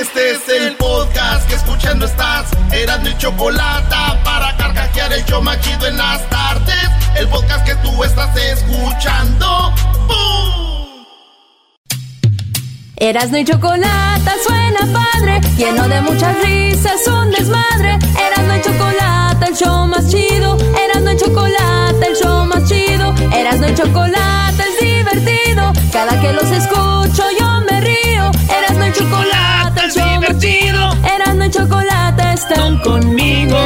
Este es el podcast que escuchando estás. Eran mi chocolate para carcajear el yo machido en las tardes. El podcast que tú estás escuchando. ¡Bum! Erasmo y chocolate suena padre, lleno de muchas risas, un desmadre. Erasmo y chocolate, el show más chido. Erasmo y chocolate, el show más chido. Erasmo y chocolate es divertido. Cada que los escucho yo chocolate, el show más chido. Erasmo y chocolate están conmigo.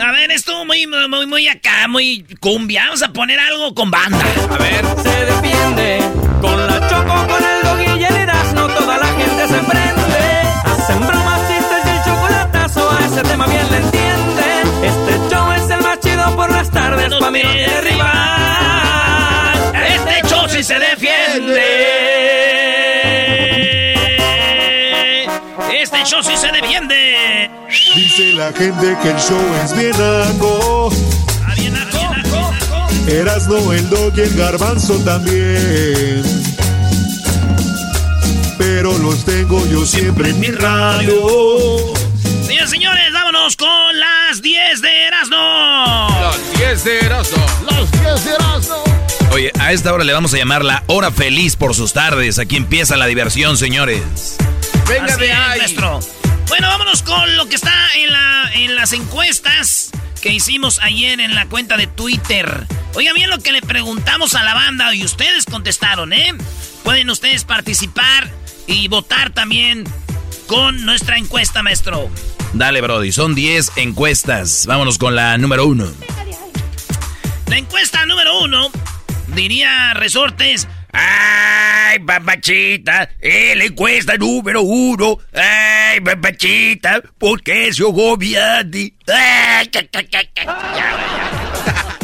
A ver, estuvo muy, muy, muy acá, muy cumbia. Vamos a poner algo con banda. A ver, se defiende con la choco, con el dog y el Erasmo, toda la gente se prende. Hacen bromas, chistes y el chocolatazo, a ese tema bien le entienden. Este show es el más chido por las tardes, pa' mí no tiene rival. Este show sí se defiende. Show sí se defiende. Dice la gente que el show es bien aco. Ah. Erasno, el dog y el garbanzo también. Pero los tengo yo siempre en mi radio. Señores, señores, vámonos con las 10 de Erasmo. Las 10 de Erasmo. Los 10 de Erasno. Oye, a esta hora le vamos a llamar la hora feliz por sus tardes. Aquí empieza la diversión, señores. Venga Así de ahí. maestro. Bueno, vámonos con lo que está en, la, en las encuestas que hicimos ayer en la cuenta de Twitter. Oiga bien lo que le preguntamos a la banda y ustedes contestaron, ¿eh? Pueden ustedes participar y votar también con nuestra encuesta, maestro. Dale, Brody, son 10 encuestas. Vámonos con la número uno. La encuesta número uno diría Resortes. Ay, papachita, eh, la encuesta número uno. Ay, papachita, ¿por qué se? Ay, ca, ca. Ya, ya.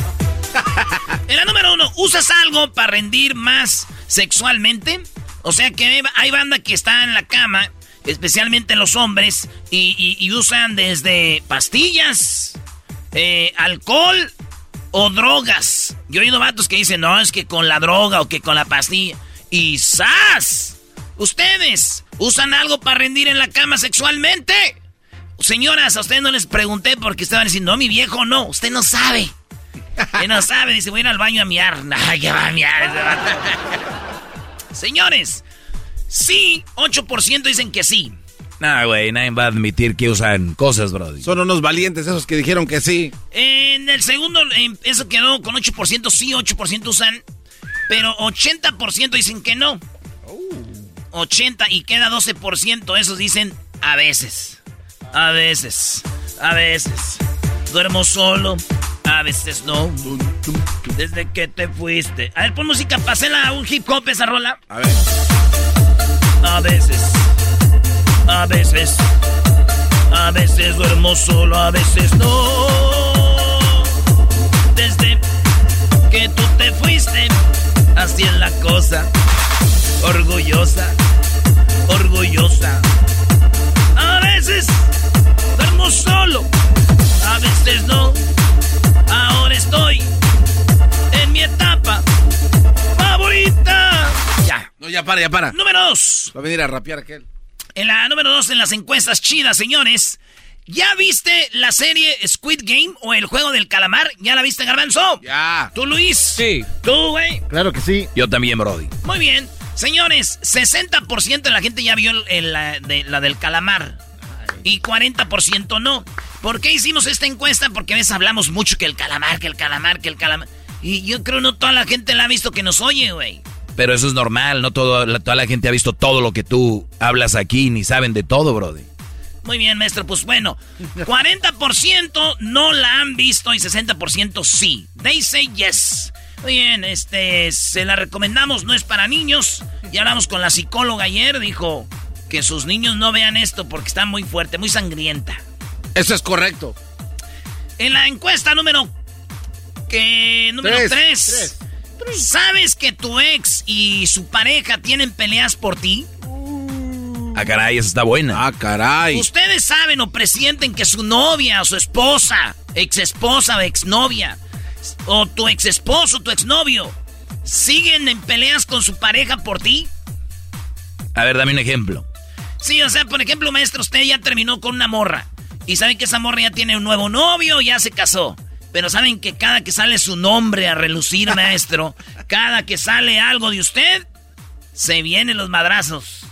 En la número uno, ¿usas algo para rendir más sexualmente? O sea que hay banda que está en la cama, especialmente los hombres, y usan desde pastillas, eh, alcohol o drogas. Yo he oído vatos que dicen, no, es que con la droga o que con la pastilla. Y ¡zas! ¿Ustedes usan algo para rendir en la cama sexualmente? Señoras, a ustedes no les pregunté porque estaban diciendo, no, mi viejo no, usted no sabe. Usted no sabe, dice, voy a ir al baño a miar. Ay, que va a miar ese vato. Señores, sí, 8% dicen que sí. Nah, güey, nadie va a admitir que usan cosas, Brody. Son unos valientes esos que dijeron que sí. En el segundo, eso quedó con 8%, sí, 8% usan, pero 80% dicen que no. 80 y queda 12%, esos dicen a veces, a veces, a veces. Duermo solo, a veces no. Desde que te fuiste. A ver, pon música, pásela un hip hop esa rola. A ver. A veces, a veces, a veces duermo solo, a veces no. Desde que tú te fuiste, así es la cosa. Orgullosa, orgullosa. A veces duermo solo, a veces no. Ahora estoy en mi etapa favorita. Ya. No, ya para, ya para. Número dos. Va a venir a rapear aquel. En la número dos en las encuestas chidas, señores. ¿Ya viste la serie Squid Game o el juego del calamar? ¿Ya la viste, Garbanzo? Ya. ¿Tú, Luis? Sí. ¿Tú, güey? Claro que sí. Yo también, Brody. Muy bien. Señores, 60% de la gente ya vio la, del calamar. Y 40% no. ¿Por qué hicimos esta encuesta? Porque a veces hablamos mucho que el calamar, que el calamar, que el calamar. Y yo creo no toda la gente la ha visto que nos oye, güey. Pero eso es normal, no todo, toda la gente ha visto todo lo que tú hablas aquí, ni saben de todo, Brody. Muy bien, maestro. Pues bueno, 40% no la han visto y 60% sí. They say yes. Muy bien, este, se la recomendamos, no es para niños. Ya hablamos con la psicóloga ayer, dijo que sus niños no vean esto porque está muy fuerte, muy sangrienta. Eso es correcto. En la encuesta número que número 3. ¿Sabes que tu ex y su pareja tienen peleas por ti? Ah, caray, esa está buena. Ah, caray. Ustedes saben o presienten que su novia o su esposa, ex esposa o exnovia, o tu ex esposo, tu exnovio, siguen en peleas con su pareja por ti? A ver, dame un ejemplo. Sí, o sea, por ejemplo, maestro, usted ya terminó con una morra. Y saben que esa morra ya tiene un nuevo novio, ya se casó. Pero saben que cada que sale su nombre a relucir, maestro, cada que sale algo de usted, se vienen los madrazos.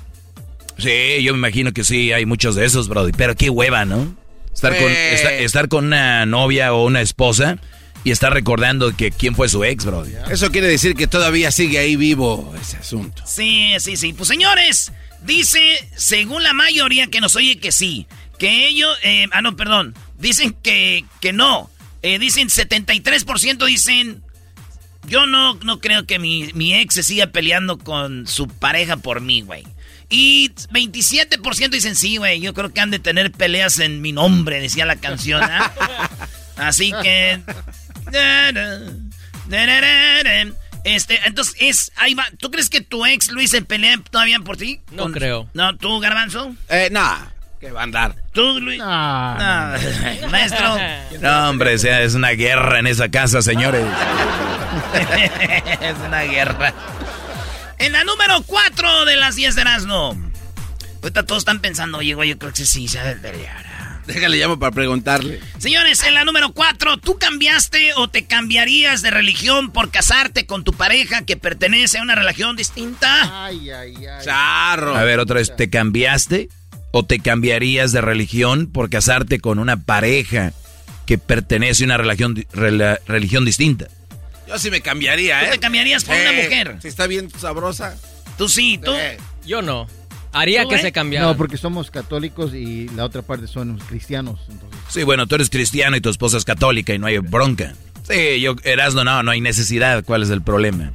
Sí, yo me imagino que sí, hay muchos de esos, Brody. Pero qué hueva, ¿no? Estar, con, estar, con una novia o una esposa y estar recordando que quién fue su ex, Brody. Eso quiere decir que todavía sigue ahí vivo ese asunto. Sí, sí, sí. Pues señores, dice, según la mayoría que nos oye que sí, que ellos, eh, ah, no, perdón, dicen que, que no. Eh, dicen 73% dicen, yo no, no creo que mi, mi ex se siga peleando con su pareja por mí, güey. Y 27% dicen, sí, güey, yo creo que han de tener peleas en mi nombre, decía la canción. ¿ah? Así que... Este, entonces es, ahí va. ¿Tú crees que tu ex Luis se pelea todavía por ti? No creo. ¿No? ¿Tú, Garbanzo? Eh, no. ¿Qué va a andar? ¿Tú, Luis? No. Maestro. No, hombre, sea, es una guerra en esa casa, señores. es una guerra. En la número 4 de las 10 de Erasmo. Ahorita todos están pensando, oye, güey, yo creo que sí se ha de pelear. Déjale llamo para preguntarle. Señores, en la número 4, ¿tú cambiaste o te cambiarías de religión por casarte con tu pareja que pertenece a una religión distinta? Ay, ay, ay. Charro. A ver, otra vez, ¿te cambiaste o te cambiarías de religión por casarte con una pareja que pertenece a una religión, religión distinta? Yo sí me cambiaría, ¿eh? ¿Tú te cambiarías por una mujer? Si está bien sabrosa. Tú sí, tú. Yo no. Haría que se cambiara. No, porque somos católicos y la otra parte son cristianos. Sí, bueno, tú eres cristiano y tu esposa es católica y no hay bronca. Sí, yo, Erasmo, no, no hay necesidad. ¿Cuál es el problema?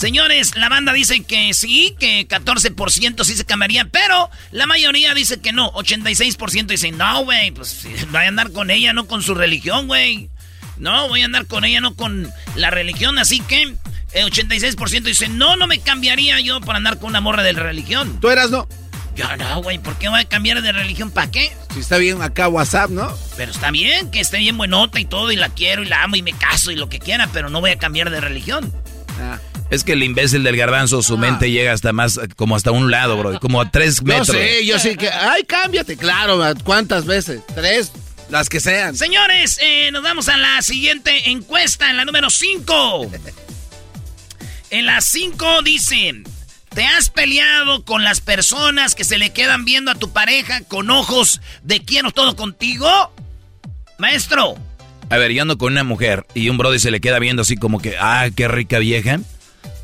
Señores, la banda dice que sí, que 14% sí se cambiaría, pero la mayoría dice que no. 86% dicen, no, güey, pues voy a andar con ella, no con su religión, güey. No, voy a andar con ella, no con la religión. Así que el 86% dice, no, no me cambiaría yo por andar con una morra de la religión. ¿Tú eras no? Yo no, güey, ¿por qué voy a cambiar de religión? ¿Para qué? Si está bien acá WhatsApp, ¿no? Pero está bien, que esté bien buenota y todo, y la quiero y la amo y me caso y lo que quiera, pero no voy a cambiar de religión. Ah. Es que el imbécil del garbanzo, su ah. mente llega hasta más, como hasta un lado, bro, como a tres metros. Yo sé, yo sé que, ay, cámbiate, claro, ¿cuántas veces? Tres, las que sean. Señores, eh, nos vamos a la siguiente encuesta, en la número 5. en la 5 dicen, ¿te has peleado con las personas que se le quedan viendo a tu pareja con ojos de quiero todo contigo? Maestro. A ver, yo ando con una mujer y un brother se le queda viendo así como que, ah, qué rica vieja.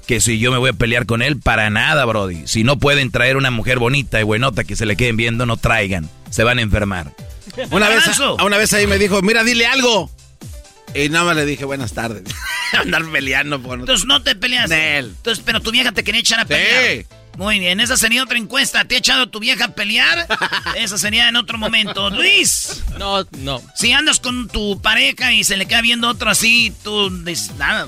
Que si yo me voy a pelear con él, para nada, Brody. Si no pueden traer una mujer bonita y buenota que se le queden viendo, no traigan. Se van a enfermar. Una vez, una vez ahí me dijo, mira, dile algo. Y nada más le dije buenas tardes. Andar peleando por Entonces no te peleas. Entonces, pero tu vieja te quería echar a pelear. Muy bien, esa sería otra encuesta. ¿Te ha echado tu vieja a pelear? esa sería en otro momento. Luis. No, no. Si andas con tu pareja y se le queda viendo otro así, tú dices nada.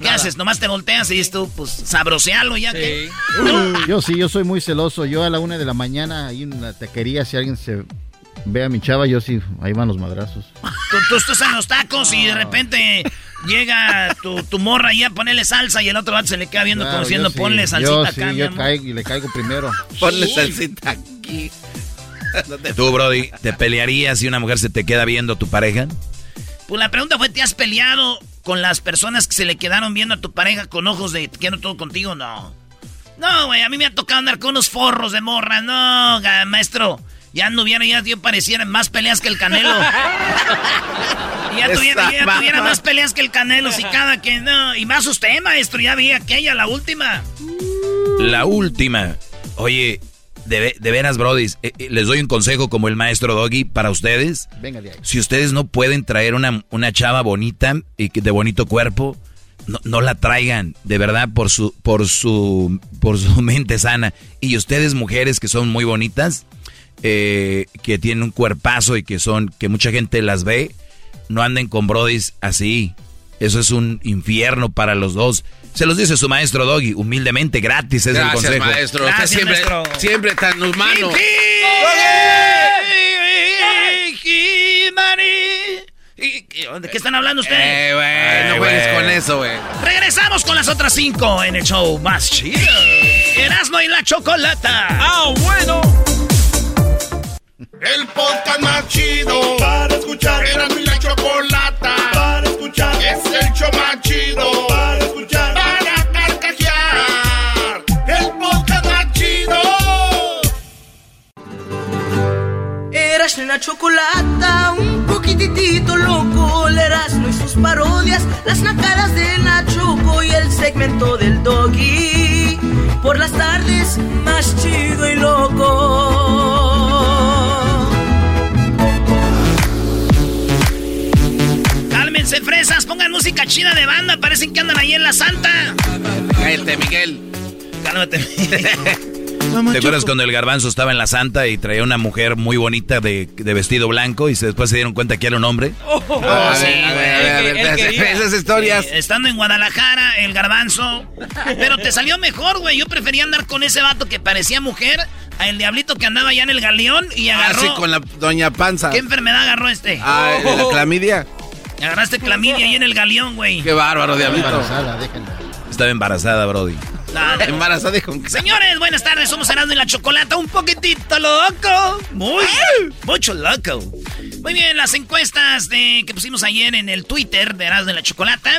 ¿Qué haces? Nomás te volteas y dices tú, pues sabrosealo ya que. Yo sí, yo soy muy celoso. Yo a la una de la mañana en la taquería, si alguien se ve a mi chava, yo sí, ahí van los madrazos. Tú, estás en los tacos y de repente llega tu, tu morra y a ponerle salsa y el otro se le queda viendo como diciendo ponle salsita yo, acá. Sí, yo caigo y le caigo primero. ponle salsita aquí. Tú, Brody, ¿te pelearías si una mujer se te queda viendo tu pareja? Pues la pregunta fue, ¿te has peleado con las personas que se le quedaron viendo a tu pareja con ojos de quiero todo contigo? No. No, güey, a mí me ha tocado andar con unos forros de morra. No, maestro. Ya no hubiera, ya yo pareciera más peleas que el Canelo. ya tuviera, ya tuviera más peleas que el Canelo, si cada que no. Y más usted, maestro, ya vi aquella, la última. La última. Oye, de, veras, Brody, eh, eh, les doy un consejo como el maestro Doggy para ustedes. Venga de ahí. Si ustedes no pueden traer una, una chava bonita y de bonito cuerpo, no, la traigan, de verdad, por su, por su, por su mente sana. Y ustedes, mujeres que son muy bonitas, eh, que tienen un cuerpazo y que son, que mucha gente las ve, no anden con brodis así. Eso es un infierno para los dos. Se los dice su maestro Doggy, humildemente, gratis es el consejo. Maestro. siempre, siempre tan humano. ¿De qué están hablando ustedes? Eh, güey, no juegues con eso, güey. Regresamos con las otras cinco en el show más chido. Erasmo y la chocolata. ¡Ah, bueno! El podcast más chido para escuchar. Erasmo y la chocolata para escuchar. Es el show más chido para escuchar. Para carcajear. El podcast más chido. Erasmo y la chocolata, un poquitito loco. Erasmo y sus parodias, las nacadas de Nachoco y el segmento del doggy. Por las tardes, más chido y loco. Cálmense, fresas, pongan música china de banda, parecen que andan ahí en la santa. Cállate, Miguel. Cálmate, ¿Te acuerdas cuando el garbanzo estaba en la santa y traía una mujer muy bonita de, vestido blanco y después se dieron cuenta que era un hombre? Oh, sí, güey. Esas historias. estando en Guadalajara, el garbanzo. Pero te salió mejor, güey. Yo prefería andar con ese vato que parecía mujer el diablito que andaba allá en el galeón y agarró. Ah, sí, con la doña Panza. ¿Qué enfermedad agarró este? Ah, la clamidia. Agarraste clamidia ahí en el galeón, güey. Qué bárbaro, diablito. Embarazada, Estaba embarazada, Brody. embarazada con... Señores, buenas tardes. Somos Erasmo y la Chocolata. Un poquitito loco. Muy, mucho loco. Muy bien, las encuestas de que pusimos ayer en el Twitter de Erasmo y la Chocolata.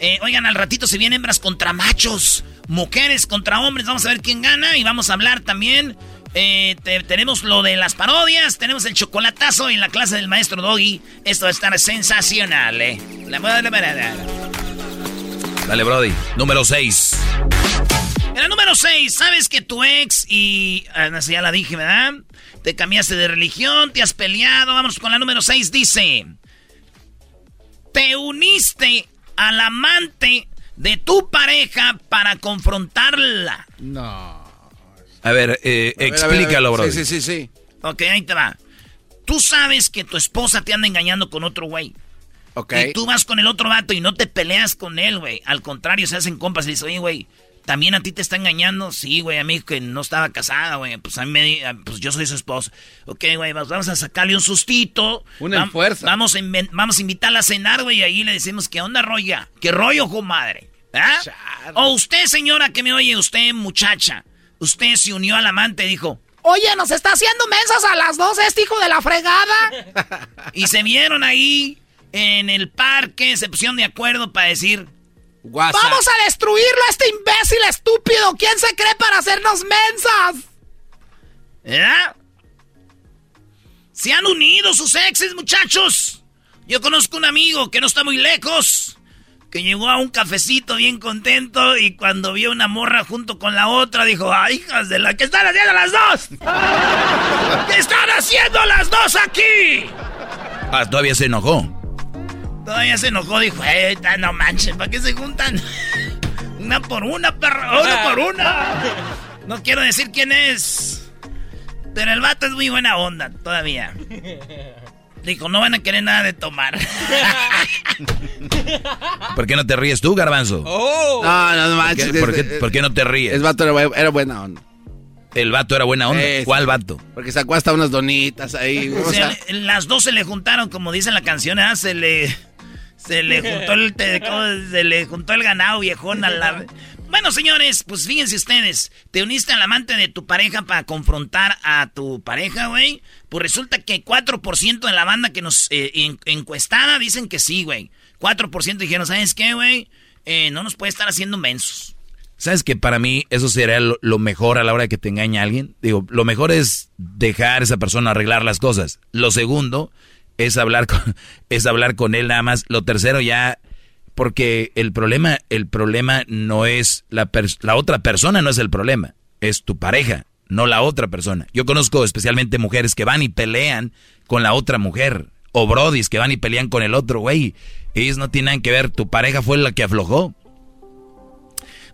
Eh, oigan, al ratito se vienen hembras contra machos. Mujeres contra hombres. Vamos a ver quién gana. Y vamos a hablar también eh, tenemos lo de las parodias, tenemos el chocolatazo en la clase del maestro Doggy. Esto va a estar sensacional, ¿eh? La moda de la Dale, Brody. Número 6. En la número 6, ¿sabes que tu ex y... Ah, no sé, ya la dije, ¿verdad? Te cambiaste de religión, te has peleado. Vamos con la número 6, dice... Te uniste al amante de tu pareja para confrontarla. No. A ver, eh, explícalo, bro. Sí, sí, sí, sí. Ok, ahí te va. Tú sabes que tu esposa te anda engañando con otro güey. Ok. Y tú vas con el otro vato y no te peleas con él, güey. Al contrario, se hacen compas y dices, oye, güey, ¿también a ti te está engañando? Sí, güey, a mí que no estaba casada, güey. Pues a mí me, pues yo soy su esposa. Ok, güey, vamos a sacarle un sustito. Una fuerza. Vamos a, vamos a invitarla a cenar, güey, y ahí le decimos, ¿qué onda, roya? ¿Qué rollo, comadre? ¿Ah? O usted, señora, que me oye, usted, muchacha usted se unió al amante y dijo, Oye, nos está haciendo mensas a las dos este hijo de la fregada. y se vieron ahí en el parque, se pusieron de acuerdo para decir, Vamos a destruirlo a este imbécil estúpido. ¿Quién se cree para hacernos mensas? ¿Eh? Se han unido sus exes, muchachos. Yo conozco un amigo que no está muy lejos que llegó a un cafecito bien contento y cuando vio una morra junto con la otra dijo, ¡ay, hijas de la! ¿Qué están haciendo las dos? ¿Qué están haciendo las dos aquí? Ah, todavía se enojó. Todavía se enojó, dijo, eh, no manches, ¿para qué se juntan? una por una, perro, una por una. No quiero decir quién es. Pero el vato es muy buena onda, todavía. Dijo, no van a querer nada de tomar. ¿Por qué no te ríes tú, Garbanzo? Oh. No, no, no ¿Por qué, no te ríes? El vato era, buena onda. ¿El vato era buena onda? ¿Cuál vato? Porque sacó hasta unas donitas ahí. O sea, las dos se le juntaron, como dice la canción, ¿eh? se le... Se le juntó el, se le juntó el ganado viejón a la... Bueno, señores, pues fíjense ustedes, te uniste al amante de tu pareja para confrontar a tu pareja, güey. Pues resulta que 4% de la banda que nos eh, encuestada dicen que sí, güey. 4% dijeron, ¿sabes qué, güey? Eh, no nos puede estar haciendo mensos. ¿Sabes que para mí eso sería lo, mejor a la hora de que te engañe alguien? Digo, lo mejor es dejar a esa persona arreglar las cosas. Lo segundo es hablar con, es hablar con él nada más. Lo tercero ya, porque el problema, el problema no es la, la otra persona, no es el problema, es tu pareja, no la otra persona. Yo conozco especialmente mujeres que van y pelean con la otra mujer, o brodis que van y pelean con el otro, güey. Ellos no tienen que ver, tu pareja fue la que aflojó.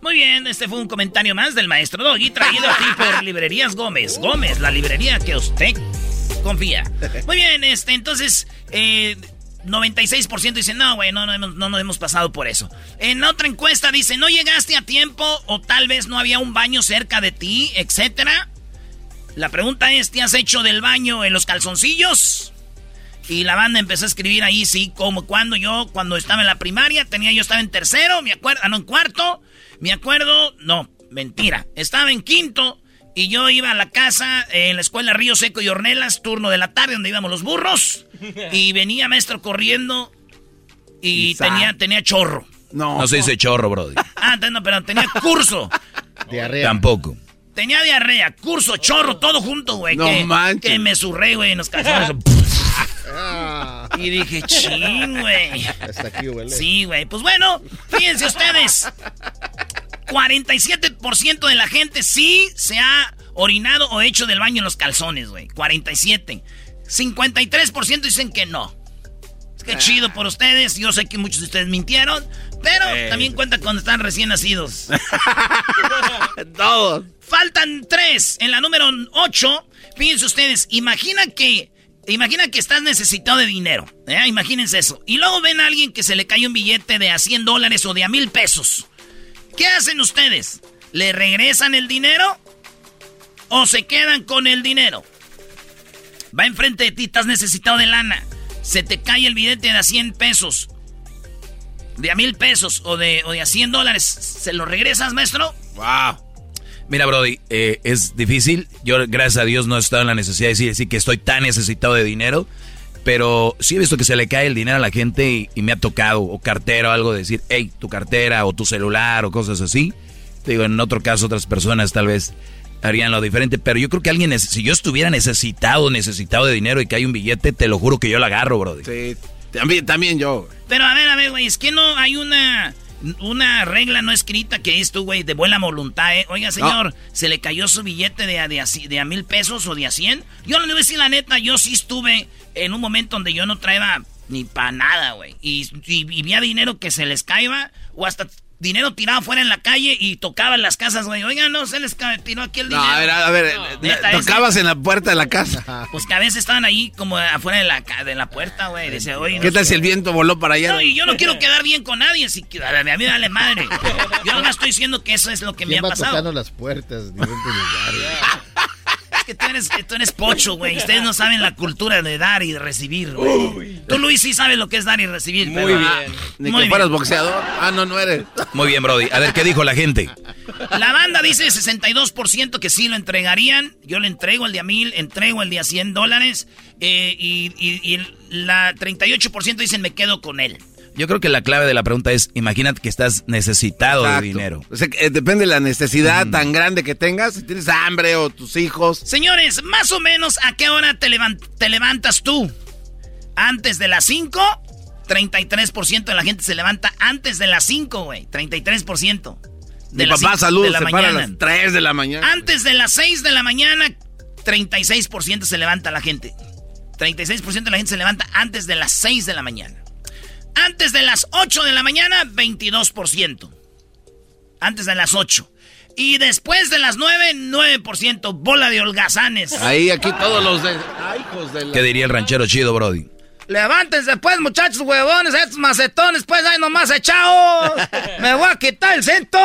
Muy bien, este fue un comentario más del maestro Doggy traído aquí por Librerías Gómez. Gómez, la librería que usted confía. Muy bien, este, entonces, eh, 96% dicen, no, güey, no, no, no, nos hemos pasado por eso. En otra encuesta dice, no llegaste a tiempo o tal vez no había un baño cerca de ti, etcétera. La pregunta es, ¿te has hecho del baño en los calzoncillos? Y la banda empezó a escribir ahí, sí, como cuando yo, cuando estaba en la primaria, tenía, yo estaba en tercero, me acuerdo, ah, no, en cuarto, me acuerdo, no, mentira, estaba en quinto y yo iba a la casa en la escuela Río Seco y Ornelas, turno de la tarde donde íbamos los burros, y venía maestro corriendo y tenía, tenía chorro. No. No se dice chorro, brody. Ah, no, pero tenía curso. Diarrea. Tampoco. Tenía diarrea, curso, chorro, todo junto, güey. No que, manches. Que me surré, güey, en los calzones. y dije, ching, güey. Hasta aquí huele. Sí, güey. Pues bueno, fíjense ustedes. 47% de la gente sí se ha orinado o hecho del baño en los calzones, güey. 47. 53% dicen que no. Es que chido por ustedes. Yo sé que muchos de ustedes mintieron. Pero también cuenta cuando están recién nacidos. Todos. Faltan tres. En la número 8, fíjense ustedes, imagina que. Imagina que estás necesitado de dinero. ¿eh? Imagínense eso. Y luego ven a alguien que se le cae un billete de a 100 dólares o de a mil pesos. ¿Qué hacen ustedes? ¿Le regresan el dinero? ¿O se quedan con el dinero? Va enfrente de ti, estás necesitado de lana. Se te cae el billete de a 100 pesos. De a mil pesos o de, o de a 100 dólares. ¿Se lo regresas, maestro? Wow. Mira, Brody, eh, es difícil. Yo, gracias a Dios, no he estado en la necesidad de decir, decir, que estoy tan necesitado de dinero. Pero sí he visto que se le cae el dinero a la gente y, y me ha tocado, o cartera o algo, decir, hey, tu cartera o tu celular o cosas así. Te digo, en otro caso, otras personas tal vez harían lo diferente. Pero yo creo que alguien, si yo estuviera necesitado, necesitado de dinero y que hay un billete, te lo juro que yo lo agarro, Brody. Sí, también, también yo. Pero a ver, a ver, güey, es que no hay una una regla no escrita que es tú, güey, de buena voluntad, ¿eh? Oiga, señor, ¿se le cayó su billete de a, de, a, de a mil pesos o de a cien? Yo no le voy a decir la neta, yo sí estuve en un momento donde yo no traía ni para nada, güey. Y, y, y había dinero que se les caía o hasta dinero tirado fuera en la calle y tocaba en las casas, güey. Oiga, no, se les tiró aquí el dinero. No, a ver, a ver, no, neta, tocabas ese, en la puerta de la casa. Pues que a veces estaban ahí como afuera de la, de la puerta, güey. Decía, oye, ¿Qué no tal sé, si el viento voló para allá? No, y yo no quiero quedar bien con nadie, si, a mí dale madre. Yo no estoy diciendo que eso es lo que me ha pasado. tocando las puertas de diferentes lugares. Que tú eres, tú eres pocho, güey. Ustedes no saben la cultura de dar y de recibir, güey. Tú, Luis, sí sabes lo que es dar y recibir. Muy pero, bien. ah, Ni muy que fueras boxeador. Ah, no, no eres. Muy bien, Brody. A ver, ¿qué dijo la gente? La banda dice 62% que sí lo entregarían. Yo le entrego el día mil, entrego el día 100 dólares. Eh, y, y, y la 38% dicen me quedo con él. Yo creo que la clave de la pregunta es, imagínate que estás necesitado Exacto. de dinero. O sea, eh, depende de la necesidad mm. tan grande que tengas, si tienes hambre o tus hijos. Señores, más o menos, ¿a qué hora te, levant te levantas tú? ¿Antes de las 5? 33% de la gente se levanta antes de las 5, güey. 33%. De Mi papá, saludos, se para a las 3 de la mañana. Antes de las 6 de la mañana, 36% se levanta la gente. 36% de la gente se levanta antes de las 6 de la mañana. Antes de las 8 de la mañana, 22%. Antes de las 8. Y después de las 9, 9%. Bola de holgazanes. Ahí, aquí todos los de... Ay, hijos de la... ¿Qué diría el ranchero chido, Brody? Levántense pues, muchachos huevones, estos macetones, pues ahí nomás echados. Me voy a quitar el centro.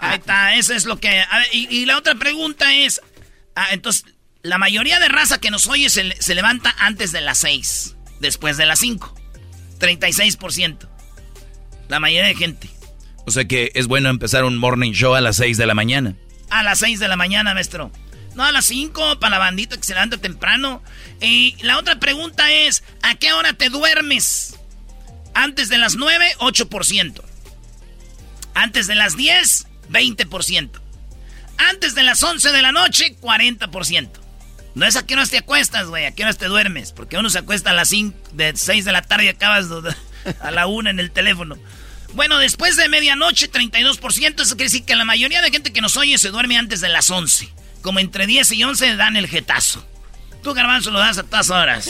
ahí está, eso es lo que... A ver, y, y, la otra pregunta es... Ah, entonces, la mayoría de raza que nos oye se, se levanta antes de las 6. Después de las 5. 36%. La mayoría de gente. O sea que es bueno empezar un morning show a las 6 de la mañana. A las 6 de la mañana, maestro. No, a las 5 para la bandita que se levanta temprano. Y la otra pregunta es, ¿a qué hora te duermes? Antes de las 9, 8%. Antes de las 10, 20%. Antes de las 11 de la noche, 40%. No es a qué horas te acuestas, güey, a qué horas te duermes. Porque uno se acuesta a las 5, de 6 de la tarde y acabas a la 1 en el teléfono. Bueno, después de medianoche, 32%. Eso quiere decir que la mayoría de gente que nos oye se duerme antes de las 11. Como entre 10 y 11 dan el jetazo. Tú, Garbanzo, lo das a todas horas.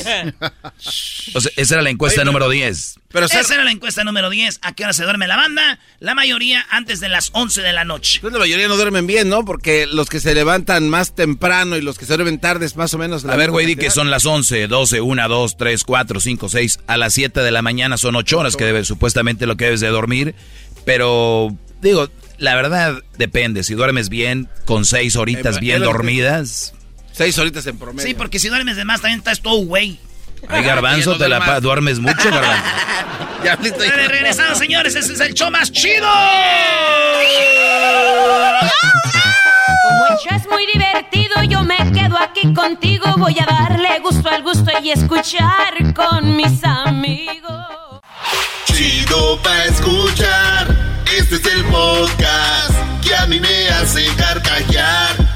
o sea, esa era la encuesta número 10. Pero esa era la encuesta número 10. ¿A qué hora se duerme la banda? La mayoría antes de las 11 de la noche. Pues la mayoría no duermen bien, ¿no? Porque los que se levantan más temprano y los que se duermen tarde es más o menos la A ver, güey, di que son las 11, 12, 1, 2, 3, 4, 5, 6. A las 7 de la mañana son 8 horas que debes, supuestamente lo que debes de dormir. Pero, digo, la verdad depende. Si duermes bien, con 6 horitas bien dormidas... Seis horitas en promedio. Sí, porque si duermes de más también estás todo güey. Ay, garbanzo, te la duermes mucho, garbanzo. ya regresado, señores. Ese es el show más chido. Como el show es muy divertido, yo me quedo aquí contigo. Voy a darle gusto al gusto y escuchar con mis amigos. Chido pa' escuchar. Este es el podcast que a mí me hace carcajear.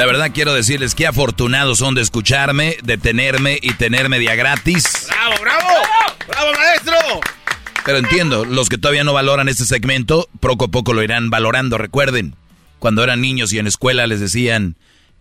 La verdad quiero decirles que afortunados son de escucharme, de tenerme y tenerme día gratis. ¡Bravo, bravo! ¡Bravo, maestro! Pero entiendo, los que todavía no valoran este segmento, poco a poco lo irán valorando. Recuerden, cuando eran niños y en escuela les decían,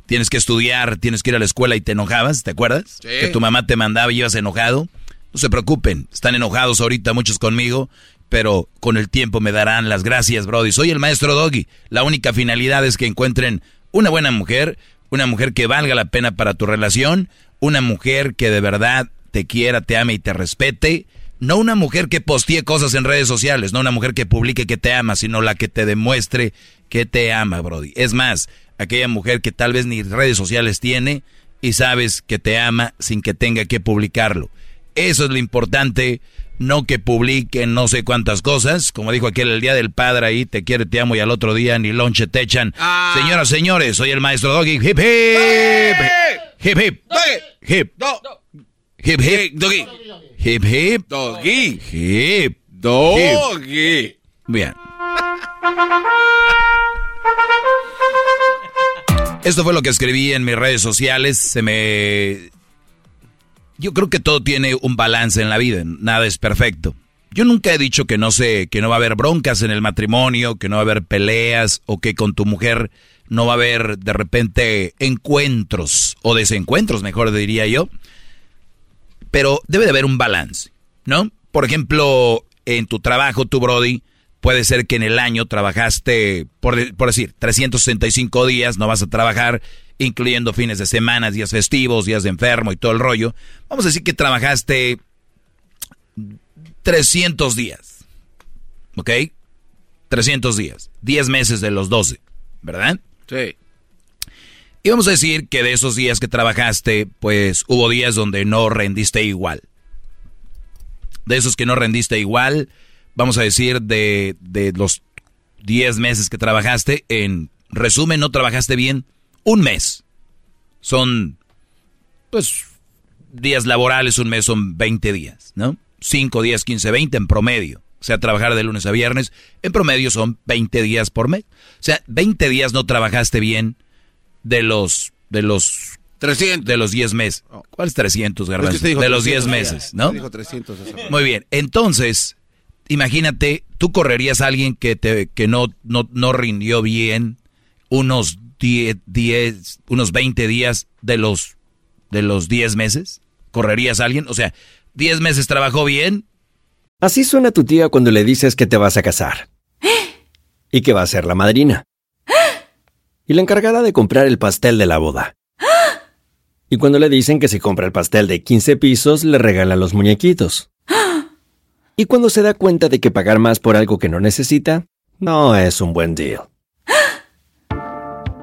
tienes que estudiar, tienes que ir a la escuela y te enojabas, ¿te acuerdas? Que tu mamá te mandaba y ibas enojado. No se preocupen, están enojados ahorita muchos conmigo, pero con el tiempo me darán las gracias, Brody. Soy el maestro Doggy. La única finalidad es que encuentren una buena mujer, una mujer que valga la pena para tu relación, una mujer que de verdad te quiera, te ame y te respete. No una mujer que postee cosas en redes sociales, no una mujer que publique que te ama, sino la que te demuestre que te ama, Brody. Es más, aquella mujer que tal vez ni redes sociales tiene y sabes que te ama sin que tenga que publicarlo. Eso es lo importante no que publiquen no sé cuántas cosas, como dijo aquel el día del padre ahí, te quiere, te amo y al otro día ni lonche te echan. Ah. Señoras, señores, soy el maestro Doggy. Hip hip. Hip hip. Hip. Hip hip. Doggy. Hip hip. Doggy. Hip. Doggy. Bien. Esto fue lo que escribí en mis redes sociales. Se me yo creo que todo tiene un balance en la vida, nada es perfecto. Yo nunca he dicho que no sé, que no va a haber broncas en el matrimonio, que no va a haber peleas o que con tu mujer no va a haber de repente encuentros o desencuentros, mejor diría yo. Pero debe de haber un balance, ¿no? Por ejemplo, en tu trabajo, tu Brody, puede ser que en el año trabajaste, por, por decir, 365 días, no vas a trabajar incluyendo fines de semana, días festivos, días de enfermo y todo el rollo. Vamos a decir que trabajaste 300 días. ¿Ok? 300 días. 10 meses de los 12. ¿Verdad? Sí. Y vamos a decir que de esos días que trabajaste, pues hubo días donde no rendiste igual. De esos que no rendiste igual, vamos a decir de, de los 10 meses que trabajaste, en resumen, no trabajaste bien un mes. Son, pues, días laborales, un mes son 20 días, ¿no? 5 días, 15, 20 en promedio. O sea, trabajar de lunes a viernes, en promedio son 20 días por mes. O sea, 20 días no trabajaste bien de los, de los 300. De los 10 meses. ¿Cuáles 300, Garbanzo? de los 10 meses, ¿no? Dijo 300 Muy bien. Entonces, imagínate, tú correrías a alguien que, te, que no, no, no rindió bien unos 10, unos 20 días de los, de los 10 meses? ¿Correrías a alguien? O sea, 10 meses trabajó bien. Así suena tu tía cuando le dices que te vas a casar. Y que va a ser la madrina. Y la encargada de comprar el pastel de la boda. Y cuando le dicen que si compra el pastel de 15 pisos, le regalan los muñequitos. Y cuando se da cuenta de que pagar más por algo que no necesita, no es un buen deal.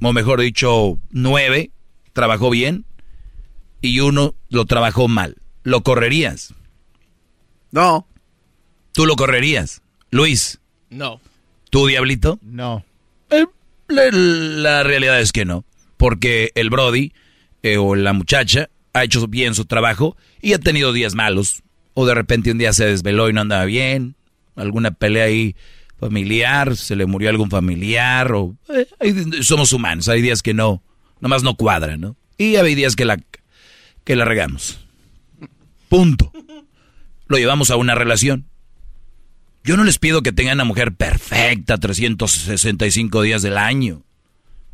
o mejor dicho, nueve, trabajó bien y uno lo trabajó mal. ¿Lo correrías? No. ¿Tú lo correrías? Luis. No. ¿Tú, Diablito? No. Eh, la, realidad es que no. Porque el Brody eh, o la muchacha ha hecho bien su trabajo y ha tenido días malos. O de repente un día se desveló y no andaba bien. Alguna pelea ahí familiar, se le murió algún familiar, o eh, somos humanos, hay días que no, nomás no cuadran, ¿no? Y hay días que la, que la regamos. Punto. Lo llevamos a una relación. Yo no les pido que tengan una mujer perfecta 365 días del año.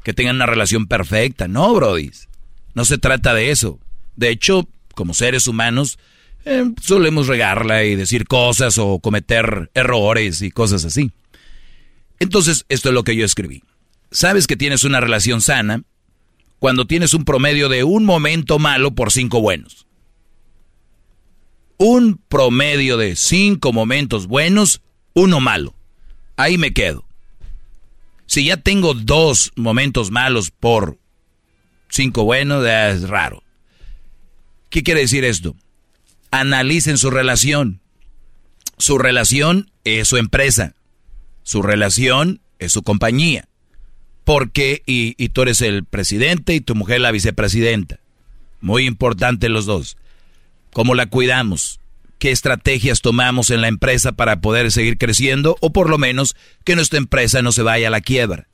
Que tengan una relación perfecta. No, brodis. No se trata de eso. De hecho, como seres humanos, eh, solemos regarla y decir cosas o cometer errores y cosas así. Entonces, esto es lo que yo escribí. Sabes que tienes una relación sana cuando tienes un promedio de un momento malo por cinco buenos. Un promedio de cinco momentos buenos, uno malo. Ahí me quedo. Si ya tengo dos momentos malos por cinco buenos, es raro. ¿Qué quiere decir esto? Analicen su relación. Su relación es su empresa. Su relación es su compañía. Porque, y, y tú eres el presidente y tu mujer la vicepresidenta. Muy importante los dos. ¿Cómo la cuidamos? ¿Qué estrategias tomamos en la empresa para poder seguir creciendo? O por lo menos que nuestra empresa no se vaya a la quiebra.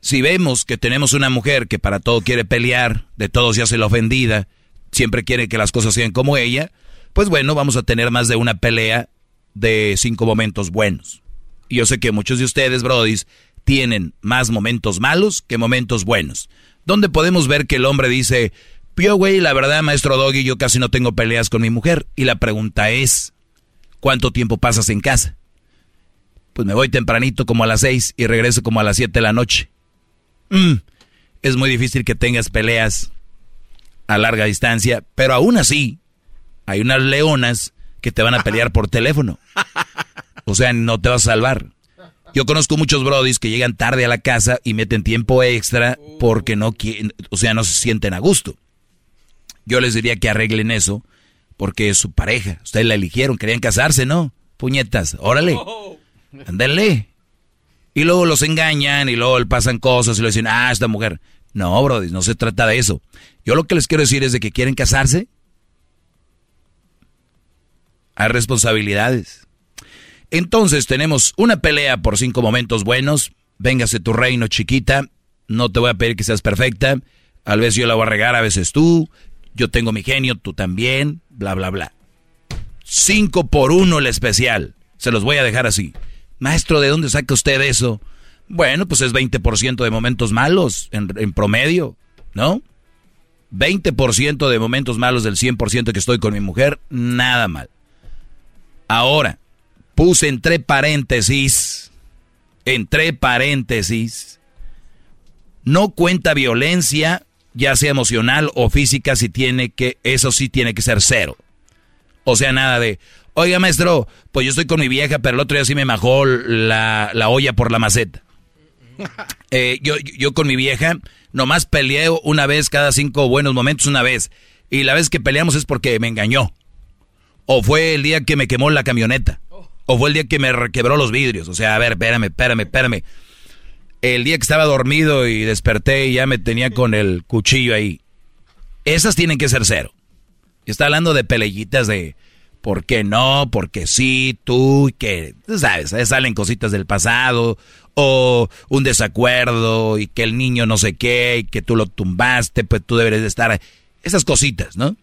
Si vemos que tenemos una mujer que para todo quiere pelear, de todo se hace la ofendida, siempre quiere que las cosas sean como ella, pues bueno, vamos a tener más de una pelea de cinco momentos buenos. Y yo sé que muchos de ustedes, brodis, tienen más momentos malos que momentos buenos. Donde podemos ver que el hombre dice, yo güey, la verdad, maestro Doggy, yo casi no tengo peleas con mi mujer. Y la pregunta es, ¿cuánto tiempo pasas en casa? Pues me voy tempranito como a las seis y regreso como a las siete de la noche. Mm, es muy difícil que tengas peleas a larga distancia, pero aún así hay unas leonas que te van a pelear por teléfono. O sea, no te vas a salvar. Yo conozco muchos brodis que llegan tarde a la casa y meten tiempo extra porque no quieren, o sea, no se sienten a gusto. Yo les diría que arreglen eso porque es su pareja. Ustedes la eligieron, querían casarse, ¿no? Puñetas, órale. Ándale. Y luego los engañan y luego le pasan cosas y le dicen, ah, esta mujer. No, brodis, no se trata de eso. Yo lo que les quiero decir es de que quieren casarse. Hay responsabilidades. Entonces tenemos una pelea por cinco momentos buenos. Véngase tu reino, chiquita. No te voy a pedir que seas perfecta. A veces yo la voy a regar, a veces tú. Yo tengo mi genio, tú también. Bla, bla, bla. Cinco por uno el especial. Se los voy a dejar así. Maestro, ¿de dónde saca usted eso? Bueno, pues es 20% de momentos malos en, promedio, ¿no? 20% de momentos malos del 100% que estoy con mi mujer, nada mal. Ahora, puse entre paréntesis, entre paréntesis, no cuenta violencia, ya sea emocional o física, si tiene que, eso sí tiene que ser cero. O sea, nada de, oiga maestro, pues yo estoy con mi vieja, pero el otro día sí me majó la, la olla por la maceta. Eh, yo, yo con mi vieja, nomás peleé una vez cada cinco buenos momentos, una vez. Y la vez que peleamos es porque me engañó. O fue el día que me quemó la camioneta. O fue el día que me quebró los vidrios. O sea, a ver, espérame, espérame, espérame. El día que estaba dormido y desperté y ya me tenía con el cuchillo ahí. Esas tienen que ser cero. Está hablando de peleyitas de por qué no, porque sí, tú, que, sabes, salen cositas del pasado, o un desacuerdo, y que el niño no sé qué, y que tú lo tumbaste, pues tú deberes de estar. Esas cositas, ¿no?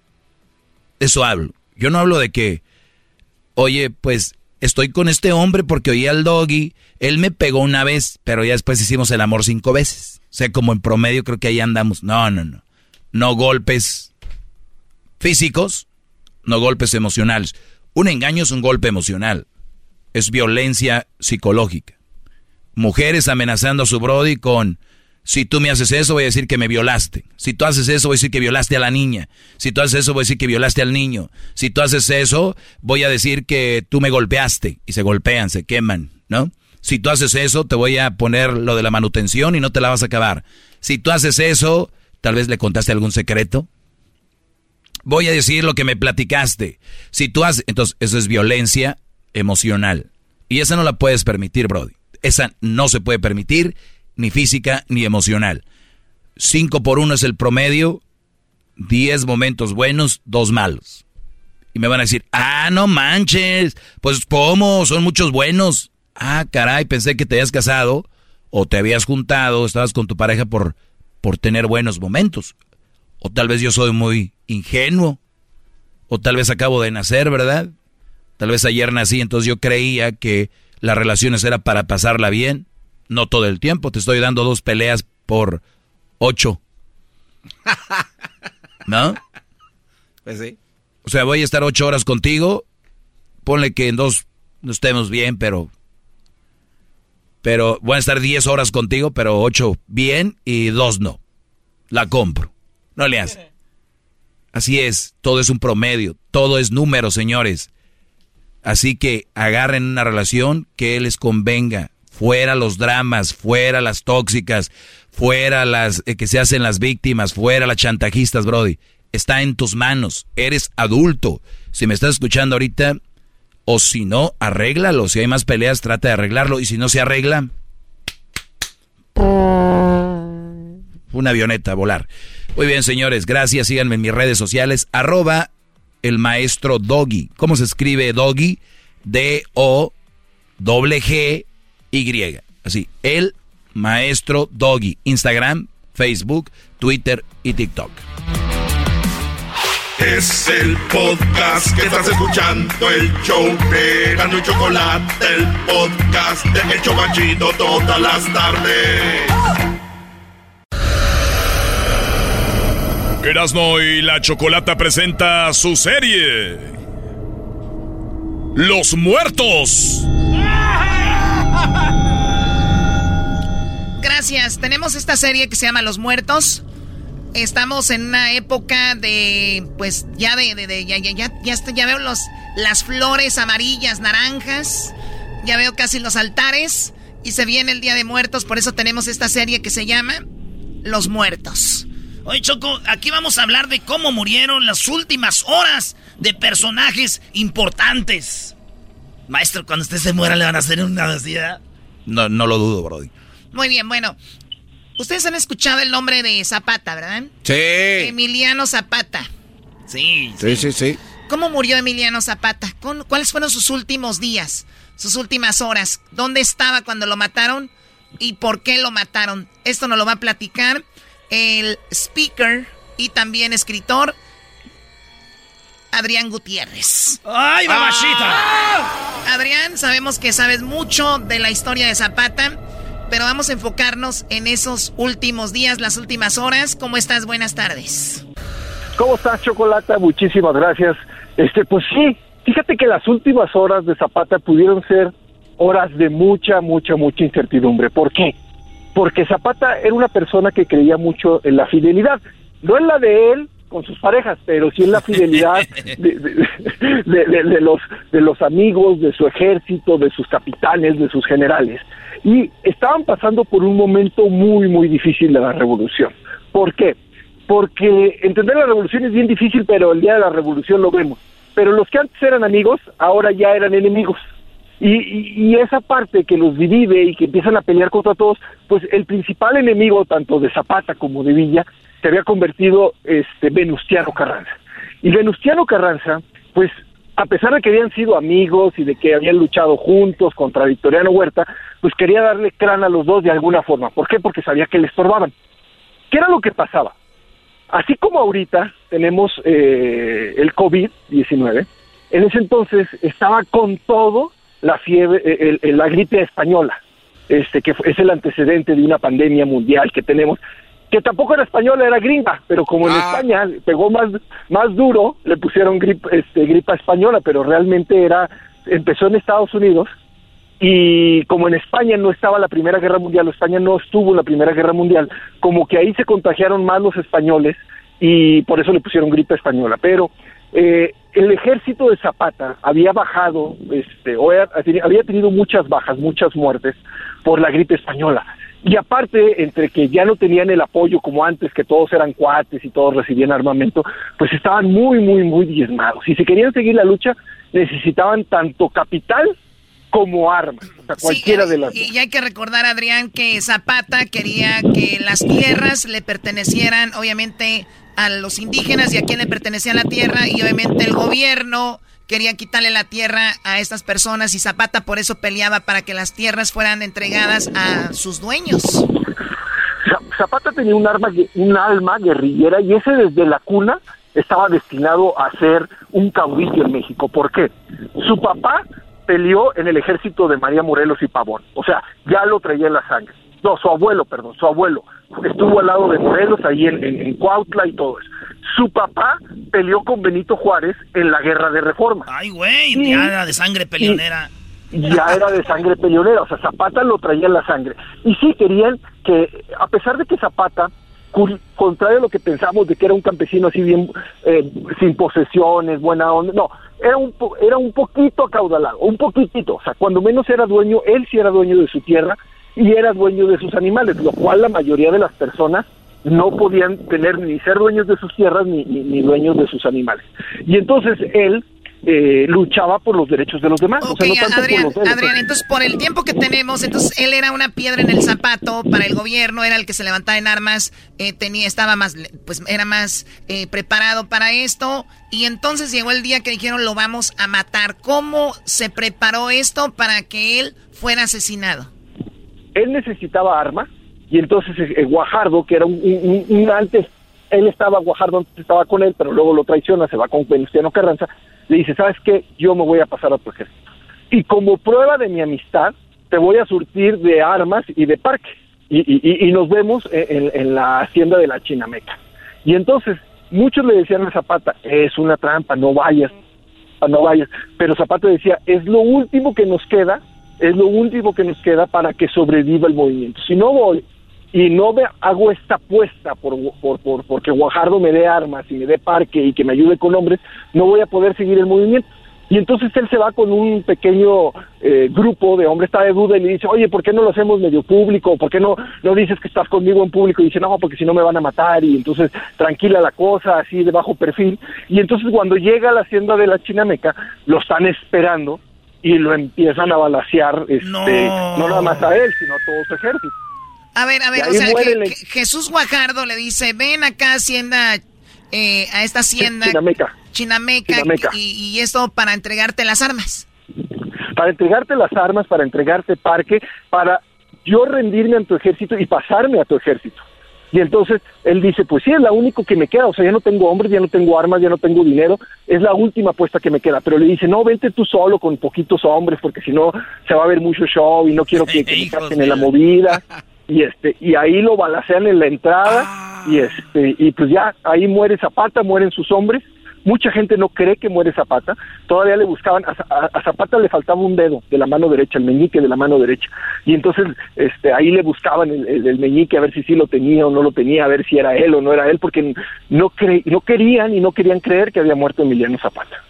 Eso hablo. Yo no hablo de que, oye, pues estoy con este hombre porque oí al doggy, él me pegó una vez, pero ya después hicimos el amor cinco veces. O sea, como en promedio creo que ahí andamos. No, no, no. No golpes físicos, no golpes emocionales. Un engaño es un golpe emocional. Es violencia psicológica. Mujeres amenazando a su brody con si tú me haces eso, voy a decir que me violaste. Si tú haces eso, voy a decir que violaste a la niña. Si tú haces eso, voy a decir que violaste al niño. Si tú haces eso, voy a decir que tú me golpeaste. Y se golpean, se queman, ¿no? Si tú haces eso, te voy a poner lo de la manutención y no te la vas a acabar. Si tú haces eso, tal vez le contaste algún secreto. Voy a decir lo que me platicaste. Si tú haces... Entonces, eso es violencia emocional. Y esa no la puedes permitir, Brody. Esa no se puede permitir ni física ni emocional. Cinco por uno es el promedio, diez momentos buenos, dos malos. Y me van a decir, ah, no manches, pues ¿cómo? Son muchos buenos. Ah, caray, pensé que te habías casado o te habías juntado, estabas con tu pareja por, por tener buenos momentos. O tal vez yo soy muy ingenuo. O tal vez acabo de nacer, ¿verdad? Tal vez ayer nací, entonces yo creía que las relaciones era para pasarla bien. No todo el tiempo, te estoy dando dos peleas por ocho. ¿No? Pues sí. O sea, voy a estar ocho horas contigo. Ponle que en dos no estemos bien, pero. Pero voy a estar diez horas contigo, pero ocho bien y dos no. La compro. No le hace. Así es, todo es un promedio, todo es número, señores. Así que agarren una relación que les convenga. Fuera los dramas, fuera las tóxicas, fuera las eh, que se hacen las víctimas, fuera las chantajistas, Brody. Está en tus manos. Eres adulto. Si me estás escuchando ahorita, o si no, arréglalo. Si hay más peleas, trata de arreglarlo. Y si no se arregla, una avioneta a volar. Muy bien, señores, gracias. Síganme en mis redes sociales. Arroba el maestro Doggy. ¿Cómo se escribe Doggy? D-O-G-G y. Así, el maestro Doggy. Instagram, Facebook, Twitter y TikTok. Es el podcast que estás escuchando, el show de y Chocolate, el podcast de El Chocachito todas las tardes. Erasmo y la Chocolata presenta su serie. Los muertos. Gracias. Tenemos esta serie que se llama Los Muertos. Estamos en una época de, pues ya de, de, ya, ya, ya, ya, ya veo los, las flores amarillas, naranjas. Ya veo casi los altares. Y se viene el Día de Muertos, por eso tenemos esta serie que se llama Los Muertos. Oye, Choco, aquí vamos a hablar de cómo murieron las últimas horas de personajes importantes. Maestro, cuando usted se muera, ¿le van a hacer una necesidad? No, no lo dudo, Brody. Muy bien, bueno. Ustedes han escuchado el nombre de Zapata, ¿verdad? Sí. Emiliano Zapata. Sí. Sí, sí, sí. ¿Cómo murió Emiliano Zapata? ¿Cuáles fueron sus últimos días? Sus últimas horas? ¿Dónde estaba cuando lo mataron? ¿Y por qué lo mataron? Esto nos lo va a platicar el speaker y también escritor Adrián Gutiérrez. ¡Ay, mamachita! Ah. Adrián, sabemos que sabes mucho de la historia de Zapata, pero vamos a enfocarnos en esos últimos días, las últimas horas. ¿Cómo estás? Buenas tardes. ¿Cómo estás, Chocolata? Muchísimas gracias. Este, pues sí, fíjate que las últimas horas de Zapata pudieron ser horas de mucha, mucha, mucha incertidumbre. ¿Por qué? Porque Zapata era una persona que creía mucho en la fidelidad, no en la de él, con sus parejas, pero sí en la fidelidad de, de- de- de los, de los amigos, de su ejército, de sus capitanes, de sus generales. Y estaban pasando por un momento muy, muy difícil de la revolución. ¿Por qué? Porque entender la revolución es bien difícil, pero el día de la revolución lo vemos. Pero los que antes eran amigos, ahora ya eran enemigos. Y, y- y esa parte que los divide y que empiezan a pelear contra todos, pues el principal enemigo tanto de Zapata como de Villa se había convertido este Venustiano Carranza. Y Venustiano Carranza, pues a pesar de que habían sido amigos y de que habían luchado juntos contra Victoriano Huerta, pues quería darle crán a los dos de alguna forma. ¿Por qué? Porque sabía que le estorbaban. ¿Qué era lo que pasaba? Así como ahorita tenemos eh, el COVID-19, en ese entonces estaba con todo la fiebre, eh, el- el- la gripe española, este que es el antecedente de una pandemia mundial que tenemos, que tampoco era española, era gringa, pero como en España pegó más, más duro, le pusieron gripe, este, gripa española, pero realmente era, empezó en Estados Unidos y como en España no estaba la Primera Guerra Mundial, o España no estuvo en la Primera Guerra Mundial, como que ahí se contagiaron más los españoles y por eso le pusieron gripe española. Pero eh, el ejército de Zapata había bajado, este, o había tenido muchas bajas, muchas muertes por la gripe española. Y aparte, entre que ya no tenían el apoyo como antes, que todos eran cuates y todos recibían armamento, pues estaban muy, muy, muy diezmados. Y si querían seguir la lucha, necesitaban tanto capital como armas, o sea, cualquiera de las Y, y hay que recordar, Adrián, que Zapata quería que las tierras le pertenecieran, obviamente, a los indígenas y a quien le pertenecía la tierra, y obviamente el gobierno quería quitarle la tierra a estas personas, y Zapata por eso peleaba para que las tierras fueran entregadas a sus dueños. Za- Zapata tenía un arma, un alma guerrillera y ese desde la cuna estaba destinado a ser un caudillo en México. ¿Por qué? Su papá peleó en el ejército de María Morelos y Pavón, o sea, ya lo traía en la sangre. No, su abuelo, perdón, su abuelo estuvo al lado de Morelos ahí en, en, en Cuautla y todo eso. Su papá peleó con Benito Juárez en la guerra de reforma. Ay, güey, ya era de sangre peleonera. ya era de sangre peleonera, o sea, Zapata lo traía en la sangre. Y sí querían que, a pesar de que Zapata, contrario a lo que pensamos de que era un campesino así bien, eh, sin posesiones, buena onda, no, era un, era un poquito acaudalado, un poquitito, o sea, cuando menos era dueño, él sí era dueño de su tierra y era dueño de sus animales, lo cual la mayoría de las personas no podían tener ni ser dueños de sus tierras ni, ni, ni dueños de sus animales. Y entonces él eh, luchaba por los derechos de los demás. o sea, no tanto por Adrián, los de él. Adrián, entonces por el tiempo que tenemos, entonces él era una piedra en el zapato para el gobierno, era el que se levantaba en armas, eh, tenía, estaba más, pues era más eh, preparado para esto, y entonces llegó el día que dijeron lo vamos a matar. ¿Cómo se preparó esto para que él fuera asesinado? él necesitaba armas y entonces eh, eh, Guajardo, que era un, un- un- un antes, él estaba, Guajardo antes estaba con él, pero luego lo traiciona, se va con Venustiano Carranza, le dice, ¿sabes qué? Yo me voy a pasar a tu ejército. Y como prueba de mi amistad, te voy a surtir de armas y de parque. Y, y- y- nos vemos en- en la hacienda de la Chinameca. Y entonces, muchos le decían a Zapata, es una trampa, no vayas, no vayas. Pero Zapata decía, es lo último que nos queda, es lo último que nos queda para que sobreviva el movimiento. Si no voy y no me hago esta apuesta por, por, por porque Guajardo me dé armas y me dé parque y que me ayude con hombres, no voy a poder seguir el movimiento. Y entonces él se va con un pequeño eh, grupo de hombres, está de duda y le dice, oye, ¿por qué no lo hacemos medio público? ¿Por qué no, no dices que estás conmigo en público? Y dice, no, porque si no me van a matar. Y entonces tranquila la cosa, así de bajo perfil. Y entonces cuando llega a la hacienda de la Chinameca, lo están esperando y lo empiezan a balasear, este, no. nada más a él, sino a todo su ejército. A ver, a ver, o sea, que- Jesús Guajardo le dice, ven acá, hacienda, eh, a esta hacienda. Chinameca. Chinameca, Chinameca. Y, y esto para entregarte las armas. para entregarte las armas, para entregarte parque, para yo rendirme a tu ejército y pasarme a tu ejército. Y entonces él dice, pues sí, es la único que me queda, o sea, ya no tengo hombres, ya no tengo armas, ya no tengo dinero, es la última apuesta que me queda. Pero le dice, no, vente tú solo con poquitos hombres, porque si no se va a ver mucho show y no quiero que, que me capten en la movida. Y este, y ahí lo balacean en la entrada, y este, y pues ya, ahí muere Zapata, mueren sus hombres, mucha gente no cree que muere Zapata, todavía le buscaban, a, a- a Zapata le faltaba un dedo de la mano derecha, el meñique de la mano derecha, y entonces este, ahí le buscaban el, el- el meñique a ver si sí lo tenía o no lo tenía, a ver si era él o no era él, porque no, cre- no querían y no querían creer que había muerto Emiliano Zapata.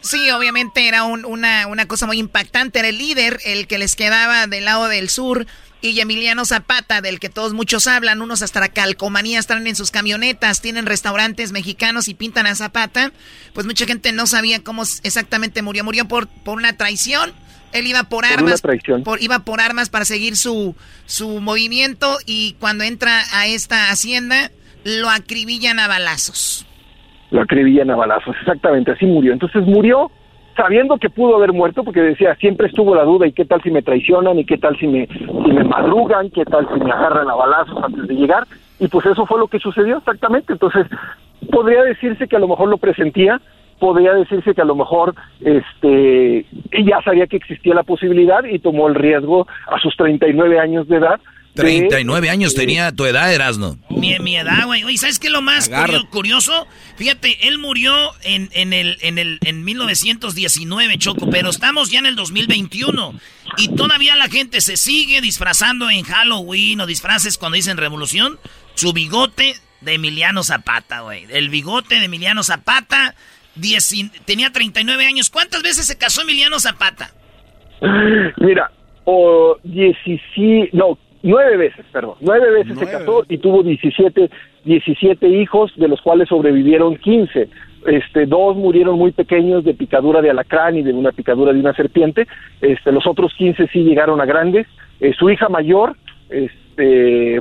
Sí, obviamente era un- una, una cosa muy impactante. Era el líder, el que les quedaba del lado del sur. Y Emiliano Zapata, del que todos muchos hablan, unos hasta la calcomanía están en sus camionetas, tienen restaurantes mexicanos y pintan a Zapata. Pues mucha gente no sabía cómo exactamente murió. Murió por, por una traición. Él iba por, armas. por- iba por armas para seguir su, su movimiento. Y cuando entra a esta hacienda, lo acribillan a balazos. lo acribillan a balazos, exactamente, así murió. Entonces murió sabiendo que pudo haber muerto, porque decía, siempre estuvo la duda, ¿y qué tal si me traicionan? ¿Y qué tal si me, si me madrugan? ¿Qué tal si me agarran a balazos antes de llegar? Y pues eso fue lo que sucedió exactamente. Entonces, podría decirse que a lo mejor lo presentía, podría decirse que a lo mejor este ya sabía que existía la posibilidad y tomó el riesgo a sus 39 años de edad. De- 39 años tenía tu edad, Erasno. Mi, mi edad, güey. Oye, ¿sabes qué es lo más curioso? Fíjate, él murió en, en, el, en, el, en 1919, Choco, pero estamos ya en el 2021. Y todavía la gente se sigue disfrazando en Halloween o disfraces cuando dicen revolución. Su bigote de Emiliano Zapata, güey. El bigote de Emiliano Zapata. dieci- tenía 39 años. ¿Cuántas veces se casó Emiliano Zapata? Mira, o 17, no, nueve veces, perdón, nueve veces se casó y tuvo 17, 17 hijos, de los cuales sobrevivieron 15. Este, dos murieron muy pequeños de picadura de alacrán y de una picadura de una serpiente. Este, los otros 15 sí llegaron a grandes. Eh, su hija mayor, este,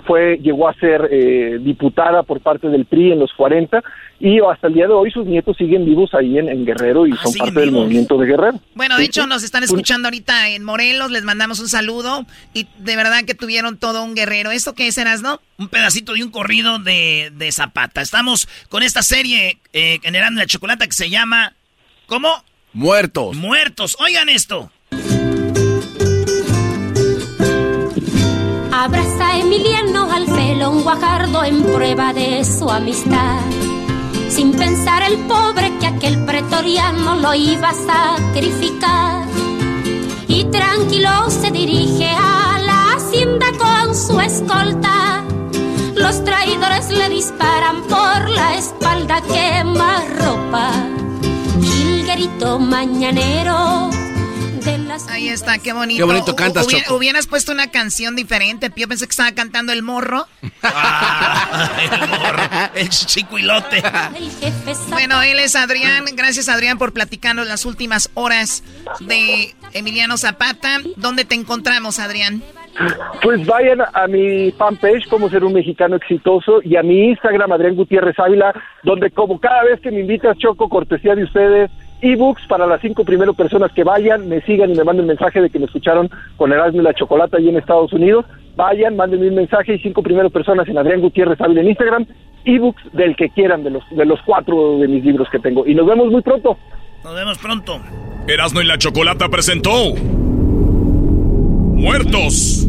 fue, llegó a ser eh, diputada por parte del PRI en los 40 y hasta el día de hoy sus nietos siguen vivos ahí en, en Guerrero y son parte del movimiento de Guerrero. Bueno, de hecho nos están escuchando ahorita en Morelos, les mandamos un saludo y de verdad que tuvieron todo un guerrero. ¿Esto qué es, no? un pedacito de un corrido de, de Zapata. Estamos con esta serie eh, generando la chocolate que se llama ¿Cómo? Muertos. Muertos. Oigan esto. Abraza a Emiliano al felón guajardo en prueba de su amistad. Sin pensar el pobre que aquel pretoriano lo iba a sacrificar. Y tranquilo se dirige a la hacienda con su escolta. Los traidores le disparan por la espalda, quema ropa. Jilguerito mañanero Ahí está, qué bonito. Qué bonito cantas, Choco. Hubieras puesto una canción diferente. Yo pensé que estaba cantando el morro. El chiquilote. Bueno, él es Adrián. Gracias, Adrián, por platicarnos las últimas horas de Emiliano Zapata. ¿Dónde te encontramos, Adrián? Pues vayan a mi fanpage, como ser un mexicano exitoso, y a mi Instagram, Adrián Gutiérrez Ávila, donde como cada vez que me invitas, Choco, cortesía de ustedes, ebooks para las cinco primeras personas que vayan, me sigan y me manden mensaje de que me escucharon con Erasmo y la Chocolata allí en Estados Unidos. Vayan, mándenme un mensaje y cinco primeras personas en Adrián Gutiérrez Ávila en Instagram, ebooks del que quieran, de los, de los cuatro de mis libros que tengo. Y nos vemos muy pronto. Nos vemos pronto. Erasno y la Chocolata presentó Muertos.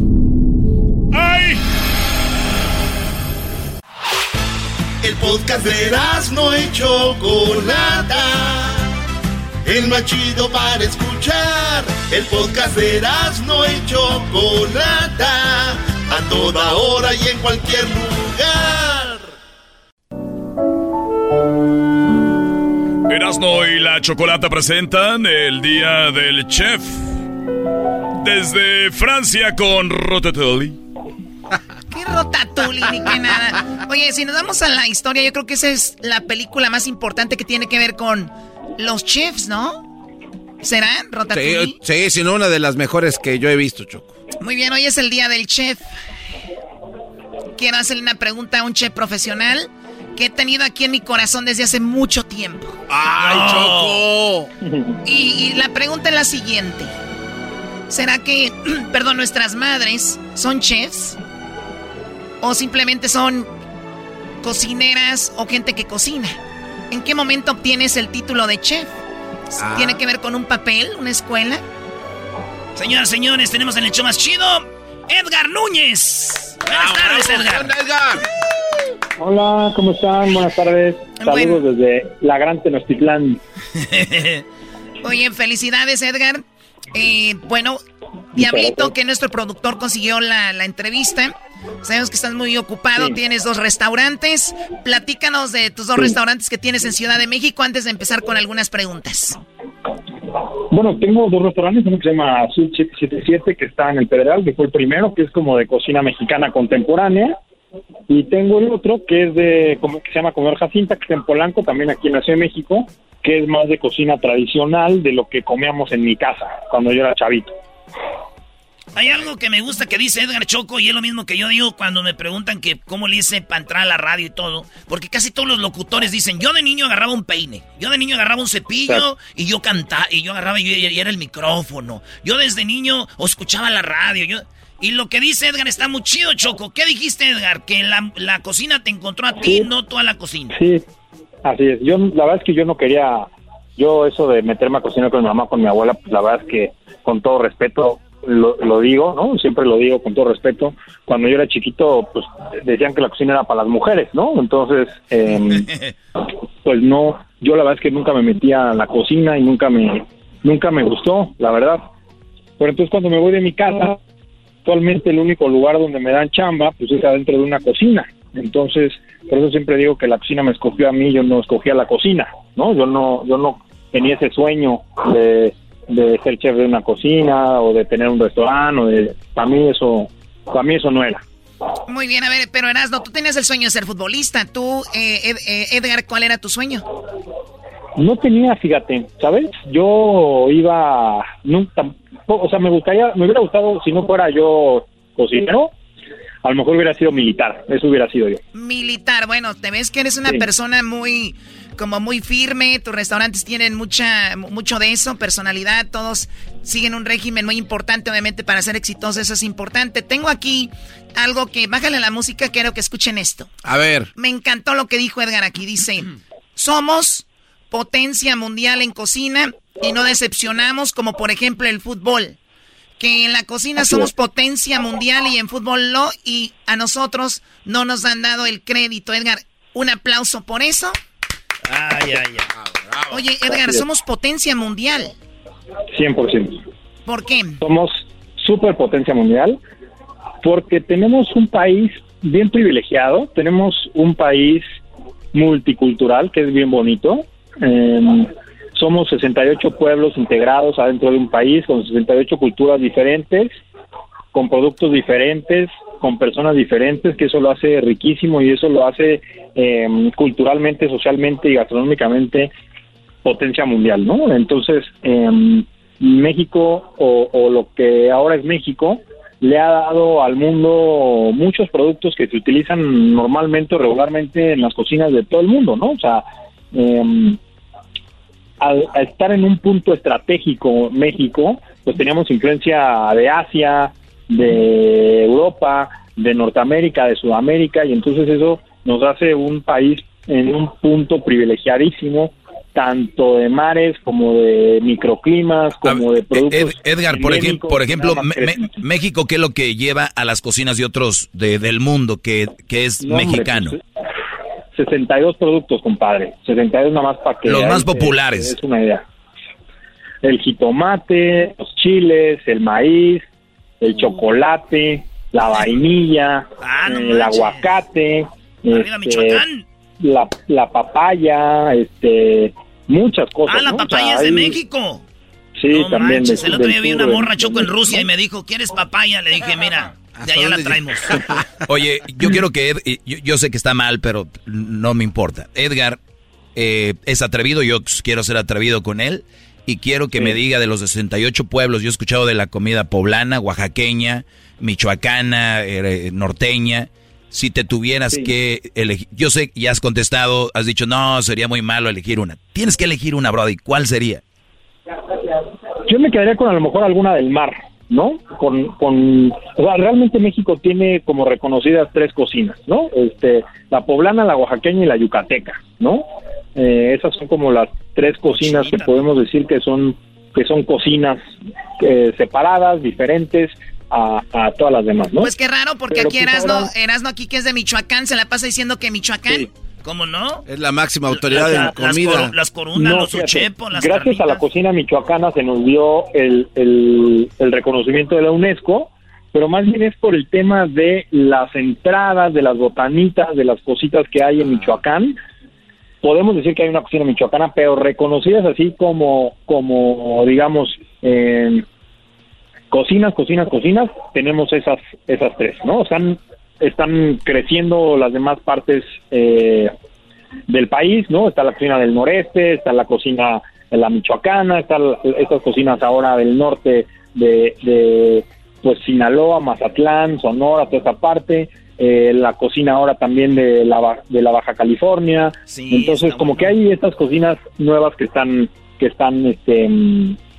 ¡Ay! El podcast de no y Chocolata. El más chido para escuchar. El podcast de no y Chocolata. A toda hora y en cualquier lugar. Erasno y la Chocolata presentan el Día del Chef. Desde Francia con Rotetoli. Qué rotatuli ni qué nada. Oye, si nos vamos a la historia, yo creo que esa es la película más importante que tiene que ver con los chefs, ¿no? ¿Será Rotatuli? Sí, sí, sino una de las mejores que yo he visto, Choco. Muy bien, hoy es el día del chef. Quiero hacerle una pregunta a un chef profesional que he tenido aquí en mi corazón desde hace mucho tiempo. ¡Ay, Choco! Y, y la pregunta es la siguiente. ¿Será que, perdón, nuestras madres son chefs? ¿O simplemente son cocineras o gente que cocina? ¿En qué momento obtienes el título de chef? Ah. ¿Tiene que ver con un papel, una escuela? Señoras, señores, tenemos en el show más chido Edgar Núñez. Buenas tardes, Edgar. Hola, ¿cómo están? Buenas tardes. Saludos desde la Gran Tenochtitlán. Oye, felicidades, Edgar. Eh, bueno, Diablito, que nuestro productor consiguió la, la entrevista. Sabemos que estás muy ocupado, tienes dos restaurantes. Platícanos de tus dos restaurantes que tienes en Ciudad de México antes de empezar con algunas preguntas. Bueno, tengo dos restaurantes, uno que se llama Sud 777, que está en el Federal, que fue el primero, que es como de cocina mexicana contemporánea. Y tengo el otro que es de, como que se llama Comedor Jacinta, que está en Polanco, también aquí en la Ciudad de México, que es más de cocina tradicional de lo que comíamos en mi casa cuando yo era chavito. Hay algo que me gusta que dice Edgar Choco y es lo mismo que yo digo cuando me preguntan que cómo le hice para entrar a la radio y todo. Porque casi todos los locutores dicen, yo de niño agarraba un peine, yo de niño agarraba un cepillo y yo cantaba, y yo agarraba y, y era el micrófono. Yo desde niño escuchaba la radio. Yo... Y lo que dice Edgar está muy chido, Choco. ¿Qué dijiste, Edgar? Que la, la cocina te encontró a ti, no tú a la cocina. Sí, así es. Yo, la verdad es que yo no quería, yo eso de meterme a cocinar con mi mamá, con mi abuela, pues la verdad es que con todo respeto lo, lo digo, ¿no? Siempre lo digo con todo respeto. Cuando yo era chiquito, pues decían que la cocina era para las mujeres, ¿no? Entonces, eh, pues no, yo la verdad es que nunca me metía a la cocina y nunca me, nunca me gustó, la verdad. Pero entonces cuando me voy de mi casa, actualmente el único lugar donde me dan chamba, pues es adentro de una cocina. Entonces, por eso siempre digo que la cocina me escogió a mí, yo no escogí a la cocina, ¿no? Yo no, yo no tenía ese sueño de, de ser chef de una cocina o de tener un restaurante, o de, para mí eso, para mí eso no era. Muy bien, a ver, pero Erasno, tú tenías el sueño de ser futbolista. Tú, eh, Ed- eh, Edgar, ¿cuál era tu sueño? No tenía, fíjate, ¿sabes? Yo iba, nunca, o sea, me gustaría, me hubiera gustado si no fuera yo cocinero, a lo mejor hubiera sido militar, eso hubiera sido yo. Militar, bueno, te ves que eres una Sí. persona muy, como muy firme, tus restaurantes tienen mucha, mucho de eso, personalidad, todos siguen un régimen muy importante, obviamente para ser exitosos eso es importante. Tengo aquí algo que, bájale la música, quiero que escuchen esto. A ver. Me encantó lo que dijo Edgar aquí, dice, somos potencia mundial en cocina y no decepcionamos como por ejemplo el fútbol. Que en la cocina Así somos es. potencia mundial y en fútbol no, y a nosotros no nos han dado el crédito. Edgar, un aplauso por eso. Ay, ay, ay. Oye, Edgar, somos potencia mundial. 100%. ¿Por qué? Somos superpotencia mundial porque tenemos un país bien privilegiado, tenemos un país multicultural que es bien bonito. Eh, somos 68 pueblos integrados adentro de un país con 68 culturas diferentes, con productos diferentes, con personas diferentes, que eso lo hace riquísimo y eso lo hace eh, culturalmente, socialmente y gastronómicamente potencia mundial, ¿no? Entonces, eh, México o, lo que ahora es México le ha dado al mundo muchos productos que se utilizan normalmente o regularmente en las cocinas de todo el mundo, ¿no? O sea, eh, al, al estar en un punto estratégico México, pues teníamos influencia de Asia, de Europa, de Norteamérica, de Sudamérica, y entonces eso nos hace un país en un punto privilegiadísimo, tanto de mares como de microclimas, como de productos. Ed- Edgar, por, ejem- endémicos por ejemplo, México, ¿qué es lo que lleva a las cocinas de otros de- del mundo que, que es No, hombre, mexicano? pues, 62 productos, compadre. 62 nada más para que... Los más populares. des una idea. El jitomate, los chiles, el maíz, el chocolate, la vainilla, Ah, no el manches. aguacate, este, la, la papaya, este, muchas cosas. Ah, la ¿no? O sea, papaya es de hay- México. Sí, No también. manches, de- el otro día vi una morra choco en Rusia y me dijo, ¿quieres papaya? Le dije, mira, de allá la traemos. Oye, yo quiero que Ed, yo, yo sé que está mal, pero no me importa. Edgar eh, es atrevido, yo quiero ser atrevido con él y quiero que me diga de los 68 pueblos, yo he escuchado de la comida poblana, oaxaqueña, michoacana, eh, norteña. Si te tuvieras que elegir, yo sé, ya has contestado, has dicho, no, sería muy malo elegir una. Tienes que elegir una, Brody. ¿Cuál sería? Yo me quedaría con a lo mejor alguna del mar, ¿no? Con, con, o sea, realmente México tiene como reconocidas tres cocinas, ¿no? Este, la poblana, la oaxaqueña y la yucateca, ¿no? Eh, esas son como las tres cocinas que podemos decir que son que son cocinas eh, separadas, diferentes, a, a todas las demás, ¿no? Pues qué raro, porque Pero, aquí pues, Erasno, ahora- Erasno aquí que es de Michoacán, se la pasa diciendo que Michoacán. ¿Cómo no? Es la máxima autoridad La- en comida. Las, coru- las corunas, No, los uchepos, las Gracias a la cocina michoacana se nos dio el, el, el reconocimiento de la UNESCO, pero más bien es por el tema de las entradas, de las botanitas, de las cositas que hay en Michoacán. Podemos decir que hay una cocina michoacana, pero reconocidas así como, como digamos, eh, cocinas, cocinas, cocinas, tenemos esas, esas tres, ¿no? Están, están creciendo las demás partes eh, del país, ¿no? Está la cocina del noreste, está la cocina de la michoacana, están estas cocinas ahora del norte de, de pues Sinaloa, Mazatlán, Sonora, toda esta parte, eh, la cocina ahora también de la, de la Baja California, entonces como que hay estas cocinas nuevas que están que están este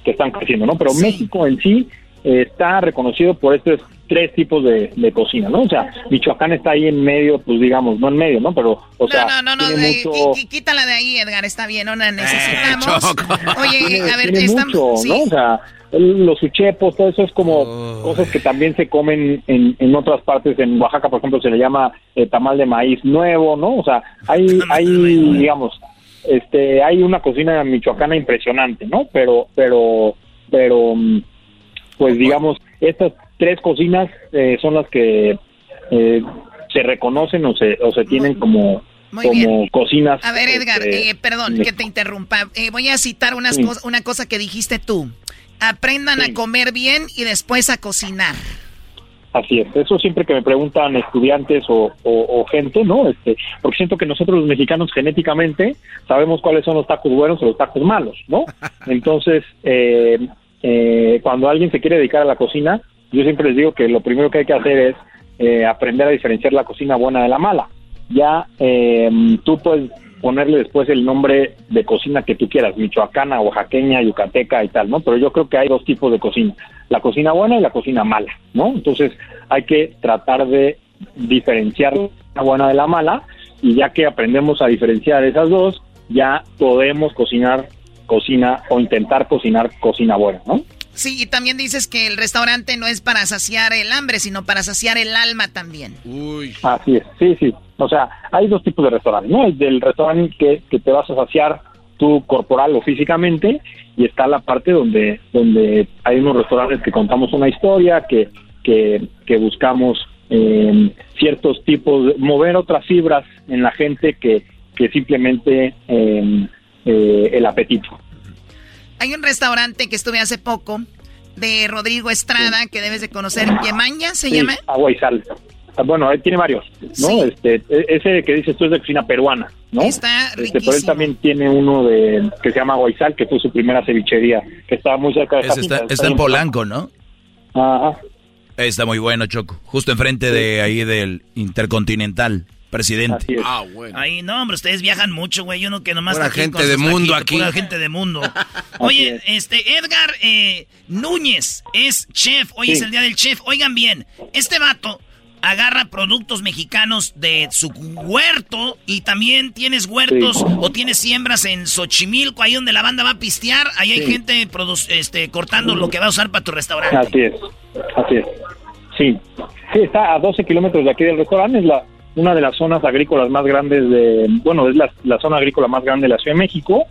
que están creciendo, ¿no? Pero México en sí eh, está reconocido por estos tres tipos de, de cocina, ¿no? O sea, Michoacán está ahí en medio, pues digamos, no en medio, ¿no? Pero, o sea, no, no, no, tiene eh, mucho... qui- quítala de ahí, Edgar, está bien, no la necesitamos. Oye, tiene, a ver, tiene estamos... mucho, sí. ¿no? O sea, los uchepos, todo eso es como cosas que también se comen en, en otras partes. En Oaxaca, por ejemplo, se le llama eh, tamal de maíz nuevo, ¿no? O sea, hay, hay digamos, este, hay una cocina michoacana impresionante, ¿no? Pero, pero, pero, mm, pues digamos, estas tres cocinas eh, son las que eh, se reconocen o se, o se tienen como, Muy como bien. cocinas. A ver, Edgar, este, eh, perdón que te interrumpa. Eh, voy a citar unas Sí. una cosa que dijiste tú. Aprendan a comer bien y después a cocinar. Así es, eso siempre que me preguntan estudiantes o, o- o gente, ¿no? Este, porque siento que nosotros los mexicanos genéticamente sabemos cuáles son los tacos buenos o los tacos malos, ¿no? Entonces, eh, eh, cuando alguien se quiere dedicar a la cocina, yo siempre les digo que lo primero que hay que hacer es eh, aprender a diferenciar la cocina buena de la mala. Ya eh, tú puedes ponerle después el nombre de cocina que tú quieras, michoacana, oaxaqueña, yucateca y tal, ¿no? Pero yo creo que hay dos tipos de cocina, la cocina buena y la cocina mala, ¿no? Entonces hay que tratar de diferenciar la buena de la mala y ya que aprendemos a diferenciar esas dos, ya podemos cocinar cocina o intentar cocinar cocina buena, ¿no? Sí, y también dices que el restaurante no es para saciar el hambre, sino para saciar el alma también. Uy. Así es, sí, sí. O sea, hay dos tipos de restaurantes, ¿no? El del restaurante que, que te vas a saciar tú corporal o físicamente y está la parte donde donde hay unos restaurantes que contamos una historia, que, que, que buscamos eh, ciertos tipos, de, mover otras fibras en la gente que, que simplemente eh, eh, el apetito. Hay un restaurante que estuve hace poco de Rodrigo Estrada que debes de conocer. ¿Yemanya se Sí, llama? Agua y sal. Ah, Bueno, él tiene varios, ¿no? Este, e- ese que dices tú es de cocina peruana, ¿no? Está Este, pero él también tiene uno de que se llama Agua y sal, que fue su primera cevichería, que estaba muy cerca de Ese está, está en Polanco, ¿no? Ajá. Está muy bueno, Choco. Justo enfrente de ahí del Intercontinental, presidente. Ah, bueno. Ahí, no, hombre, ustedes viajan mucho, güey. Uno que nomás Pura está aquí gente de mundo aquí. Pura gente de mundo. Oye, este, Edgar eh, Núñez es chef. Hoy Sí. es el día del chef. Oigan bien, este vato agarra productos mexicanos de su huerto y también tienes huertos Sí. o tienes siembras en Xochimilco, ahí donde la banda va a pistear. Ahí hay Sí. gente este, cortando lo que va a usar para tu restaurante. Así es, así es. Sí, sí, está a 12 kilómetros de aquí del restaurante, es la una de las zonas agrícolas más grandes de, bueno, es la, la zona agrícola más grande de la Ciudad de México.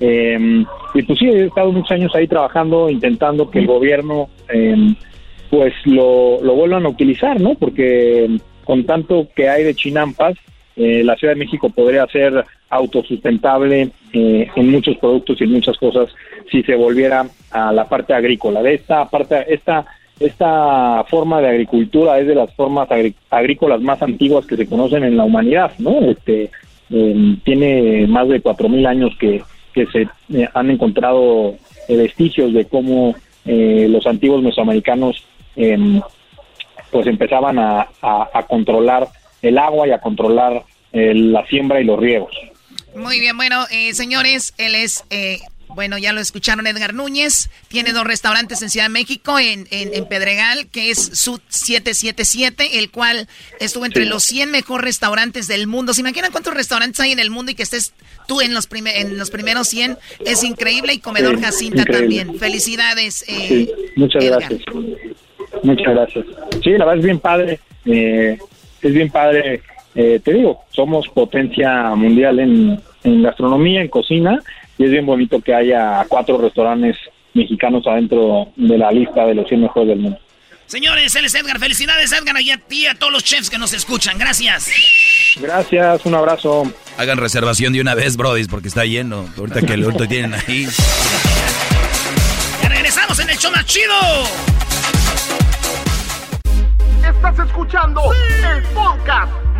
Eh, y pues sí, he estado muchos años ahí trabajando, intentando que el gobierno eh, pues lo, lo vuelvan a utilizar, ¿no? Porque con tanto que hay de chinampas, eh, la Ciudad de México podría ser autosustentable eh, en muchos productos y en muchas cosas si se volviera a la parte agrícola. De esta parte, esta esta forma de agricultura es de las formas agrícolas más antiguas que se conocen en la humanidad, ¿no? Este eh, tiene más de cuatro mil años que, que se eh, han encontrado eh, vestigios de cómo eh, los antiguos mesoamericanos em, pues empezaban a, a- a controlar el agua y a controlar eh, la siembra y los riegos. Muy bien, bueno, señores, él es, bueno, ya lo escucharon, Edgar Núñez. Tiene dos restaurantes en Ciudad de México, en, en, en Pedregal, que es Sud 777, el cual estuvo entre Sí. los 100 mejores restaurantes del mundo. ¿Se imaginan cuántos restaurantes hay en el mundo y que estés tú en los, prime- en los primeros 100? Es increíble y Comedor Sí, Jacinta increíble. también. Felicidades. eh, Sí, muchas Edgar. gracias. Muchas gracias. Sí, la verdad es bien padre. Eh, es bien padre. Eh, te digo, somos potencia mundial en, en gastronomía, en cocina, y es bien bonito que haya cuatro restaurantes mexicanos adentro de la lista de los 100 mejores del mundo. Señores, él es Edgar. Felicidades, Edgar, y a ti y a todos los chefs que nos escuchan. Gracias. Gracias, un abrazo. Hagan reservación de una vez, Brody, porque está lleno. Ahorita que el otro tienen ahí. Ya regresamos en el show más chido. Estás escuchando el podcast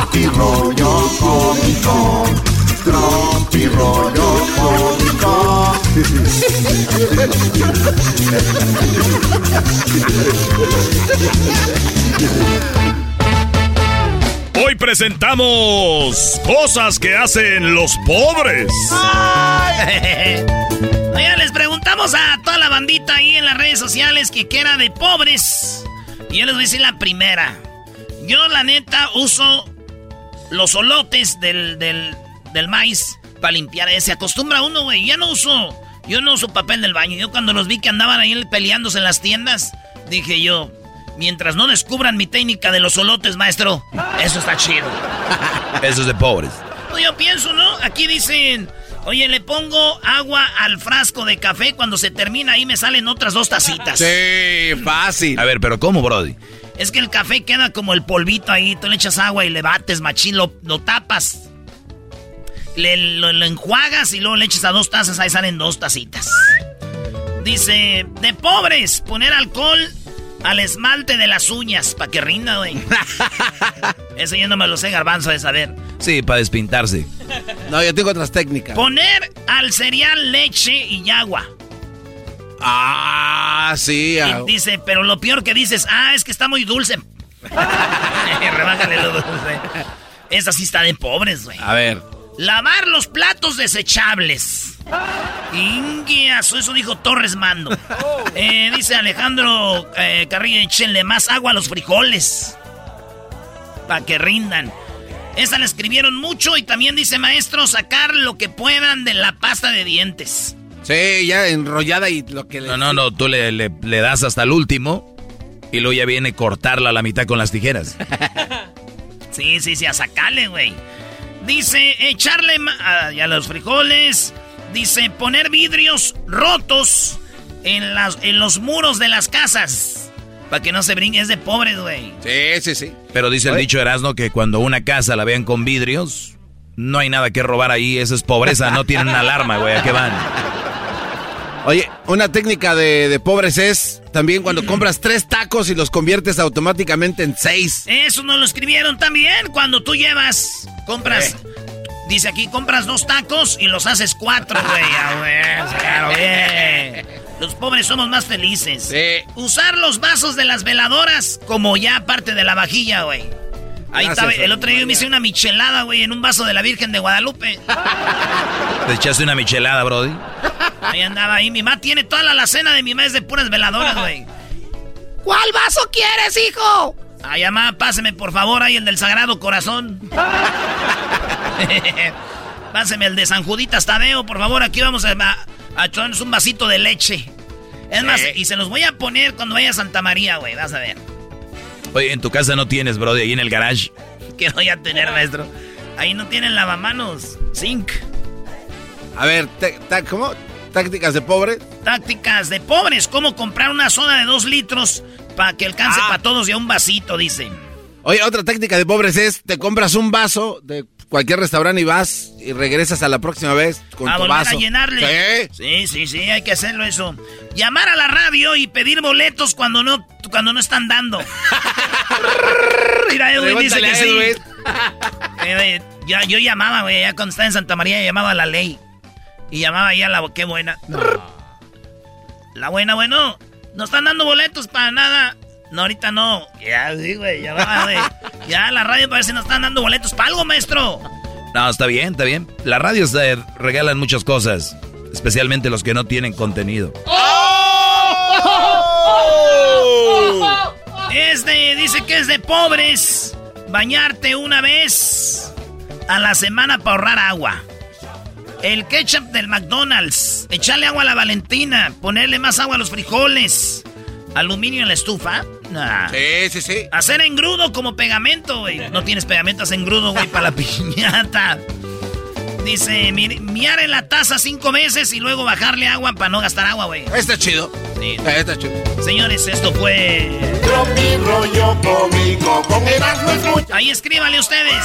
Tropi rollo cómico. Tropi rollo cómico. Hoy presentamos cosas que hacen los pobres. Oigan, les preguntamos a toda la bandita ahí en las redes sociales que qué era de pobres. Y yo les voy a decir la primera. Yo, la neta, uso los olotes del, del, del maíz para limpiar. Eh, Se acostumbra uno, güey. Ya no uso. Yo no uso papel del baño. Yo cuando los vi que andaban ahí peleándose en las tiendas, dije yo, mientras no descubran mi técnica de los olotes, maestro, eso está chido. Eso es de pobres. No, Yo pienso, ¿no? Aquí dicen, oye, le pongo agua al frasco de café, cuando se termina ahí me salen otras dos tacitas. Sí, fácil. A ver, pero ¿cómo, Brody? Es que el café queda como el polvito ahí, tú le echas agua y le bates, machín, lo, lo tapas. Le, lo, lo enjuagas y luego le echas a dos tazas, ahí salen dos tacitas. Dice, de pobres, poner alcohol al esmalte de las uñas, para que rinda, güey. Eso yo no me lo sé, garbanzo, de saber. Sí, para despintarse. No, yo tengo otras técnicas. Poner al cereal leche y agua. Ah, sí. ah. Y dice, pero lo peor que dices, ah, es que está muy dulce. Rebájale lo dulce. Esa sí está de pobres, güey. A ver. Lavar los platos desechables. Inguiazo, eso dijo Torres Mando. Eh, dice Alejandro eh, Carrillo, échenle más agua a los frijoles. Para que rindan. Esa la escribieron mucho y también dice maestro, sacar lo que puedan de la pasta de dientes. Sí, ya enrollada y lo que le... No, no, no, tú le, le- le das hasta el último y luego ya viene cortarla a la mitad con las tijeras. Sí, sí, sí, a sacarle, güey. Dice echarle ma- ah, los frijoles. Dice poner vidrios rotos en, las, en los muros de las casas. Para que no se brinque, es de pobres, güey. Sí, sí, sí. Pero dice el dicho Erasmo que cuando una casa la vean con vidrios, no hay nada que robar ahí, eso es pobreza, no tienen alarma, güey, ¿a qué van? Oye, una técnica de, de pobres es también cuando compras tres tacos y los conviertes automáticamente en seis. Eso nos lo escribieron también. Cuando tú llevas, compras. Dice aquí, compras dos tacos y los haces cuatro, güey. Ah. Los pobres somos más felices. Usar los vasos de las veladoras como ya parte de la vajilla, güey. Ahí Gracias, está, el otro día María. me hice una michelada, güey, en un vaso de la Virgen de Guadalupe. ¿Te echaste una michelada, Brody? Ahí andaba ahí. Mi mamá tiene toda la alacena de mi mamá es de puras veladoras, güey. ¿Cuál vaso quieres, hijo? Ay, mamá, páseme por favor ahí el del Sagrado Corazón. Páseme el de San Juditas Tadeo, por favor. Aquí vamos a, a, a echarnos un vasito de leche. Es más, y se los voy a poner cuando vaya a Santa María, güey. Vas a ver. Oye, en tu casa no tienes, Brody, ahí en el garage. ¿Qué voy a tener, maestro? Ahí no tienen lavamanos. Zinc. A ver, ¿cómo? ¿Tácticas de pobre? Tácticas de pobres. ¿Cómo comprar una soda de dos litros para que alcance para todos y a un vasito, dicen. Oye, otra táctica de pobres es te compras un vaso de cualquier restaurante y vas y regresas a la próxima vez con a tu volver vaso. a llenarle. Sí, sí, sí, hay que hacerlo eso. Llamar a la radio y pedir boletos cuando no, cuando no están dando. Mira, Edwin dice que sí. Eh, yo llamaba, güey, ya cuando estaba en Santa María llamaba a la ley. Y llamaba ya la... ¡Qué buena! La buena, bueno. No están dando boletos para nada. No, ahorita no. Ya, sí, güey, ya va, güey. Ya, la radio parece que no están dando boletos para algo, maestro. No, está bien, está bien. Las radios eh, regalan muchas cosas, especialmente los que no tienen contenido. Es de, dice que es de pobres bañarte una vez a la semana para ahorrar agua. El ketchup del McDonald's, echarle agua a la Valentina, ponerle más agua a los frijoles, aluminio en la estufa. Nah. Sí, sí, sí. Hacer engrudo como pegamento, güey. No tienes pegamento, haz engrudo, güey, para la piñata. Dice, mi- miar en la taza cinco veces y luego bajarle agua para no gastar agua, güey. Está chido. Sí. Está chido. Señores, esto fue... Tropi rollo cómico, con. Ahí escríbanle ustedes.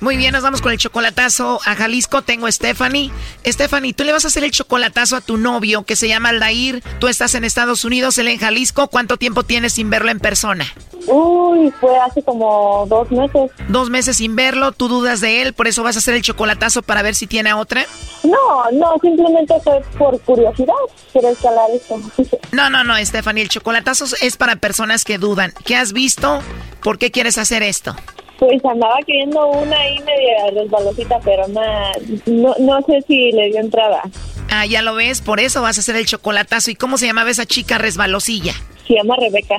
Muy bien, nos vamos con el chocolatazo a Jalisco. Tengo a Stephanie. Stephanie, tú le vas a hacer el chocolatazo a tu novio que se llama Aldair. Tú estás en Estados Unidos, él en Jalisco. ¿Cuánto tiempo tienes sin verlo en persona? Uy, fue hace como dos meses. Dos meses sin verlo, tú dudas de él, por eso vas a hacer el chocolatazo para ver si tiene a otra. No, no, simplemente fue por curiosidad. Quiero escalar esto. No, no, no, Stephanie, el chocolatazo es para personas que dudan. ¿Qué has visto? ¿Por qué quieres hacer esto? Pues andaba queriendo una ahí media resbalosita, pero nada, no, no sé si le dio entrada. Ah, ya lo ves, por eso vas a hacer el chocolatazo. ¿Y cómo se llamaba esa chica resbalosilla? Se llama Rebeca.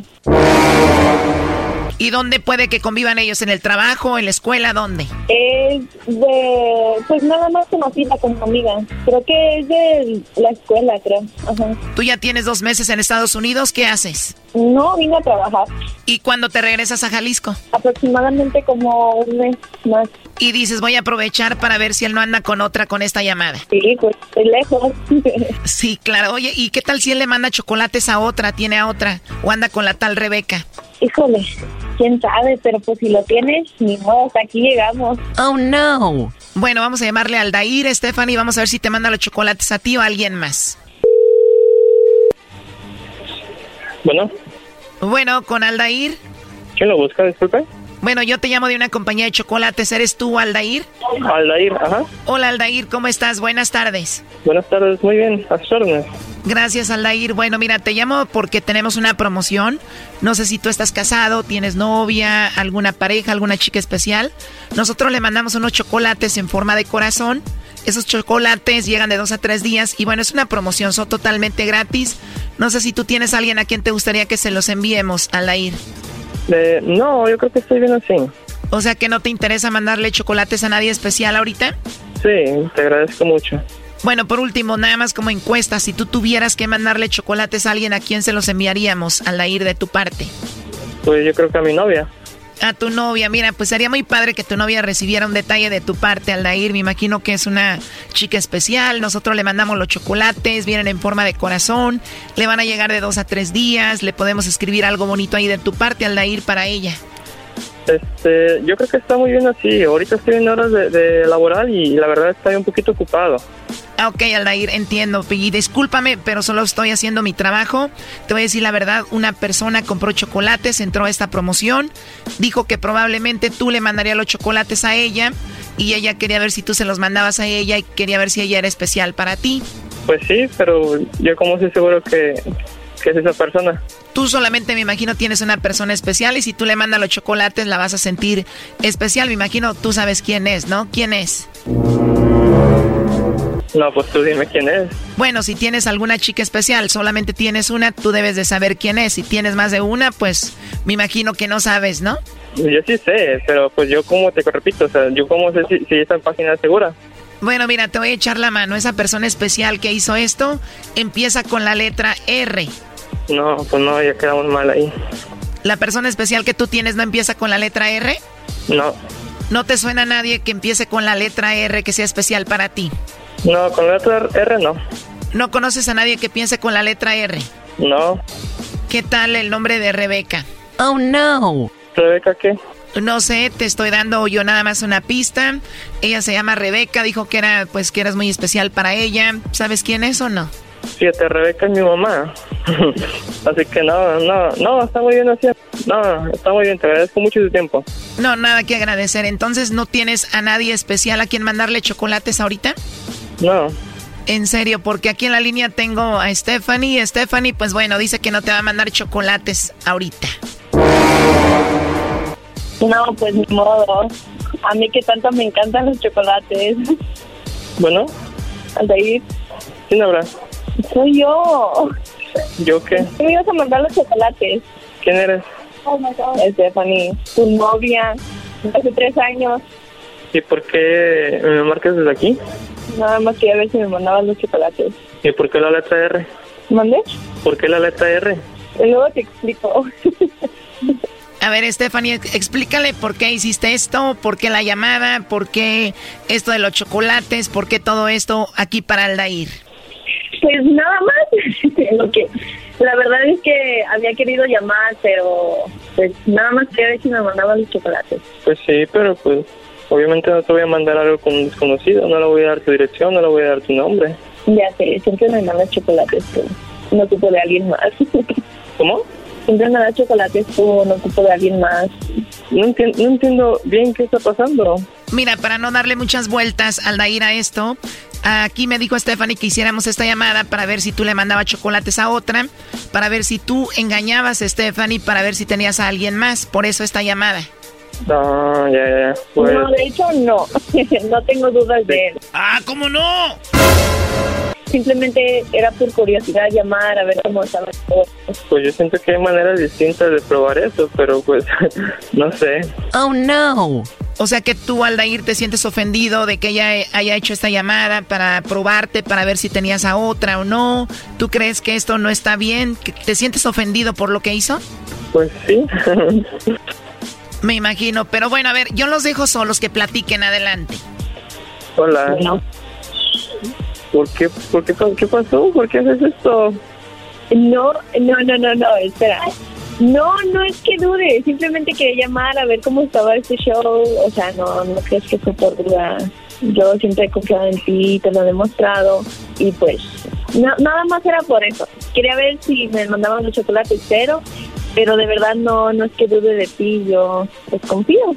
¿Y dónde puede que convivan ellos? ¿En el trabajo, en la escuela, dónde? Es de, pues nada más conocida como amiga. Creo que es de la escuela, creo. Ajá. Tú ya tienes dos meses en Estados Unidos, ¿qué haces? No, vine a trabajar. ¿Y cuándo te regresas a Jalisco? Aproximadamente como un mes más. Y dices, voy a aprovechar para ver si él no anda con otra con esta llamada. Sí, pues es lejos. Sí, claro. Oye, ¿y qué tal si él le manda chocolates a otra, tiene a otra? ¿O anda con la tal Rebeca? Híjole, quién sabe, pero pues si lo tienes, ni modo, hasta aquí llegamos. Oh, no. Bueno, vamos a llamarle al Dair, Stephanie, vamos a ver si te manda los chocolates a ti o a alguien más. Bueno, Bueno, con Aldair. ¿quién lo busca? Disculpe. Bueno, yo te llamo de una compañía de chocolates. ¿Eres tú, Aldair? Aldair, ajá. Hola, Aldair, ¿cómo estás? Buenas tardes. Buenas tardes, muy bien, a. Gracias, Aldair. Bueno, mira, te llamo porque tenemos una promoción. No sé si tú estás casado, tienes novia, alguna pareja, alguna chica especial. Nosotros le mandamos unos chocolates en forma de corazón. Esos chocolates llegan de dos a tres días y bueno, es una promoción, son totalmente gratis. No sé si tú tienes a alguien a quien te gustaría que se los enviemos, Aldair. Eh, no, yo creo que estoy bien así. O sea que no te interesa mandarle chocolates a nadie especial ahorita. Sí, te agradezco mucho. Bueno, por último, nada más como encuesta, si tú tuvieras que mandarle chocolates a alguien, ¿a quién se los enviaríamos al ir de tu parte? Pues yo creo que a mi novia. A tu novia, mira, pues sería muy padre que tu novia recibiera un detalle de tu parte, Aldair. Me imagino que es una chica especial. Nosotros le mandamos los chocolates, vienen en forma de corazón. Le van a llegar de dos a tres días. Le podemos escribir algo bonito ahí de tu parte, Aldair, para ella. Este, yo creo que está muy bien así. Ahorita estoy en horas de, de laboral y la verdad estoy un poquito ocupado. Ok, Aldair, entiendo. Y discúlpame, pero solo estoy haciendo mi trabajo. Te voy a decir la verdad, una persona compró chocolates, entró a esta promoción, dijo que probablemente tú le mandarías los chocolates a ella y ella quería ver si tú se los mandabas a ella y quería ver si ella era especial para ti. Pues sí, pero yo como estoy seguro que, que es esa persona. Tú solamente me imagino tienes una persona especial y si tú le mandas los chocolates la vas a sentir especial. Me imagino tú sabes quién es, ¿no? ¿Quién es? No, pues tú dime quién es. Bueno, si tienes alguna chica especial, solamente tienes una, tú debes de saber quién es. Si tienes más de una, pues me imagino que no sabes, ¿no? Yo sí sé, pero pues yo como te repito, o sea, yo como sé si, si esa página es segura. Bueno, mira, te voy a echar la mano. Esa persona especial que hizo esto empieza con la letra R. No, pues no, ya quedamos mal ahí. ¿La persona especial que tú tienes no empieza con la letra R? No. ¿No te suena a nadie que empiece con la letra R que sea especial para ti? No, con la letra R no. ¿No conoces a nadie que piense con la letra R? No. ¿Qué tal el nombre de Rebeca? Oh, no. ¿Rebeca qué? No sé, te estoy dando yo nada más una pista. Ella se llama Rebeca, dijo que era pues que eras muy especial para ella. ¿Sabes quién es o no? Fíjate, Rebeca es mi mamá. así que no, no, no, está muy bien así. No, está muy bien, te agradezco mucho tu tiempo. No, nada que agradecer. Entonces, ¿no tienes a nadie especial a quien mandarle chocolates ahorita? No. En serio, porque aquí en la línea tengo a Stephanie. Stephanie, pues bueno, dice que no te va a mandar chocolates ahorita. No, pues ni modo. A mí que tanto me encantan los chocolates. Bueno, Aldair, ¿quién habla? Soy yo. ¿Yo qué? ¿Qué me ibas a mandar los chocolates? ¿Quién eres? Stephanie, tu novia, hace tres años. ¿Y por qué me marcas desde aquí? Nada más quería ver si me mandaban los chocolates. ¿Y por qué la letra R? ¿Mandé? ¿Por qué la letra R? Y luego te explico. A ver, Stephanie, explícale por qué hiciste esto, por qué la llamada, por qué esto de los chocolates, por qué todo esto aquí para Aldair. Pues nada más. Lo que, la verdad es que había querido llamar, pero pues nada más quería ver si me mandaban los chocolates. Pues sí, pero pues obviamente no te voy a mandar algo con un desconocido, no le voy a dar tu dirección, no le voy a dar tu nombre. Ya sé, siempre me mandas chocolates tú. No ocupo de alguien más. ¿Cómo? Siempre me das chocolates tú, no ocupo de alguien más. No, enti- no entiendo bien qué está pasando. Mira, para no darle muchas vueltas al Dair a esto, aquí me dijo Stephanie que hiciéramos esta llamada para ver si tú le mandabas chocolates a otra, para ver si tú engañabas a Stephanie, para ver si tenías a alguien más. Por eso esta llamada. No, ya, ya, ya. Pues, No, de hecho no. no tengo dudas de él. Ah, ¿cómo no? Simplemente era por curiosidad llamar a ver cómo estaba todo. pues yo siento que hay maneras distintas de probar eso, pero pues no sé. Oh, no. O sea que tú, Aldair, te sientes ofendido de que ella haya hecho esta llamada para probarte, para ver si tenías a otra o no. ¿Tú crees que esto no está bien? ¿Que ¿Te sientes ofendido por lo que hizo? Pues sí. Me imagino, pero bueno, a ver, yo los dejo solos que platiquen adelante. Hola. ¿Por qué, por qué, qué pasó? ¿Por qué haces esto? No, no, no, no, no, espera. No, no es que dude, simplemente quería llamar a ver cómo estaba este show. O sea, no, no crees que fue por duda. Yo siempre he confiado en ti, te lo he demostrado. Y pues, no, nada más era por eso. Quería ver si me mandaban los chocolates, pero, pero de verdad no, no es que dude de ti, yo pues confío.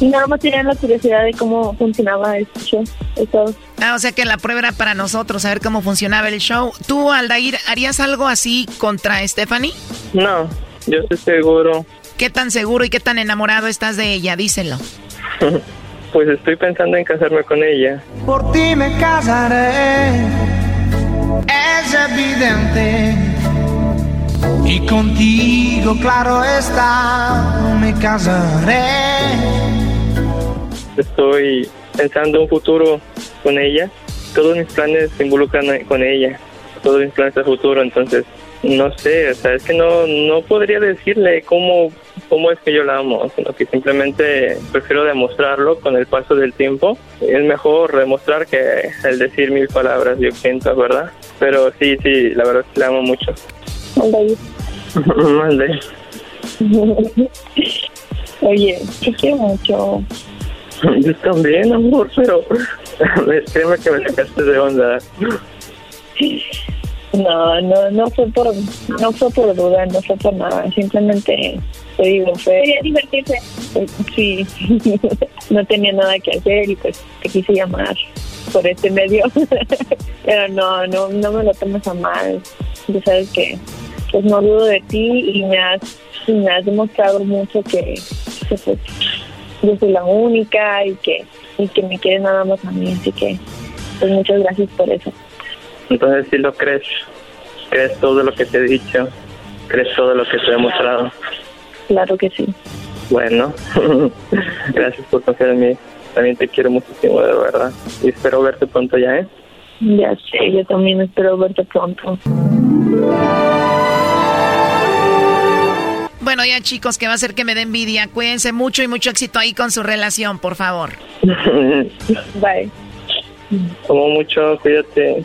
Y nada más tenía la curiosidad de cómo funcionaba este show. Eso. Ah, o sea que la prueba era para nosotros, a ver cómo funcionaba el show. ¿Tú, Aldair, harías algo así contra Stephanie? No, yo estoy seguro. ¿Qué tan seguro y qué tan enamorado estás de ella? Díselo. Pues estoy pensando en casarme con ella. Por ti me casaré, es evidente. Y contigo, claro está, me casaré. Estoy pensando un futuro con ella. Todos mis planes se involucran con ella. Todos mis planes a futuro, entonces no sé, o sea, es que no no podría decirle cómo cómo es que yo la amo, sino que simplemente prefiero demostrarlo con el paso del tiempo. Es mejor demostrar que el decir mil palabras, yo siento, ¿verdad? Pero sí, sí, la verdad es que la amo mucho. Mande. Oye, te quiero mucho. Yo también, amor, pero créeme que me sacaste de onda. No, no, no fue por, no fue por duda, no fue por nada. Simplemente te digo, fue. Quería divertirse. Sí, no tenía nada que hacer y pues te quise llamar por este medio. Pero no, no, no me lo tomes a mal. Ya sabes que pues no dudo de ti y me has, me has demostrado mucho que, que, pues, yo soy la única y que, y que me quieres nada más a mí. Así que pues muchas gracias por eso. Entonces, si lo crees, crees todo lo que te he dicho, crees todo lo que te he demostrado. Claro que sí. Bueno, gracias por confiar en mí. También te quiero muchísimo, de verdad. Y espero verte pronto ya, ¿eh? Ya sé, yo también espero verte pronto. Bueno, ya chicos, que va a ser que me dé envidia. Cuídense mucho y mucho éxito ahí con su relación, por favor. Bye. Como mucho, cuídate.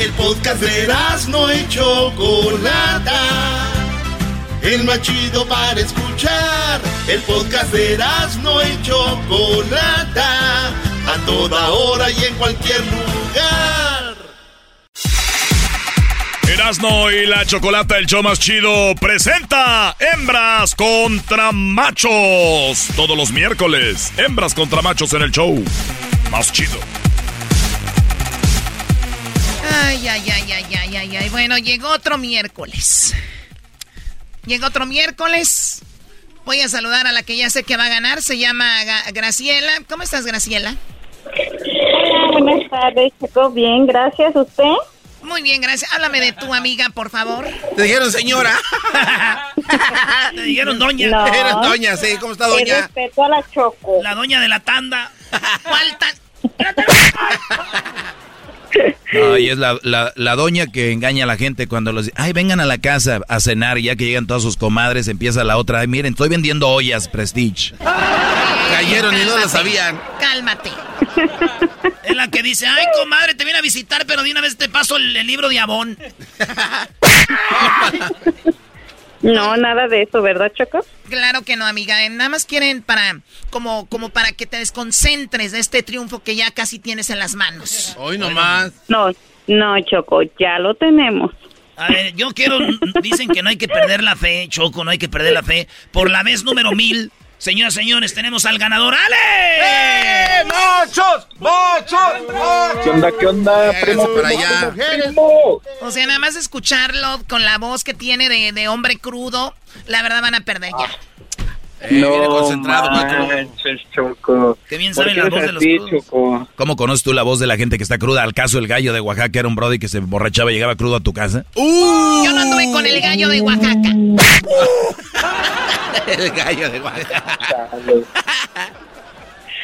El podcast de no y Chocolata. El más chido para escuchar. El podcast de no y Chocolata. A toda hora y en cualquier lugar. Erasno y la chocolata, el show más chido, presenta Hembras contra Machos. Todos los miércoles, Hembras contra Machos en el show más chido. Ay, ay, ay, ay, ay, ay, ay. Bueno, llegó otro miércoles. Llegó otro miércoles. Voy a saludar a la que ya sé que va a ganar. Se llama Ga- Graciela. ¿Cómo estás, Graciela? Hola, buenas tardes, Choco. Bien, gracias. ¿Usted? Muy bien, gracias. Háblame de tu amiga, por favor. Te dijeron señora. Te dijeron doña. No. Eres doña, sí. ¿Cómo está doña? respeto a la Choco. La doña de la tanda. ¿Cuál tan? No, y es la, la, la doña que engaña a la gente cuando los ay, vengan a la casa a cenar y ya que llegan todas sus comadres, empieza la otra, ay, miren, estoy vendiendo ollas, Prestige. Cayeron y no lo sabían. Cálmate. Es la que dice, ay, comadre, te viene a visitar, pero de una vez te paso el, el libro de Avon. No, nada de eso, ¿verdad, Choco? Claro que no, amiga. Eh, Nada más quieren para como como para que te desconcentres de este triunfo que ya casi tienes en las manos. Hoy nomás. No, no, Choco, ya lo tenemos. A ver, yo quiero, dicen que no hay que perder la fe, Choco, no hay que perder la fe. Por la vez número mil, señoras y señores, tenemos al ganador, ¡Ale! ¡Eh, ¡Machos! ¡Machos! ¿Qué onda, qué onda, primo? para allá. primo? O sea, nada más escucharlo con la voz que tiene de, de hombre crudo, la verdad van a perder ya. Eh, viene concentrado, manches, Choco. Qué bien ¿Por saben qué la voz de los. Choco? ¿Cómo conoces tú la voz de la gente que está cruda? ¿Al caso el gallo de Oaxaca era un brody que se borrachaba y llegaba crudo a tu casa? ¡Uh! Yo no anduve con el gallo de Oaxaca. El gallo de Oaxaca.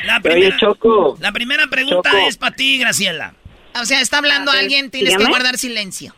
La Oye, primera, Choco. la primera pregunta Choco. es para ti, Graciela. O sea, está hablando A ver, alguien, tienes que guardar silencio.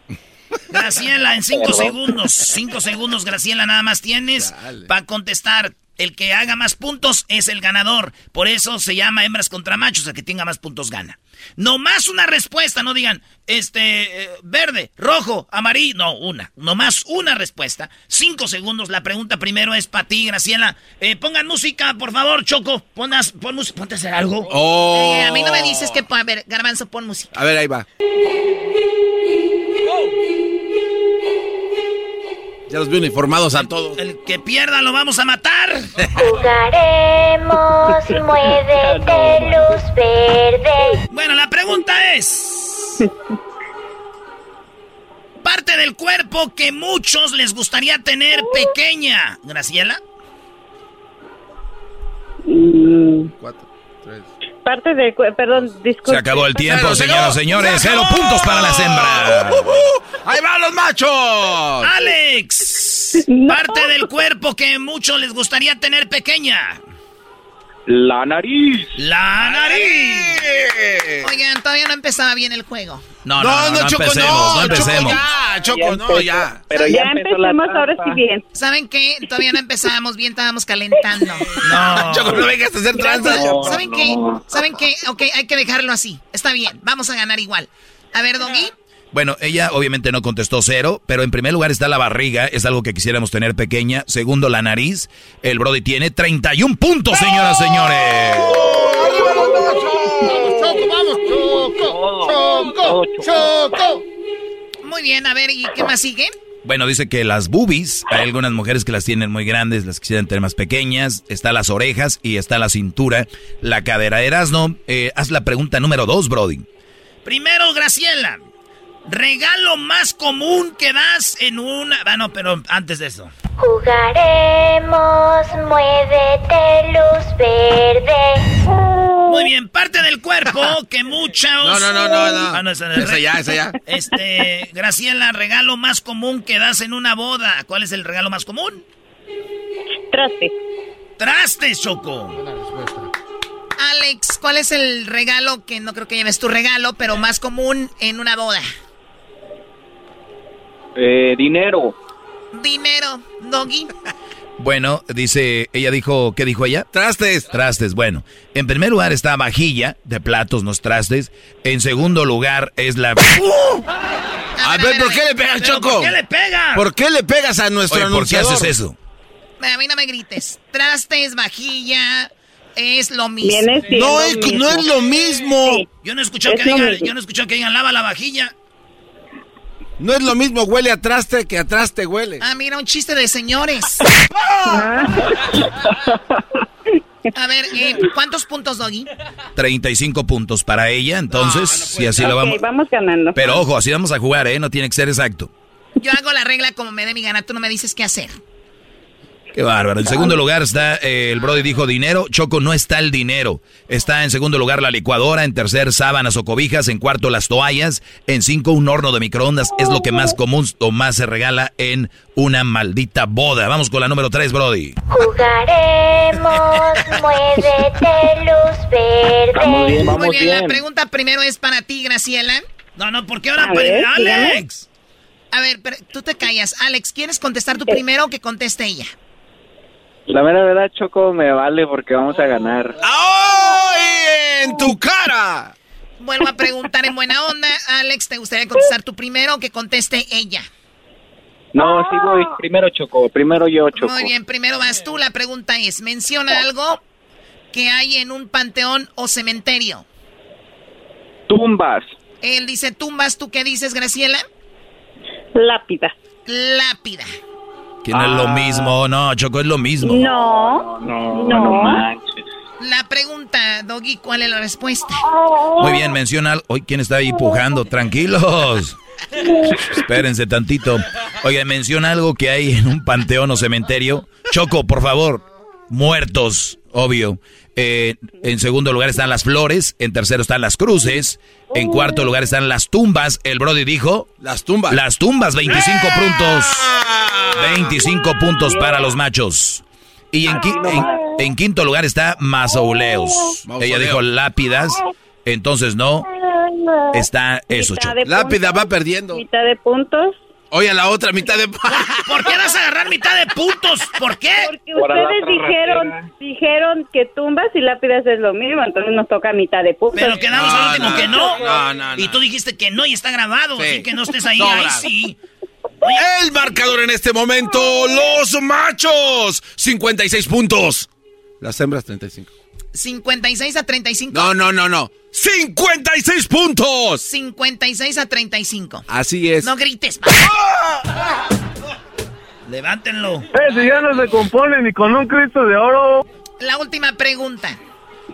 Graciela, en cinco Perdón. segundos, cinco segundos, Graciela, nada más tienes para contestar. El que haga más puntos es el ganador. Por eso se llama hembras contra machos. El que tenga más puntos gana. No más una respuesta, no digan, este, eh, verde, rojo, amarillo. No, una. No más una respuesta. Cinco segundos. La pregunta primero es para ti, Graciela. Eh, pongan música, por favor, Choco. Ponas, pon música. Ponte a hacer algo. Oh. Eh, a mí no me dices que... A ver, Garbanzo, pon música. A ver, ahí va. Ya los vi uniformados a todos. El que pierda lo vamos a matar. Jugaremos, muévete, luz verde. Bueno, la pregunta es... Parte del cuerpo que muchos les gustaría tener pequeña. Graciela. Mm, Cuatro, tres. Parte del cuerpo, perdón, disculpe. Se acabó el tiempo, señoras y se señores. Cero puntos para las hembras. ¡Ahí van los machos! Alex. Parte del cuerpo que muchos les gustaría tener pequeña. La nariz. La nariz. Oigan, todavía no empezaba bien el juego. No, no, no, no, Choco, empecemos, no, no, Choco, empecemos. ya, Choco, Ya no, ya. Pero ya, Ya empecemos ahora sí bien. ¿Saben qué? Todavía no empezábamos bien, estábamos calentando. No. Choco, no vengas a hacer tranzas. No, ¿Saben no. qué? ¿Saben qué? Ok, hay que dejarlo así. Está bien, vamos a ganar igual. A ver, Doggy. Bueno, ella obviamente no contestó cero, pero en primer lugar está la barriga, es algo que quisiéramos tener pequeña. Segundo, la nariz. El Brody tiene 31 puntos, señoras y señores. Choco, vamos, Choco, Choco, Choco. Muy bien, a ver, ¿y qué más sigue? Bueno, dice que las boobies, hay algunas mujeres que las tienen muy grandes, las quisieran tener más pequeñas, está las orejas y está la cintura, la cadera. Erasno, eh, haz la pregunta número dos, Brody. Primero, Graciela, regalo más común que das en una... Ah, no, pero antes de eso. Jugaremos, muévete, luz verde. Muy bien, parte del cuerpo que muchos... No, no, no, no, no. Ah, no, esa, Esa ya, esa ya. Este, Graciela, regalo más común que das en una boda. ¿Cuál es el regalo más común? Traste. Trastes, Choco. Alex, ¿cuál es el regalo que no creo que lleves tu regalo, pero más común en una boda? Eh, dinero. Dinero, Doggy. Bueno, dice, ella dijo, ¿qué dijo ella? Trastes. Trastes, bueno. En primer lugar está vajilla, de platos, no trastes. En segundo lugar es la... A ver, ¿por qué le pegas, ¿Pero Choco? ¿Por qué le pega? ¿Por qué le pegas a nuestro Oye, ¿por qué haces eso? A mí no me grites. Trastes, vajilla, es lo mismo. No es, mismo. no es lo mismo. Sí. Yo no he escuchado Es que digan, yo no he escuchado que digan lava la vajilla. No es lo mismo huele a traste que a traste huele. Ah, mira, un chiste de señores. A ver, eh, ¿cuántos puntos, Doggy? 35 puntos para ella, entonces, si así lo Ok, vamos... vamos ganando. Pero ojo, así vamos a jugar, ¿eh? No tiene que ser exacto. Yo hago la regla como me dé mi gana, tú no me dices qué hacer. Qué bárbaro. En segundo lugar está, eh, el Brody dijo dinero. Choco, no está el dinero. Está en segundo lugar la licuadora. En tercer, sábanas o cobijas. En cuarto, las toallas. En cinco, un horno de microondas. Es lo que más común o más se regala en una maldita boda. Vamos con la número tres, Brody. Jugaremos, muévete, luz verde. Vamos bien, vamos Muy bien, la pregunta primero es para ti, Graciela. No, no, ¿por qué ahora? A ver, Alex. A ver, pero tú te callas. Alex, ¿quieres contestar tú primero o que conteste ella? La mera verdad, Choco, me vale porque vamos a ganar. ¡Ay, en tu cara! Vuelvo a preguntar en buena onda. Alex, ¿te gustaría contestar tú primero o que conteste ella? No, sí voy. Primero Choco, primero yo, Choco. Muy bien, primero vas tú. La pregunta es, menciona algo que hay en un panteón o cementerio. Tumbas. Él dice tumbas, ¿tú qué dices, Graciela? Lápida. Lápida. Que no es lo mismo. No, Choco, es lo mismo. No. No, No. no manches. La pregunta, Doggy, ¿cuál es la respuesta? Muy bien, menciona... Hoy, ¿quién está ahí pujando? Tranquilos. Espérense tantito. Oiga, menciona algo que hay en un panteón o cementerio. Choco, por favor. Muertos, obvio. Eh, en segundo lugar están las flores. En tercero están las cruces. En cuarto lugar están las tumbas. El Brody dijo. Las tumbas. Las tumbas, 25 puntos. 25 puntos para los machos. Y en, qui- en- en quinto lugar está mausoleos. Mausoleo. Ella dijo lápidas. Entonces no. Está eso, Lápida puntos, va perdiendo. Mitad de puntos. Oye, a la otra mitad de... ¿Por qué vas a agarrar mitad de puntos? ¿Por qué? Porque ustedes dijeron, ratera. dijeron que tumbas y lápidas es lo mismo, entonces nos toca mitad de puntos. Pero quedamos al No, último no, que no. no, no, no. Y tú dijiste que no y está grabado, Sí. así que no estés ahí. Ahí sí. El marcador en este momento, los machos, 56 puntos. Las hembras, 35. 56 a 35. No, no, no, no. 56 puntos. 56 a 35. Así es. No grites. Levántenlo. Eh, si ya no se compone ni con un Cristo de oro. La última pregunta.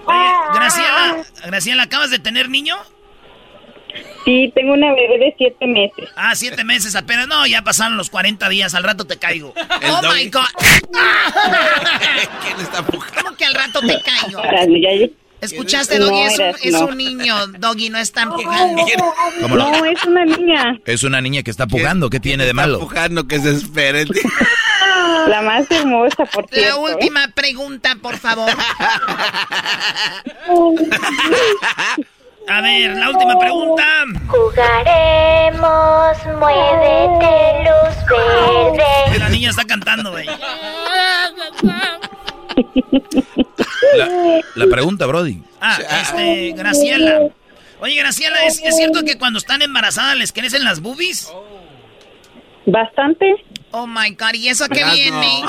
Oye, Graciela, Graciela, ¿acabas de tener niño? Sí, tengo una bebé de siete meses. Ah, siete meses apenas. No, ya pasaron los 40 días. Al rato te caigo. Oh my God. ¿Quién está pujando? ¿Cómo que al rato te caigo? Ya- ¿Escuchaste, No, Doggy? Es, un, es un niño, Doggy, no están empujando. ¿Cómo no? No, es una niña. Es una niña que está pujando. ¿Qué tiene de Está malo? pujando que se esperen. La más hermosa, por La cierto. última pregunta, por favor. A ver, la última pregunta. Jugaremos, muévete, luz verde. La niña está cantando, güey. La, la pregunta, Brody. Ah, este, Graciela. Oye, Graciela, ¿es, es cierto que cuando están embarazadas les crecen las boobies? Bastante. Oh my God, ¿y eso qué Erasmo. viene?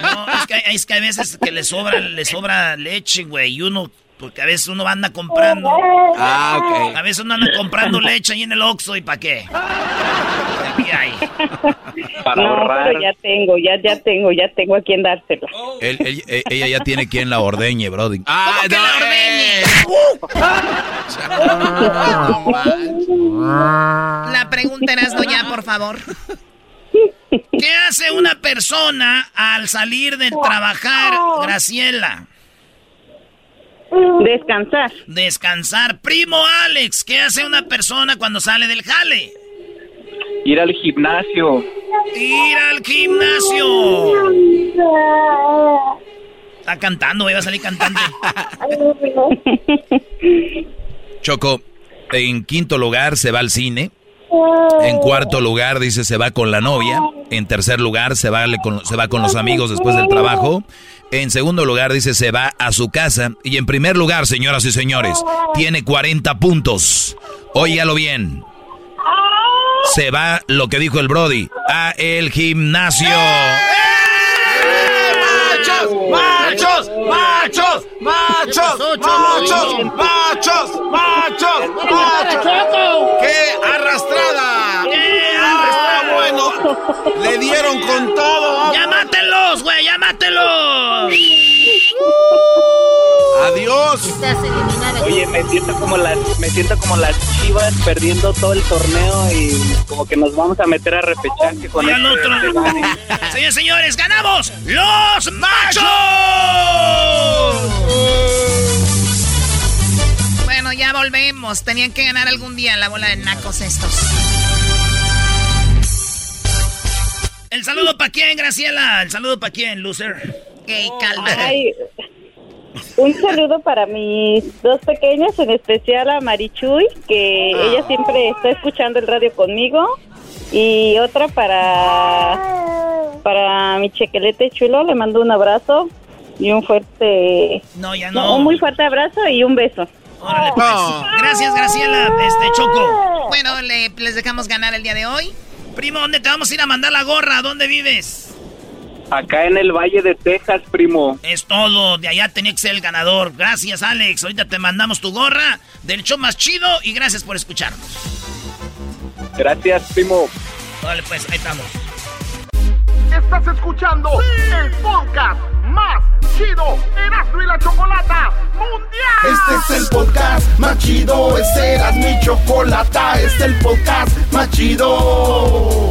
No, es que, hay- es que hay veces que les sobra, les sobra leche, güey, y uno Porque a veces uno anda comprando. Ah, ok. A veces uno anda comprando leche ahí en el Oxxo y ¿para qué? Aquí hay. no, pero ya tengo, ya, ya tengo, ya tengo a quien dársela. Él- él- e- ella ya tiene quien la ordeñe, Brody. Ah, no, eh. La pregunta era ya, por favor. ¿Qué hace una persona al salir de trabajar, Graciela? Descansar. Descansar. Primo Alex, ¿qué hace una persona cuando sale del jale? Ir al gimnasio. Ir al gimnasio. Está cantando, iba a salir cantante. Choco, en quinto lugar se va al cine. En cuarto lugar dice se va con la novia. En tercer lugar se va, con, se va con los amigos después del trabajo. En segundo lugar, dice, se va a su casa. Y en primer lugar, señoras y señores, tiene 40 puntos. Óigalo bien. Se va lo que dijo el Brody a el gimnasio. ¡Eh! ¡Machos! ¡Machos! ¡Machos! ¡Machos! ¡Machos! ¡Machos! ¡Machos! machos ¡Qué arrastrada! ¡Qué arrastrada! bueno! ¡Le dieron con todo! ¡Ya mátenlos, güey! ¡Ya! Adiós. Oye, me siento como las, me siento como las chivas perdiendo todo el torneo y como que nos vamos a meter a repechaje con este- otro. Señores, señores, ganamos los machos. Bueno, ya volvemos. Tenían que ganar algún día la bola de nacos estos. El saludo para quién, Graciela. El saludo para quién, loser. Ey, calma. Ay, un saludo para mis dos pequeñas, en especial a Marichuy, que ella siempre está escuchando el radio conmigo. Y otra para, para mi chequelete chulo, le mando un abrazo y un fuerte... No, ya no. Un muy fuerte abrazo y un beso. Órale, pues. Gracias, Graciela. Este, Choco. Bueno, le- les dejamos ganar el día de hoy. Primo, ¿dónde te vamos a ir a mandar la gorra? ¿Dónde vives? Acá en el Valle de Texas, primo. Es todo. De allá tenía que ser el ganador. Gracias, Alex. Ahorita te mandamos tu gorra del show más chido y gracias por escucharnos. Gracias, primo. Vale, pues, ahí estamos. Estás escuchando el podcast más chido Erasmo y la Chocolata Mundial. Este es el podcast más chido, este era mi chocolata, este es el podcast más chido.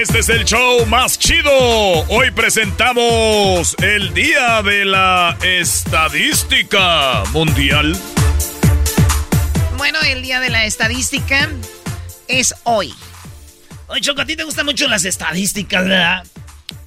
Este es el show más chido. Hoy presentamos el Día de la Estadística Mundial. Bueno, el día de la estadística es hoy. Oye, Choco, a ti te gustan mucho las estadísticas, ¿verdad?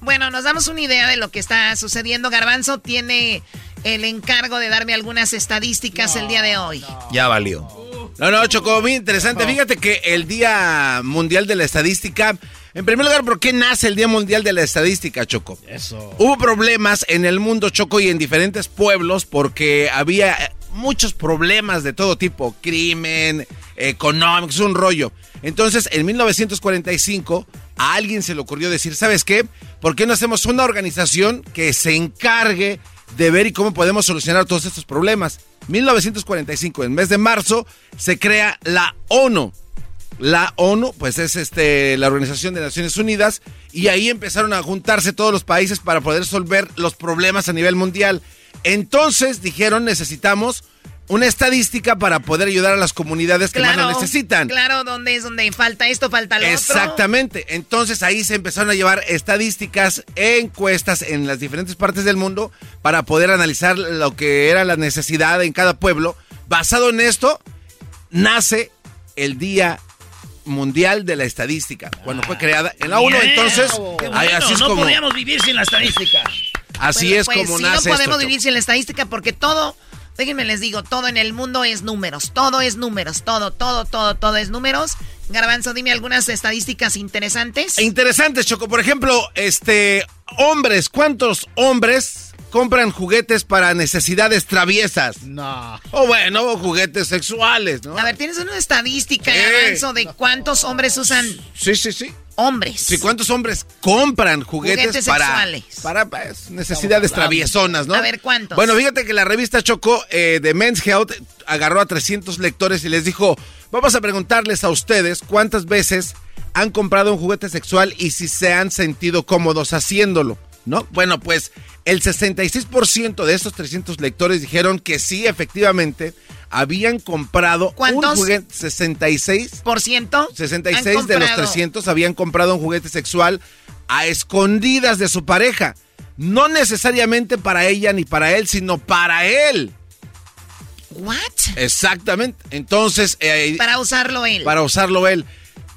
Bueno, nos damos una idea de lo que está sucediendo. Garbanzo tiene el encargo de darme algunas estadísticas el día de hoy. Ya valió. No, no, Choco, muy interesante. Fíjate que el Día Mundial de la Estadística, en primer lugar, ¿por qué nace el Día Mundial de la Estadística, Choco? Eso. Hubo problemas en el mundo, Choco, y en diferentes pueblos porque había muchos problemas de todo tipo, crimen, económico, es un rollo. Entonces, en 1945, a alguien se le ocurrió decir, ¿sabes qué? ¿Por qué no hacemos una organización que se encargue de ver y cómo podemos solucionar todos estos problemas? 1945, en mes de marzo, se crea la ONU. La ONU, pues es este, la Organización de Naciones Unidas, y ahí empezaron a juntarse todos los países para poder resolver los problemas a nivel mundial. Entonces dijeron, necesitamos una estadística para poder ayudar a las comunidades que más lo necesitan. Claro, donde es donde falta esto, falta lo otro. Exactamente. Entonces ahí se empezaron a llevar estadísticas, encuestas en las diferentes partes del mundo para poder analizar lo que era la necesidad en cada pueblo. Basado en esto, nace el Día Mundial de la Estadística, cuando fue creada en la ONU. Entonces, bueno, así es no como... podíamos vivir sin la estadística. Así Bueno, es pues, como sí, nace no podemos esto, vivir sin la estadística porque todo, déjenme les digo, todo en el mundo es números, todo es números, todo, todo, todo, todo es números. Garbanzo, dime algunas estadísticas interesantes. Interesante, Choco. Por ejemplo, este, hombres, ¿cuántos hombres compran juguetes para necesidades traviesas? No. O bueno, juguetes sexuales, ¿no? A ver, ¿tienes una estadística, ¿Qué? Garbanzo, de cuántos hombres usan Sí, sí, sí. hombres? Sí, ¿cuántos hombres compran juguetes, Juguetes para, sexuales. para pues, necesidades traviesonas, no? A ver, ¿cuántos? Bueno, fíjate que la revista Choco eh, de Men's Health agarró a 300 lectores y les dijo, vamos a preguntarles a ustedes cuántas veces han comprado un juguete sexual y si se han sentido cómodos haciéndolo, ¿no? Bueno, pues el 66% de estos 300 lectores dijeron que sí, efectivamente, habían comprado ¿Cuántos? un juguete 66 ¿Por ciento? 66 Han de los comprado. 300 habían comprado un juguete sexual a escondidas de su pareja. No necesariamente para ella ni para él, sino para él. ¿What? Exactamente. Entonces, eh, Para usarlo él. para usarlo él.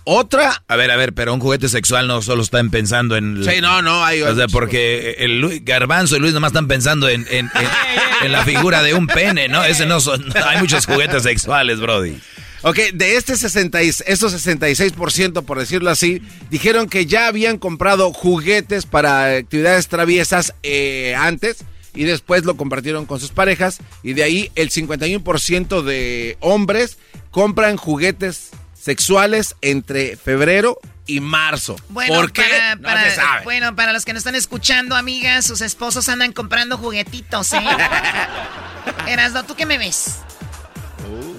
Otra. A ver, a ver, pero un juguete sexual no solo están pensando en. Sí, no, no, hay. O sea, porque el Luis- Garbanzo y Luis nomás están pensando en, en, en- en la figura de un pene, ¿no? Ese no son. Hay muchos juguetes sexuales, Brody. Ok, de este 60, y- estos 66%, por decirlo así, dijeron que ya habían comprado juguetes para actividades traviesas eh, antes y después lo compartieron con sus parejas y de ahí el 51% de hombres compran juguetes sexuales entre febrero y marzo. Bueno, ¿Por qué? Para, No para- se sabe. bueno, para los que nos están escuchando, amigas, sus esposos andan comprando juguetitos, ¿eh? Erasno, ¿tú qué me ves?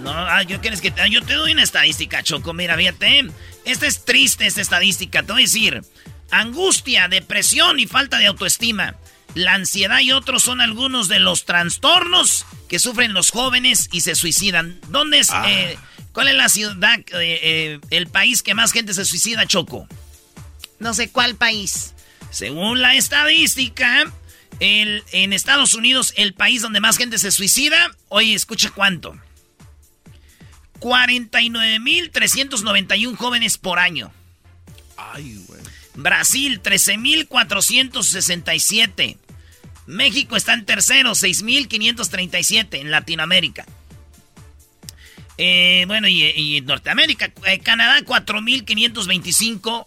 No, ah, yo quieres que te- yo te doy una estadística, Choco. Mira, fíjate. Esta es triste, esta estadística. Te voy a decir. Angustia, depresión y falta de autoestima. La ansiedad y otros son algunos de los trastornos que sufren los jóvenes y se suicidan. ¿Dónde es? Ah. eh, ¿Cuál es la ciudad, eh, eh, el país que más gente se suicida, Choco? No sé cuál país. Según la estadística, el- en Estados Unidos, el país donde más gente se suicida, oye, escucha cuánto. 49.391 jóvenes por año. Ay, güey. Brasil, 13.467. México está en tercero, 6.537 en Latinoamérica. Eh, bueno, y, y Norteamérica, eh, Canadá, 4.525.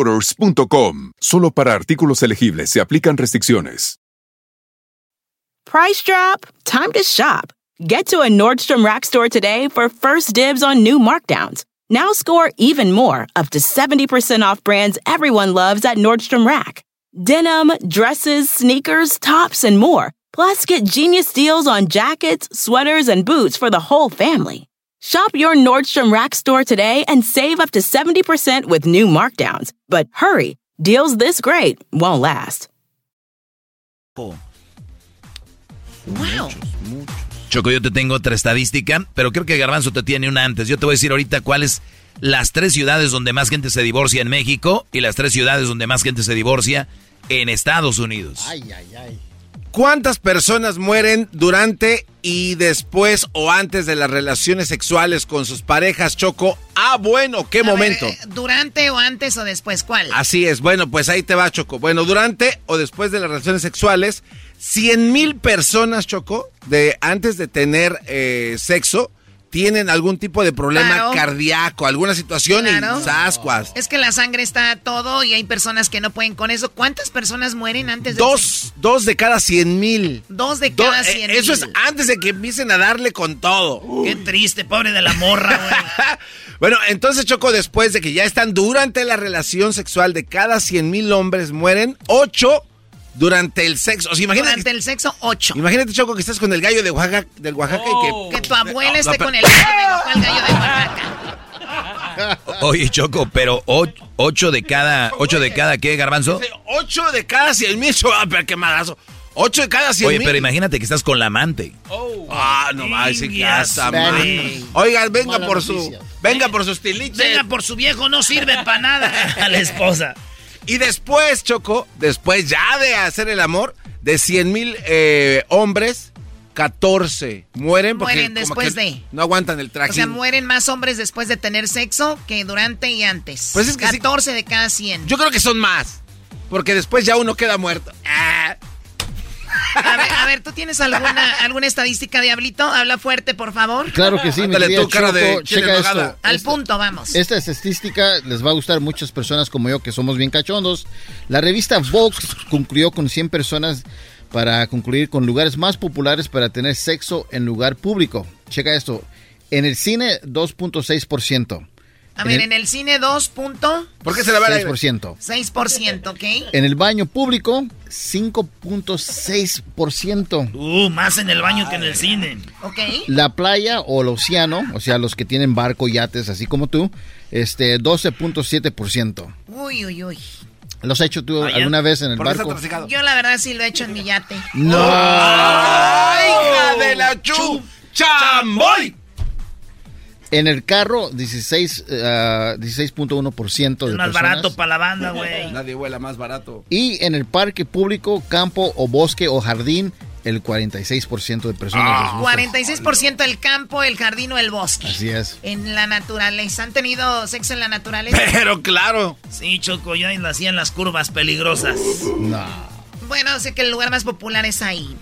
ebaymotors.com. Solo para artículos elegibles se aplican restricciones. Price drop? Time to shop. Get to a Nordstrom Rack store today for first dibs on new markdowns. Now score even more, up to 70% off brands everyone loves at Nordstrom Rack. Denim, dresses, sneakers, tops, and more. Plus, get genius deals on jackets, sweaters, and boots for the whole family. Shop your Nordstrom Rack store today and save up to 70% with new markdowns. But hurry, deals this great won't last. Wow. Choco, yo te tengo otra estadística, pero creo que Garbanzo te tiene una antes. Yo te voy a decir ahorita cuáles las tres ciudades donde más gente se divorcia en México y las tres ciudades donde más gente se divorcia en Estados Unidos. Ay, ay, ay. ¿Cuántas personas mueren durante y después o antes de las relaciones sexuales con sus parejas, Choco? Ah, bueno, ¿qué A momento? eh, ¿Durante o antes o después? ¿Cuál? Así es, bueno, pues ahí te va, Choco. Bueno, durante o después de las relaciones sexuales, 100 mil personas, Choco, de antes de tener eh, sexo, tienen algún tipo de problema Claro. cardíaco, alguna situación Claro. y sascuas. Es que la sangre está todo y hay personas que no pueden con eso. ¿Cuántas personas mueren antes de Dos, dos de cada 100 mil. Dos de Do- cada eh, cien Eso es mil. antes de que empiecen a darle con todo. Qué triste, pobre de la morra, güey. Bueno, entonces Choco, después de que ya están durante la relación sexual de cada 100 mil hombres, mueren 8 durante el sexo. O sea, imagínate, Durante el sexo, ocho. imagínate Choco, que estás con el gallo de Oaxaca, del Oaxaca y que... Que tu abuela No, esté con el gallo de, ¿cuál gallo de Oaxaca? Oye, Choco, pero ocho de cada, ocho de cada, ¿qué, Garbanzo? 8 de cada 100 mil, pero qué malazo. 8 de cada 100 Oye, mil. pero imagínate que estás con la amante. Ah, no más, sí güey. Oigan, venga por su, venga por sus tiliches. Venga, por su viejo no sirve para nada a la esposa. Y después, Choco, después ya de hacer el amor, de 100 mil eh, hombres, 14 mueren porque Mueren después de. no aguantan el traje. O sea, mueren más hombres después de tener sexo que durante y antes. Pues es que sí. 14 de cada 100. Yo creo que son más, porque después ya uno queda muerto. Ah. A ver, a ver, ¿tú tienes alguna, alguna estadística, Diablito? Habla fuerte, por favor. Claro que sí, mi querida tú, cara de checa esto. Al punto, vamos. Esta estadística les va a gustar a muchas personas como yo que somos bien cachondos. La revista Vogue concluyó con 100 personas para concluir con lugares más populares para tener sexo en lugar público. Checa esto. En el cine, 2.6%. A ver, en el cine 2. punto ¿Por qué se le va el aire? 6%. 6%, ¿ok? En el baño público, 5.6%. Uh, más en el baño que en el cine. Ok. La playa o el océano, o sea, los que tienen barco, yates, así como tú, este, 12.7%. Uy, uy, uy. ¿Los has hecho tú alguna vez en el ¿Por qué está barco? Yo la verdad sí lo he hecho en mi yate. No. ¡Ay, hija de la chu! ¡Chamboy! En el carro, 16, ah, 16.1% de Es más personas. barato para la banda, güey. Nadie vuela más barato. Y en el parque público, campo o bosque o jardín, el 46% de personas Ah. les gusta. 46% el campo, el jardín o el bosque. Así es. En la naturaleza. ¿Han tenido sexo en la naturaleza? Pero claro. Sí, Choco, yo ahí lo hacía en las curvas peligrosas. No. Bueno, sé que el lugar más popular es ahí.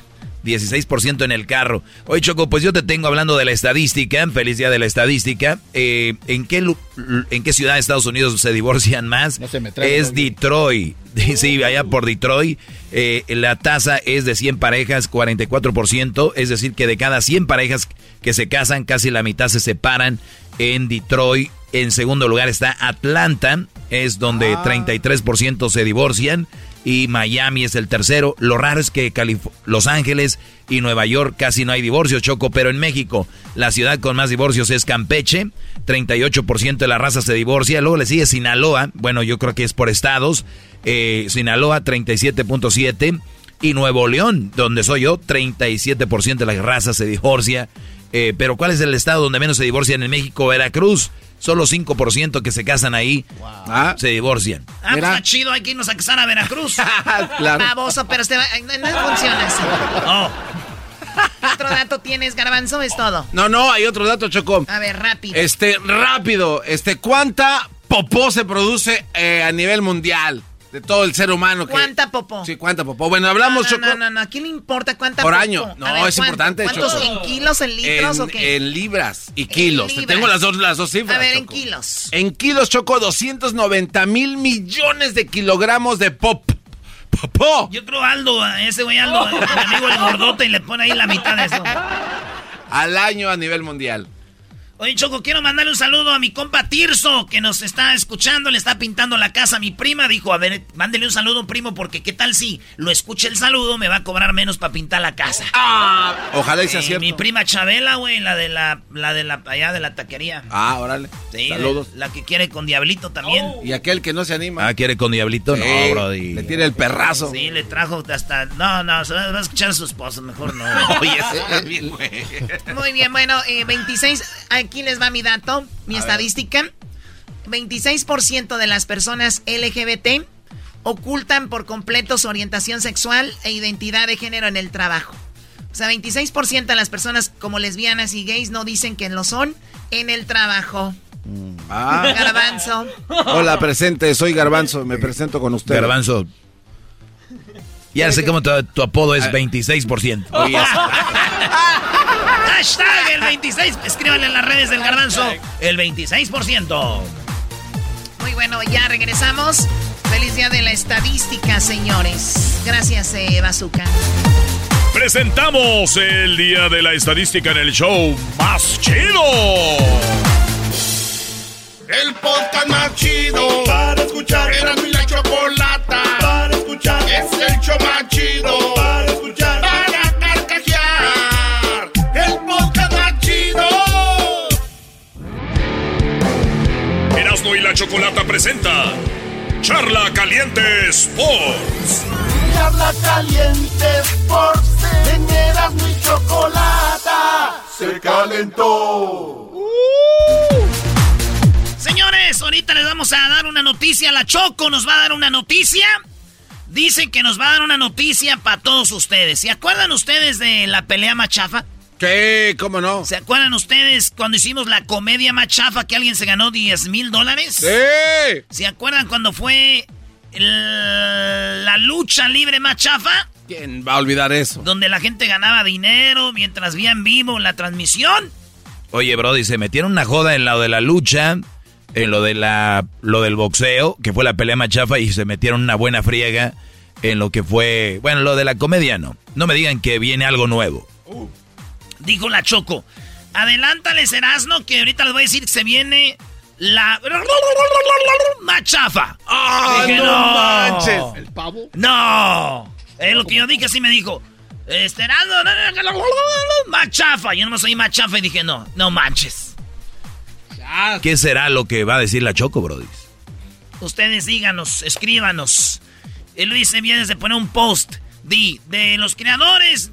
16% en el carro. Oye, Choco, pues yo te tengo hablando de la estadística. Feliz día de la estadística. Eh, ¿en, qué, ¿En qué ciudad de Estados Unidos se divorcian más? No se me trae, es no, Detroit. Sí, allá por Detroit. eh, la tasa es de 100 parejas, 44%. Es decir, que de cada 100 parejas que se casan, casi la mitad se separan en Detroit. En segundo lugar está Atlanta, es donde 33% se divorcian. Y Miami es el tercero. Lo raro es que Los Ángeles y Nueva York casi no hay divorcios, Choco. Pero en México, la ciudad con más divorcios es Campeche. 38% de la raza se divorcia. Luego le sigue Sinaloa. Bueno, yo creo que es por estados. Eh, Sinaloa, 37.7%. Y Nuevo León, donde soy yo, 37% de la raza se divorcia. Eh, pero ¿cuál es el estado donde menos se divorcian en México? Veracruz. Solo 5% que se casan ahí se divorcian. Ah, pues está chido, hay que irnos a casar a Veracruz. Claro. Baboso, pero este va- no, no funciona así. Oh. ¿Otro dato tienes, Garbanzo? Es todo. No, no, hay otro dato, Choco. A ver, rápido. Este, rápido. Este, ¿cuánta popó se produce eh, a nivel mundial? De todo el ser humano. Que... ¿Cuánta popó? Sí, ¿cuánta popó? Bueno, hablamos, no, Choco. no, no, no, ¿a quién le importa cuánta Por popó? año. No, ver, es ¿cuánto? importante, ¿Cuántos Choco. en kilos, en litros en, o qué? en libras y kilos. Te tengo las dos, las dos cifras. A ver, en kilos. En kilos, Choco, 290 mil millones de kilogramos de pop. Popó. Yo creo Aldo, a ese güey Aldo, mi amigo el gordote, y le pone ahí la mitad de eso. Al año a nivel mundial. Oye, Choco, quiero mandarle un saludo a mi compa Tirso, que nos está escuchando, le está pintando la casa a mi prima. Dijo, a ver, mándele un saludo, primo, porque qué tal si lo escucha el saludo, me va a cobrar menos para pintar la casa. Ojalá y sea Sí, cierto. Mi prima Chabela, güey, la de la, la de la, allá de la taquería. Ah, órale. Sí, Saludos. la que quiere con Diablito también. Y aquel que no se anima. Ah, ¿quiere con Diablito? Sí, no, Brody. Le tiene el perrazo. Sí, le trajo hasta... No, no, se va a escuchar a su esposo, mejor no. Oye, eso está bien, güey. Muy bien, bueno, eh, 26, aquí les va mi dato, mi A ver. estadística. 26% de las personas LGBT ocultan por completo su orientación sexual e identidad de género en el trabajo. O sea, 26% de las personas como lesbianas y gays no dicen que lo son en el trabajo. Ah. Garbanzo. Hola, presente, soy Garbanzo, me presento con usted. Garbanzo. Ya sé cómo tu, tu apodo es 26%. Oye, Hashtag el 26. Escríbanle en las redes del garbanzo. El 26%. Muy bueno, ya regresamos. Feliz día de la estadística, señores. Gracias, eh, Bazooka. Presentamos el día de la estadística en el show más chido. El podcast más chido para escuchar. Era mi la chocolata para escuchar. Es el show más chido Chocolata presenta Charla Caliente Sports. Charla Caliente Sports. En Erasmo y Chocolata se calentó. Señores, ahorita les vamos a dar una noticia. La Choco nos va a dar una noticia. Dice que nos va a dar una noticia para todos ustedes. ¿Se acuerdan ustedes de la pelea machafa? ¿Qué? ¿Cómo no? ¿Se acuerdan ustedes cuando hicimos la comedia machafa que alguien se ganó 10 mil dólares? ¡Sí! ¿Se acuerdan cuando fue el- la lucha libre machafa? ¿Quién va a olvidar eso? Donde la gente ganaba dinero mientras veía en vivo la transmisión. Oye, Brody, se metieron una joda en lo de la lucha, en lo de la lo del boxeo, que fue la pelea machafa, y se metieron una buena friega en lo que fue, bueno, lo de la comedia no. No me digan que viene algo nuevo. Dijo la Choco. Adelántales, Erasno, que ahorita les voy a decir que se viene la machafa. ¡Ah, Dije, no manches! ¿El pavo? No. Es lo que yo dije, así me dijo. Este, Erasno, machafa. Yo no me soy machafa y dije, no, no manches. ¿Qué será lo que va a decir la Choco, Brody? Ustedes díganos, escríbanos. Luis se viene de poner un post de, de los creadores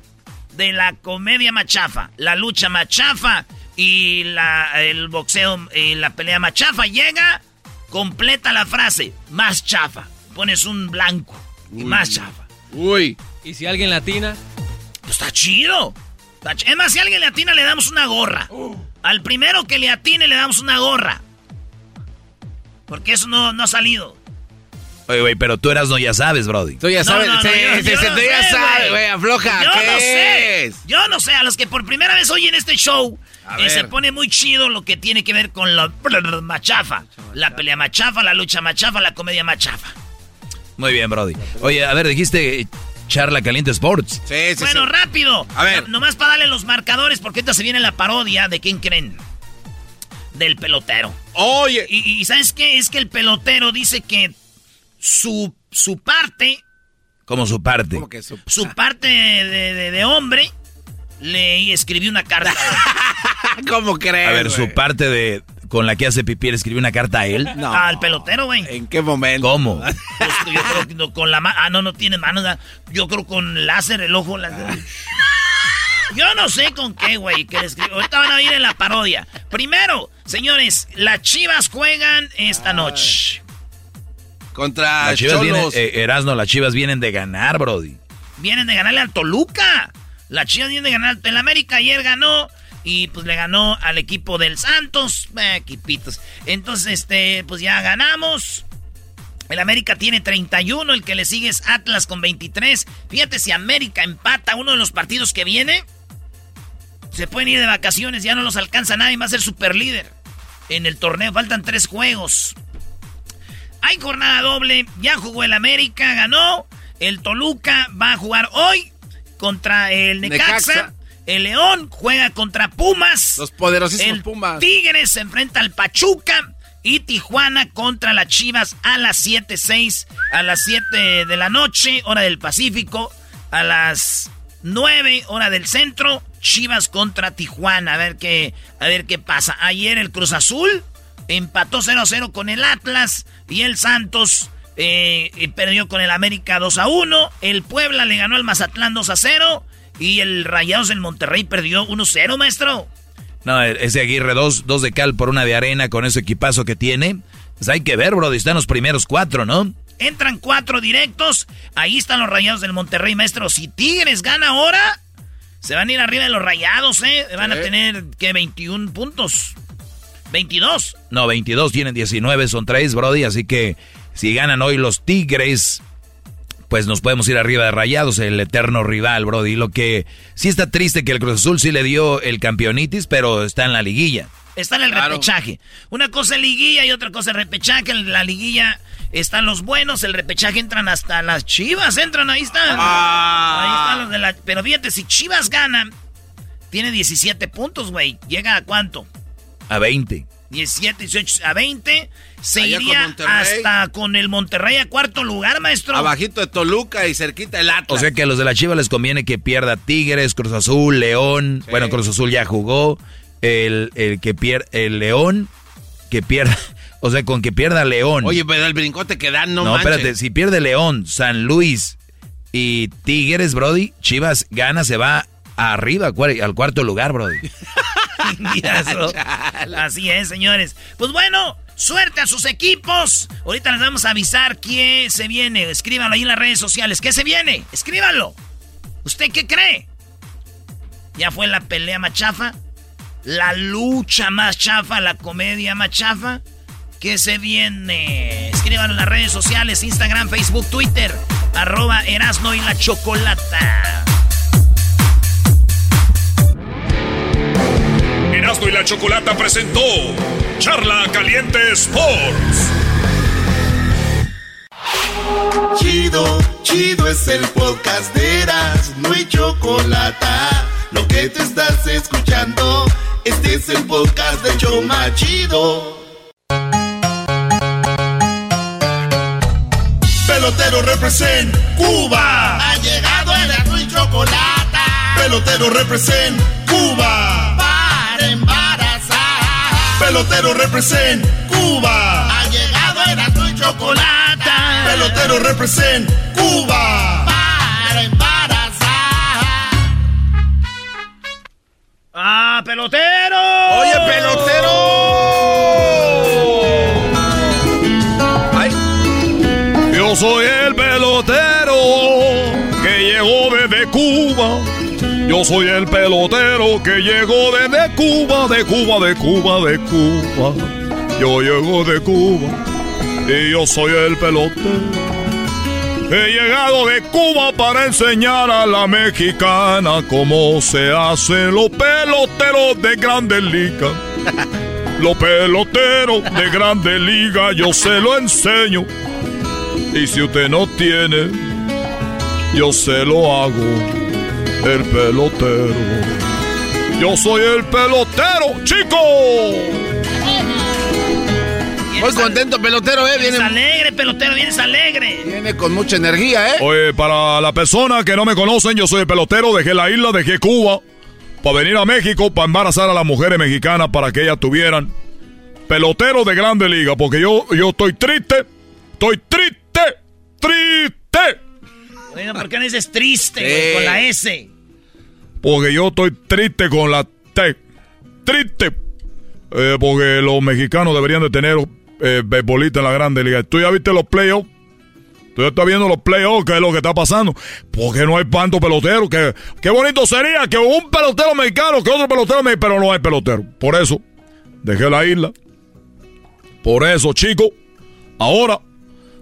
de la comedia machafa, la lucha machafa y la, el boxeo y la pelea machafa. Llega, completa la frase, más chafa. Pones un blanco y más chafa. Uy. ¿Y si alguien latina? Pues está chido. Está ch- Es más, si alguien le atina, le damos una gorra. Al primero que le atine, le damos una gorra. Porque eso no, no ha salido. Oye, güey, pero tú eras no ya sabes, Brody. Tú ya No, sabes, no, no, sí, yo- sí, yo sí, no tú ya sabes, güey, afloja. Yo ¿qué no sé. es? Yo no sé. A los que por primera vez oyen este show, A eh, ver. se pone muy chido lo que tiene que ver con la machafa. La pelea machafa, la lucha machafa, la comedia machafa. Muy bien, Brody. Oye, a ver, dijiste charla caliente sports. Sí, bueno, rápido. A ver. No- nomás para darle los marcadores, porque ahorita se viene la parodia de quién creen. Del pelotero. Oye. Y, y ¿sabes qué? Es que el pelotero dice que su, su parte, Como su parte. su, parte de, de- de hombre, le escribió una carta. ¿Cómo crees? A ver, su parte de con la que hace pipí le escribió una carta a él. Al pelotero, güey. ¿En qué momento? ¿Cómo? Pues, yo creo que no, con la mano. Ah, no, no tiene manos. ¿verdad? Yo creo con láser, el ojo. láser. Yo no sé con qué, güey. que. Ahorita van a ir en la parodia. Primero, señores, las chivas juegan esta noche. Contra Las chivas eh, Erasno, las chivas vienen de ganar, Brody. Vienen de ganarle al Toluca. Las chivas vienen de ganar. El América ayer ganó. Y pues le ganó al equipo del Santos. Eh, equipitos. Entonces, este, pues ya ganamos. El América tiene 31, el que le sigue es Atlas con 23. Fíjate si América empata uno de los partidos que viene. Se pueden ir de vacaciones, ya no los alcanza nadie, va a ser super líder. En el torneo faltan tres juegos. Hay jornada doble, ya jugó el América, ganó. El Toluca va a jugar hoy contra el Necaxa. Necaxa. El León juega contra Pumas. Los poderosísimos el Pumas. Tigres se enfrenta al Pachuca. Y Tijuana contra las Chivas a las 7.6, a las 7 de la noche, hora del Pacífico. A las 9, hora del centro, Chivas contra Tijuana. A ver qué, a ver qué pasa. Ayer el Cruz Azul empató 0-0 con el Atlas. Y el Santos eh, perdió con el América 2-1. El Puebla le ganó al Mazatlán 2-0. Y el Rayados del Monterrey perdió 1-0, maestro. No, ese Aguirre, dos, dos de cal por una de arena con ese equipazo que tiene. Pues hay que ver, Brody. Están los primeros cuatro, ¿no? Entran cuatro directos. Ahí están los rayados del Monterrey, maestro. Si Tigres gana ahora, se van a ir arriba de los rayados, ¿eh? Van a tener, ¿qué? 21 puntos. 22. No, 22 tienen 19, son tres, Brody. Así que si ganan hoy los Tigres, pues nos podemos ir arriba de Rayados, el eterno rival, Brody. Lo que sí está triste que el Cruz Azul sí le dio el campeonitis, pero está en la liguilla. Está en el Claro. repechaje. Una cosa es liguilla y otra cosa es repechaje. En la liguilla están los buenos, el repechaje entran hasta las chivas, entran, ahí están. Ahí están los de la... Pero fíjate, si Chivas gana, tiene 17 puntos, güey. ¿Llega a cuánto? A 20. 17, 18, a 20. Se Allá iría hasta con el Monterrey a cuarto lugar, maestro. Abajito de Toluca y cerquita el Atlas. O sea que a los de la Chiva les conviene que pierda Tigres, Cruz Azul, León. Bueno, Cruz Azul ya jugó. El, el que pierde, el León, que pierda. O sea, con que pierda León. Oye, pero el brincote que dan, no, no, manches. espérate, si pierde León, San Luis Y Tigres, Brody, Chivas gana, se va arriba al cuarto lugar, Brody. Así es, señores. Pues bueno, suerte a sus equipos. Ahorita les vamos a avisar qué se viene. Escríbanlo ahí en las redes sociales. ¿Qué se viene? Escríbanlo. ¿Usted qué cree? ¿Ya fue la pelea más chafa? ¿La lucha más chafa? ¿La comedia más chafa? ¿Qué se viene? Escríbanlo en las redes sociales, Instagram, Facebook, Twitter, arroba Erasno y la Chocolata. Erasmo y la Chocolata presentó Charla Caliente Sports. Chido, chido es el podcast de Erasmo y Chocolata. Lo que te estás escuchando, este es el podcast de Choma Chido. Pelotero represent Cuba. Ha llegado el y chocolate. Pelotero represent Cuba. Pelotero represent Cuba. Ha llegado el y chocolate. Pelotero represent Cuba. Para embarazar. ¡Ah, pelotero! ¡Oye, pelotero! Yo soy el pelotero que llegó desde Cuba. Yo soy el pelotero que llegó desde Cuba, de Cuba, de Cuba, de Cuba. Yo llego de Cuba y yo soy el pelotero. He llegado de Cuba para enseñar a la mexicana cómo se hacen los peloteros de grandes ligas. Los peloteros de grandes ligas yo se lo enseño. Y si usted no tiene, yo se lo hago. El pelotero. Yo soy el pelotero, chico. Muy contento, pelotero, ¿eh? Vienes alegre, pelotero, vienes alegre. Viene con mucha energía, ¿eh? Oye, para la persona que no me conocen, yo soy el pelotero, dejé la isla, dejé Cuba, para venir a México, para embarazar a las mujeres mexicanas, para que ellas tuvieran pelotero de grande liga, porque yo, yo estoy triste, estoy triste triste. Bueno, ¿por qué no dices triste güey, con la S? Porque yo estoy triste con la T. Triste. Eh, porque los mexicanos deberían de tener eh, en la Grande Liga. ¿Tú ya viste los playoffs? Tú ya estás viendo los playoffs, ¿qué es lo que está pasando? Porque no hay tanto pelotero. Que, qué bonito sería que un pelotero mexicano, que otro pelotero mexicano, pero no hay pelotero. Por eso, dejé la isla. Por eso, chicos, ahora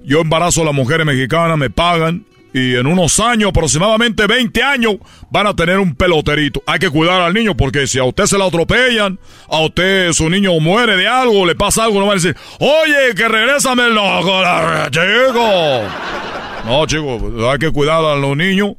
yo embarazo a las mujeres mexicanas, me pagan y en unos años, aproximadamente 20 años, van a tener un peloterito. Hay que cuidar al niño porque si a usted se la atropellan, a usted su niño muere de algo, le pasa algo, no van a decir, oye, que regrésame loco, chico. No, chicos, hay que cuidar a los niños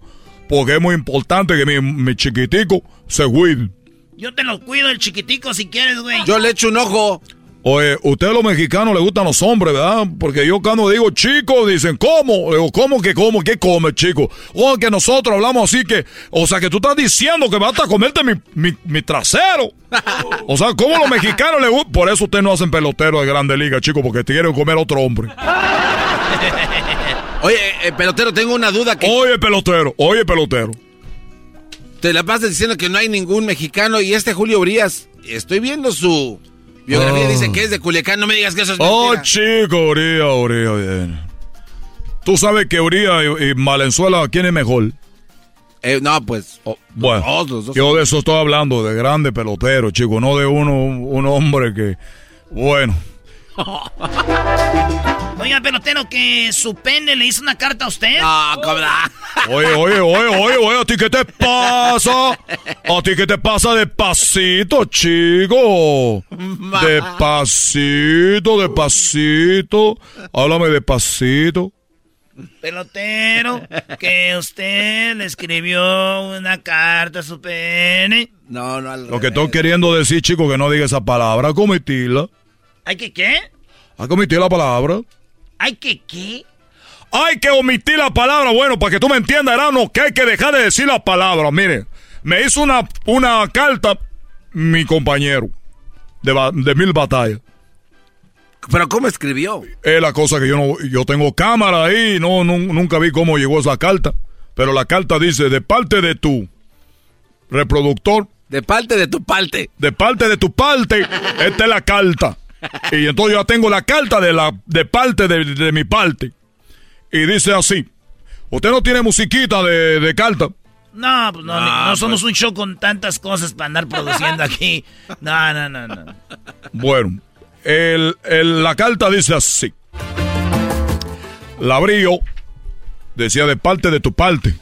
porque es muy importante que mi, mi chiquitico se cuide. Yo te lo cuido el chiquitico si quieres, güey. Yo le echo un ojo. Oye, ustedes los mexicanos les gustan los hombres, ¿verdad? Porque yo cuando digo chico, dicen, ¿cómo? Digo, ¿cómo que cómo? ¿Qué come, chico? O que nosotros hablamos así que, o sea, que tú estás diciendo que vas a comerte mi, mi, mi trasero. O sea, ¿cómo los mexicanos les gustan? Por eso ustedes no hacen pelotero de grande liga, chico, porque te quieren comer otro hombre. Oye, eh, pelotero, tengo una duda que... Oye, pelotero, oye, pelotero. Te la pasas diciendo que no hay ningún mexicano y este Julio Brías, estoy viendo su biografía, Oh. dice que es de Culiacán, no me digas que eso es Oh, mentira. chico, Uría, Uría, bien. Tú sabes que Uría y, y Valenzuela, ¿quién es mejor? Eh, no, pues. bueno, dos, dos. yo de eso estoy hablando, de grande pelotero, chico, no de uno, un hombre que. Bueno. Oiga, pelotero, que su pene le hizo una carta a usted. No, cobra. Oye, oye, oye, oye, oye, ¿a ti qué te pasa? ¿A ti qué te pasa despacito, chico? Despacito, despacito. Háblame despacito. Pelotero, que usted le escribió una carta a su pene. No, no, al Lo que estoy queriendo decir, chico, que no diga esa palabra, comitirla. ¿Hay que qué? ¿Hay que omitir la palabra? ¿Hay que qué? Hay que omitir la palabra. Bueno, para que tú me entiendas, Erano, que hay que dejar de decir la palabra. Mire, me hizo una, una carta mi compañero de, de mil batallas. ¿Pero cómo escribió? Es la cosa que yo no, yo tengo cámara ahí, no, nun- nunca vi cómo llegó esa carta. Pero la carta dice, de parte de tu reproductor. De parte de tu parte. De parte de tu parte. Esta es la carta. Y entonces yo ya tengo la carta de, la, de parte de, de mi parte. Y dice así. Usted no tiene musiquita de, de carta. No, pues no, no, Ah, somos pues. un show con tantas cosas para andar produciendo aquí. No, no, no, no. Bueno, el, el- la carta dice así. La abrí yo. Decía de parte de tu parte.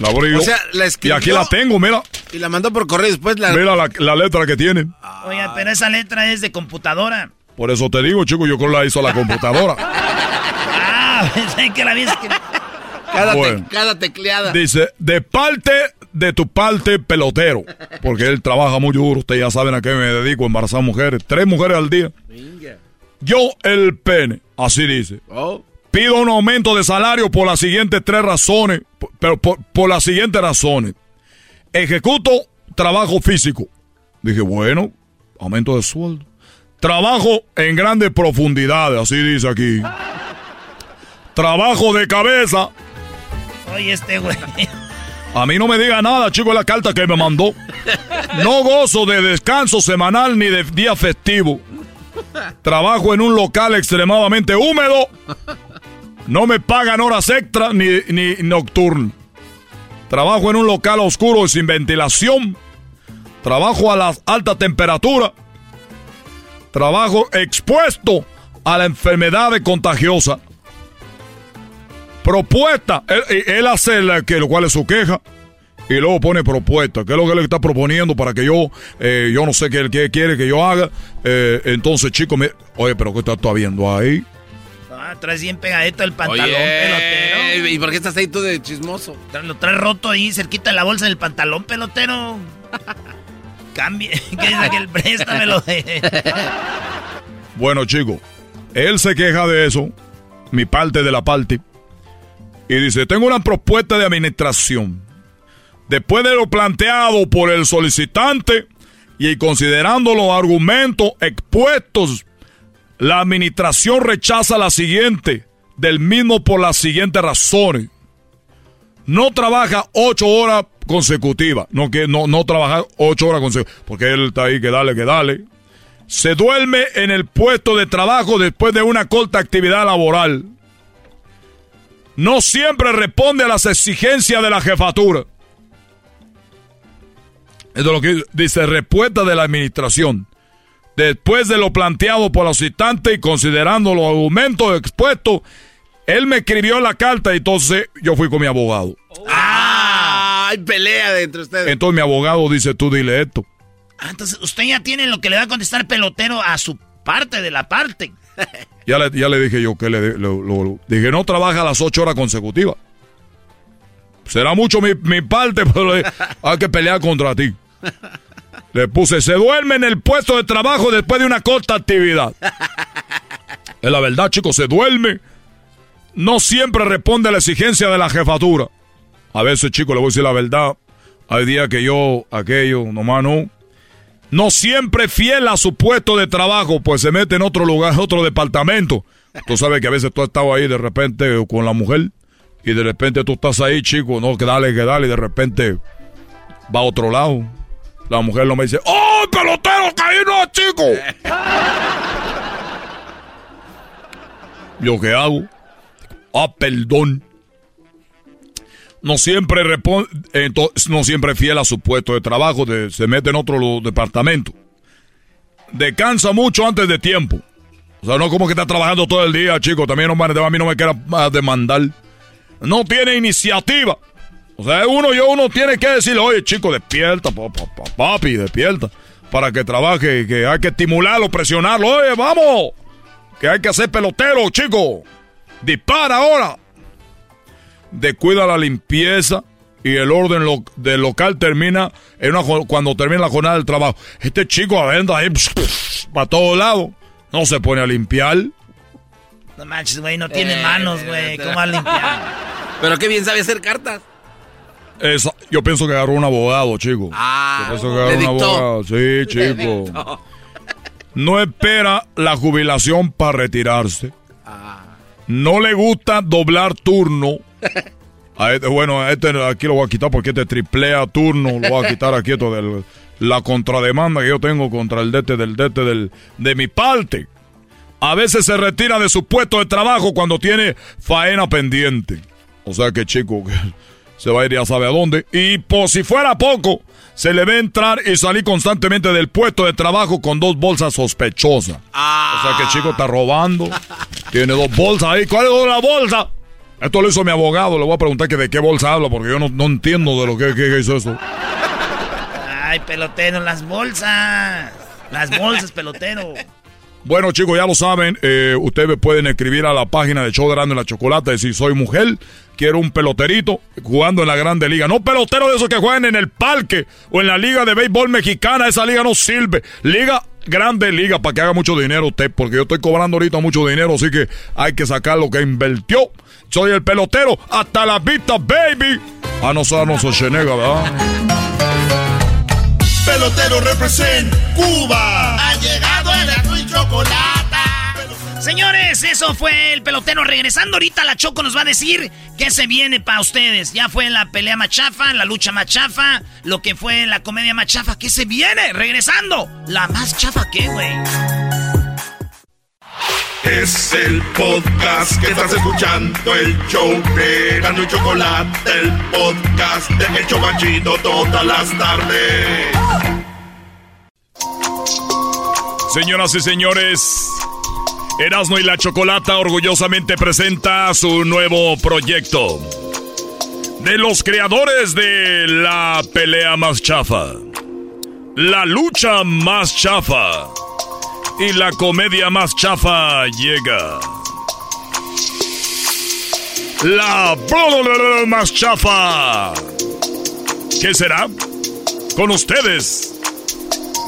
La abrí yo. O sea, la y escribió- aquí la tengo, mira. Y la mandó por correo después la... Mira la, la letra que tiene. Oiga, pero esa letra es de computadora. Por eso te digo, chico, yo creo que la hizo la computadora. Ah, pensé que la escrito. Cada, te- Bueno. cada tecleada. Dice, de parte de tu parte pelotero. Porque él trabaja muy duro. Ustedes ya saben a qué me dedico, embarazar mujeres. Tres mujeres al día. Yo el pene. Así dice. Oh. Pido un aumento de salario por las siguientes tres razones. Pero por, por las siguientes razones. Ejecuto trabajo físico. Dije, bueno, aumento de sueldo. Trabajo en grandes profundidades, así dice aquí. Trabajo de cabeza. Oye, este güey. A mí no me diga nada, chico, es la carta que me mandó. No gozo de descanso semanal ni de día festivo. Trabajo en un local extremadamente húmedo. No me pagan horas extra ni, ni nocturno. Trabajo en un local oscuro y sin ventilación. Trabajo a la alta temperatura. Trabajo expuesto a la enfermedad contagiosa. Propuesta. Él, él hace la, que, lo cual es su queja. Y luego pone propuesta. ¿Qué es lo que le está proponiendo para que yo, eh, yo no sé qué él quiere que yo haga? Eh, entonces, chicos, me- oye, pero ¿qué estás tú viendo ahí? Ah, traes bien pegadito el pantalón Oye, pelotero. ¿y por qué estás ahí tú de chismoso? Lo traes roto ahí cerquita de la bolsa del pantalón pelotero. Cambie. ¿Qué dice aquel? Préstamelo. Bueno, chicos, él se queja de eso, mi parte de la parte, y dice, tengo una propuesta de administración. Después de lo planteado por el solicitante y considerando los argumentos expuestos, la administración rechaza la siguiente, del mismo por las siguientes razones. No trabaja ocho horas consecutivas, no que no, no trabaja ocho horas consecutivas, porque él está ahí que dale, que dale se duerme en el puesto de trabajo después de una corta actividad laboral. No siempre responde a las exigencias de la jefatura. Esto es lo que dice respuesta de la administración. Después de lo planteado por los citantes y considerando los argumentos expuestos, él me escribió la carta y entonces yo fui con mi abogado. ¡Ah! Hay pelea de entre ustedes. Entonces mi abogado dice, tú dile esto. Ah, entonces usted ya tiene lo que le va a contestar pelotero a su parte de la parte. Ya le, ya le dije yo que le, lo- lo- dije, no trabaja las ocho horas consecutivas. Será mucho mi, mi parte, pero hay que pelear contra ti. Le puse, se duerme en el puesto de trabajo después de una corta actividad. Es la verdad, chicos, se duerme. No siempre responde a la exigencia de la jefatura. A veces, chicos, le voy a decir la verdad. Hay días que yo, aquello, nomás no. No siempre fiel a su puesto de trabajo, pues se mete en otro lugar, otro departamento. Tú sabes que a veces tú has estado ahí de repente con la mujer y de repente tú estás ahí, chico, no, que dale, que dale, y de repente va a otro lado. La mujer no me dice, ¡Oh, pelotero, ahí no, chico! ¿Yo qué hago? Ah, perdón. No siempre entonces, no siempre fiel a su puesto de trabajo, se mete en otro departamento. Descansa mucho antes de tiempo. O sea, no como que está trabajando todo el día, chico. También no, a mí no me quiera ah, demandar. No tiene iniciativa. O sea, uno yo uno tiene que decirle, oye, chico, despierta, pa- pa- pa- papi, despierta. Para que trabaje, que hay que estimularlo, presionarlo. Oye, vamos. Que hay que hacer pelotero, chico. Dispara ahora. Descuida la limpieza y el orden lo- del local termina en una, cuando termina la jornada del trabajo. Este chico anda ahí para todos lados. No se pone a limpiar. No manches, güey, no tiene Eh, manos, güey. ¿Cómo va a limpiar? Pero qué bien sabe hacer cartas. Esa- yo pienso que agarró un abogado, chico. Ah, yo pienso que agarró un abogado. Sí, chico. No espera la jubilación para retirarse. Ah. No le gusta doblar turno. A este- bueno, a este aquí lo voy a quitar porque este triplea turno. Lo voy a quitar aquí esto de la contrademanda que yo tengo contra el dete del dete del, de mi parte. A veces se retira de su puesto de trabajo cuando tiene faena pendiente. O sea que chico, se va a ir ya sabe a dónde. Y por si fuera poco, se le ve entrar y salir constantemente del puesto de trabajo con dos bolsas sospechosas. O sea que chico está robando. Tiene dos bolsas ahí. ¿Cuál es la bolsa? Esto lo hizo mi abogado. Le voy a preguntar que de qué bolsa habla porque yo no, no entiendo de lo que, que hizo eso. Ay, pelotero, las bolsas. Las bolsas, pelotero. Bueno, chicos, ya lo saben. eh, ustedes pueden escribir a la página de Show de y la Chocolata y si soy mujer, quiero un peloterito jugando en la Grande Liga. No pelotero de esos que juegan en el parque o en la Liga de Béisbol Mexicana. Esa liga no sirve. Liga Grande Liga para que haga mucho dinero usted, porque yo estoy cobrando ahorita mucho dinero, así que hay que sacar lo que invirtió. Soy el pelotero. Hasta la vista, baby. Ah, no, no, soy Chenega, ¿verdad? Pelotero represent Cuba. Ha llegado Señores, eso fue el pelotero. Regresando ahorita, la Choco nos va a decir qué se viene para ustedes. Ya fue la pelea machafa, la lucha machafa, lo que fue la comedia machafa. ¿Qué se viene? Regresando. La más chafa, ¿qué, güey? Es el podcast que estás escuchando, el show de Chocolate, el podcast de El todas las tardes. Señoras y señores, Erasmo y la Chocolata orgullosamente presenta su nuevo proyecto. De los creadores de la pelea más chafa, la lucha más chafa y la comedia más chafa llega. La más chafa. ¿Qué será? Con ustedes,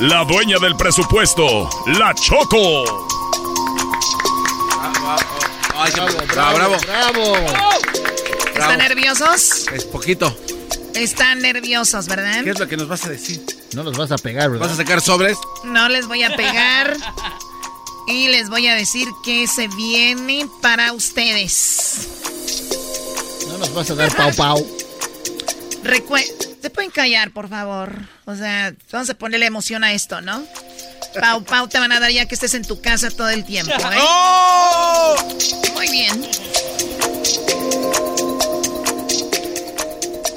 la dueña del presupuesto, la Choco. Bravo, bravo. ¡Bravo! ¿Están nerviosos? Es poquito. Están nerviosos, ¿verdad? ¿Qué es lo que nos vas a decir? No los vas a pegar, ¿verdad? ¿Vas a sacar sobres? No les voy a pegar. Y les voy a decir que se viene para ustedes. No nos vas a dar pau pau. Recue ¿Se pueden callar, por favor? O sea, vamos a ponerle emoción a esto, ¿no? Pau, Pau te van a dar ya que estés en tu casa todo el tiempo, ¿eh? ¡Oh! Muy bien.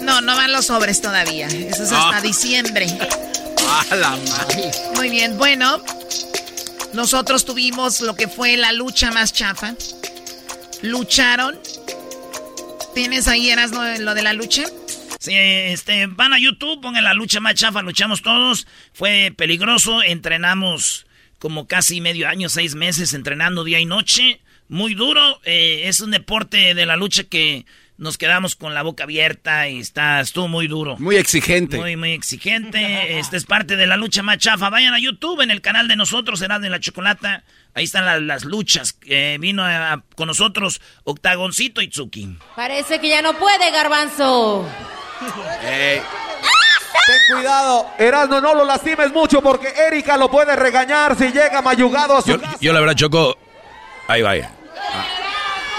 No, no van los sobres todavía. Eso es hasta Ah. diciembre. ¡Ah, la madre! Muy bien, bueno. Nosotros tuvimos lo que fue la lucha más chafa. Lucharon. ¿Tienes ahí, eras lo, lo de la lucha? Sí, este, van a YouTube, pongan la lucha más chafa, luchamos todos. Fue peligroso, entrenamos como casi medio año, seis meses, entrenando día y noche. Muy duro, eh, es un deporte de la lucha que nos quedamos con la boca abierta y está, estuvo muy duro. Muy exigente. Muy, muy exigente. Este es parte de la lucha más chafa. Vayan a YouTube, en el canal de nosotros, Será de la Chocolata. Ahí están la- las luchas. Eh, vino a- a- con nosotros Octagoncito y Tsuki. Parece que ya no puede, garbanzo. Ey. Ten cuidado, Erasmo, no lo lastimes mucho porque Erika lo puede regañar si llega mayugado a su Yo, yo la verdad, Choco. Ahí vaya.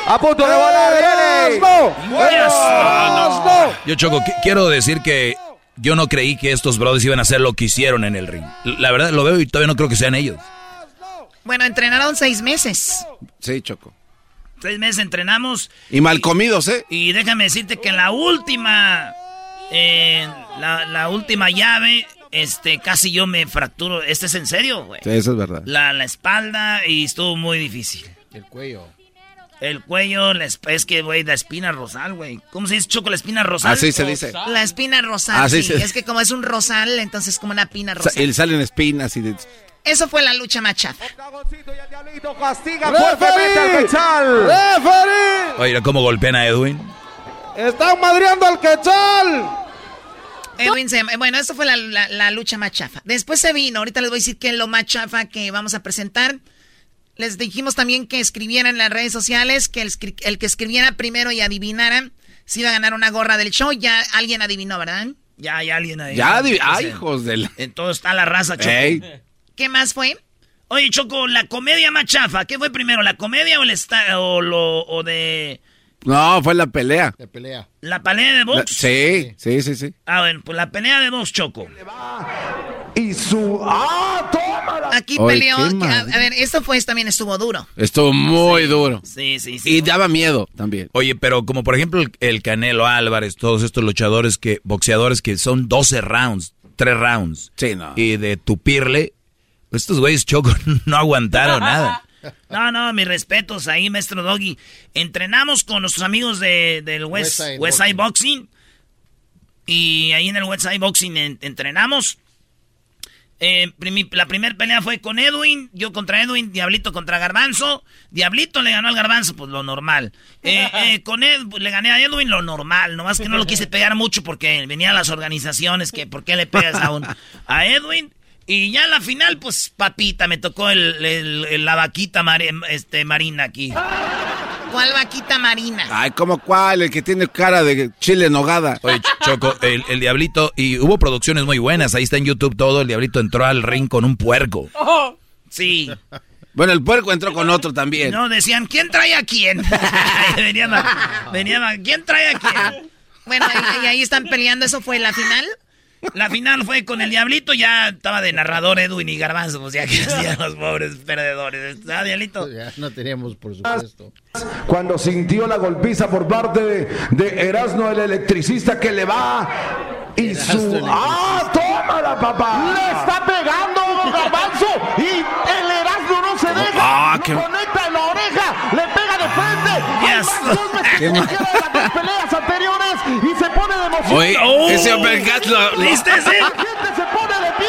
A punto de volar. ¡Erasmo! Yo, Choco, qui- quiero decir que yo no creí que estos brothers iban a hacer lo que hicieron en el ring. La verdad, lo veo y todavía no creo que sean ellos. Bueno, entrenaron seis meses. Sí, Choco. Seis meses entrenamos. Y mal comidos, ¿eh? Y déjame decirte que en la última. En la, la última llave. Este, casi yo me fracturo. Este es en serio, güey. Sí, eso es verdad. La, la espalda y estuvo muy difícil. El cuello. El cuello, la esp- es que, güey, la espina rosal, güey. ¿Cómo se dice, Choco, la espina rosal? Así se dice. La espina rosal, Ah, sí, sí. Es que como es un rosal, entonces es como una pina Sa- rosal. Y le salen espinas y de... Eso fue la lucha más chafa. Oye, cómo golpean a Edwin. ¡Están madreando al Quetzal! Edwin se- bueno, esto fue la, la- la lucha más chafa. Después se vino, ahorita les voy a decir qué es lo más chafa que vamos a presentar. Les dijimos también que escribieran en las redes sociales, que el, que escribiera primero y adivinara si iba a ganar una gorra del show. Ya alguien adivinó, ¿verdad? Ya hay alguien ahí. Ya, di- Entonces, ay, hijos del... En todo está la raza, Choco. Ey. ¿Qué más fue? Oye, Choco, la comedia más chafa. ¿Qué fue primero, la comedia o el esta- o lo o de No, fue la pelea. De pelea. ¿La pelea de La- box? sí, sí, sí, sí. Ah, bueno, pues la pelea de box, Choco. Y su. ¡Ah, tómala! Aquí peleó. A, ver, esto fue también estuvo duro. Estuvo muy duro. Sí, sí, sí. Y daba miedo también. Oye, pero como por ejemplo el, el Canelo Álvarez, todos estos luchadores que, boxeadores que son 12 rounds, 3 rounds. Sí, no. Y de tupirle, pues estos güeyes choco no aguantaron nada. No, no, mis respetos ahí, maestro Doggy. Entrenamos con nuestros amigos de, del West, Westside Westside Boxing. Y ahí en el Westside Boxing en- entrenamos. Eh, la primera pelea fue con Edwin, yo contra Edwin, Diablito contra Garbanzo. Diablito le ganó al Garbanzo, pues lo normal. Eh, eh, con Ed, pues, le gané a Edwin lo normal, nomás que no lo quise pegar mucho porque venían las organizaciones que por qué le pegas a, un, a Edwin. Y ya la final, pues papita, me tocó el, el- el- la vaquita mari- este, marina aquí. ¿Cuál vaquita marina? Ay, ¿cómo cuál? El que tiene cara de chile en nogada. Oye, Ch- Choco, el, el Diablito, y hubo producciones muy buenas, ahí está en YouTube todo, el Diablito entró al ring con un puerco. Sí. Bueno, el puerco entró con otro también. No, decían, ¿quién trae a quién? venían, a- venían a- ¿quién trae a quién? Bueno, y, y ahí están peleando. ¿Eso fue la final? La final fue con el Diablito, ya estaba de narrador Edwin y Garbanzo, pues ya que hacían los pobres perdedores. ¿Ah, Diablito? Ya no teníamos, por supuesto. Cuando sintió la golpiza por parte de, de Erasmo, el electricista que le va. Y su. ¡Ah, tómala, papá! ¡Le está pegando Garbanzo! Y el Erasmo no se deja. Ah, qué- Conecta en la oreja, Qué de las peleas anteriores y se pone de emoción. Oye, Oh. ese uppercut lo... ¿Viste ese? La gente se pone de pie.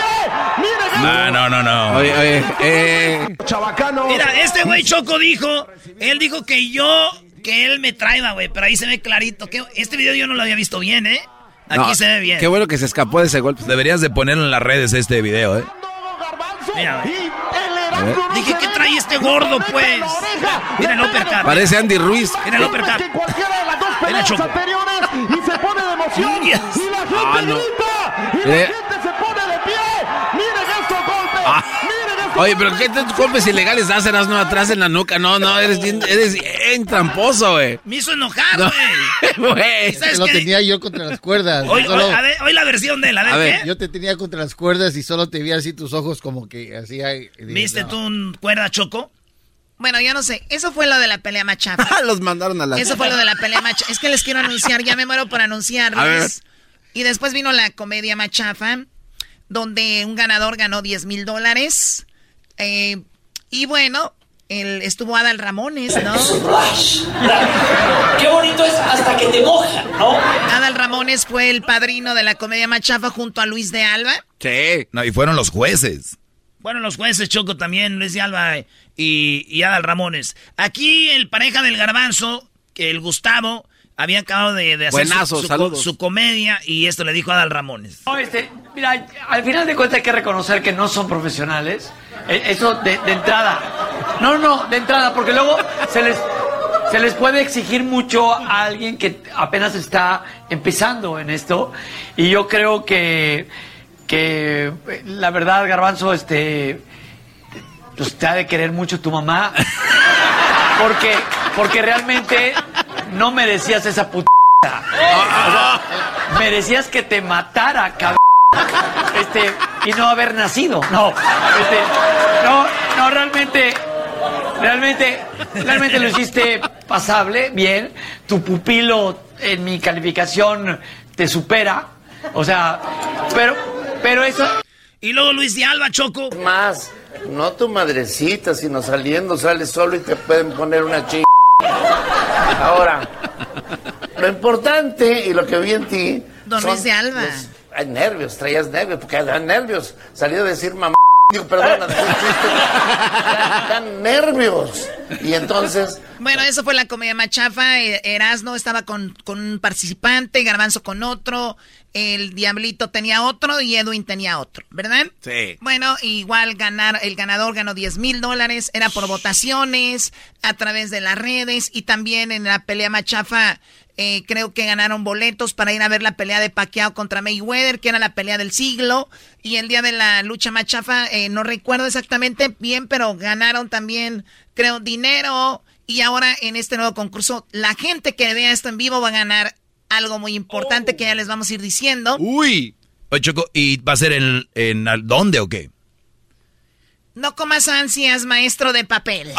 Miren No, no, no, no. Oye, oye, eh... Chabacano. Mira, este güey Choco dijo, él dijo que yo, que él me traiga, güey, pero ahí se ve clarito. que Este video yo no lo había visto bien, ¿eh? Aquí no, se ve bien. Qué bueno que se escapó de ese golpe. Deberías de ponerlo en las redes este video, ¿eh? Garbanzo. Mira, Y el Erasmo no Dije, ¿qué trae este gordo, pues? en la oreja, Mira el uppercut. Parece Andy Ruiz. Mira el uppercut. Mira, Choco. anteriores y se pone de emoción Yes. y la gente Ah, no. grita y Eh. la gente se pone de pie. Miren estos golpes. Ah. Oye, pero ¿qué tantos golpes ilegales das, Erasmo, atrás en la nuca? No, no, eres bien, eres bien tramposo, güey. Me hizo enojar, No. güey. ¿Sabes Lo qué? tenía yo contra las cuerdas. Hoy, Solo- hoy- a ver, hoy la versión de él, a ver, A ver, ¿qué? yo te tenía contra las cuerdas y solo te vi así tus ojos como que así. ¿Viste no. tú un cuerda Choco? Bueno, yo no sé. Eso fue lo de la pelea machafa. Los mandaron a la... Eso fue lo de la pelea machafa. Es que les quiero anunciar. Ya me muero por A ver. anunciarles. Y después vino la comedia machafa, donde un ganador ganó 10 mil dólares. Eh, y bueno, el, estuvo Adal Ramones, ¿no? Qué bonito es hasta que te moja, ¿no? Adal Ramones fue el padrino de la comedia machafa junto a Luis de Alba. Sí. No, y fueron los jueces. Bueno, los jueces Choco también, Luis de Alba y, y Adal Ramones. Aquí el pareja del garbanzo, que el Gustavo, había acabado de, de hacer su- Buenazo, su, comedia y esto le dijo a Adal Ramones. No, este, mira, al final de cuentas hay que reconocer que no son profesionales. Eh, Eso de, de entrada. No, no, de entrada, porque luego se les, se les puede exigir mucho a alguien que apenas está empezando en esto. Y yo creo que, que la verdad, Garbanzo, este, pues te ha de querer mucho tu mamá. Porque, porque realmente no merecías esa puta. O sea, merecías que te matara, cabrón. Este, y no haber nacido. No, este, no, no, realmente, realmente, realmente lo hiciste pasable, bien. Tu pupilo en mi calificación te supera. O sea, pero, pero eso. Y luego Luis de Alba, Choco. Más, no tu madrecita, sino saliendo sales solo y te pueden poner una ching. Ahora, lo importante y lo que vi en ti. Don Luis de Alba. los- hay nervios, traías nervios, porque dan nervios. Salió a decir mamá. Digo. Dan- dan nervios. Y entonces, Bueno, eso fue la comedia machafa. Eh, Erasno estaba con, con un participante, Garbanzo con otro, el Diablito tenía otro y Edwin tenía otro, ¿verdad? Sí. Bueno, igual ganar, el ganador ganó 10 mil dólares, era por votaciones, a través de las redes y también en la pelea machafa eh, creo que ganaron boletos para ir a ver la pelea de Pacquiao contra Mayweather, que era la pelea del siglo. Y el día de la lucha machafa, eh, no recuerdo exactamente bien, pero ganaron también, creo, dinero Y ahora en este nuevo concurso, la gente que vea esto en vivo va a ganar algo muy importante que ya les vamos a ir diciendo. Uy. Oye, Choco, ¿y va a ser en, en al- dónde o qué? No comas ansias, maestro de papel. ¡De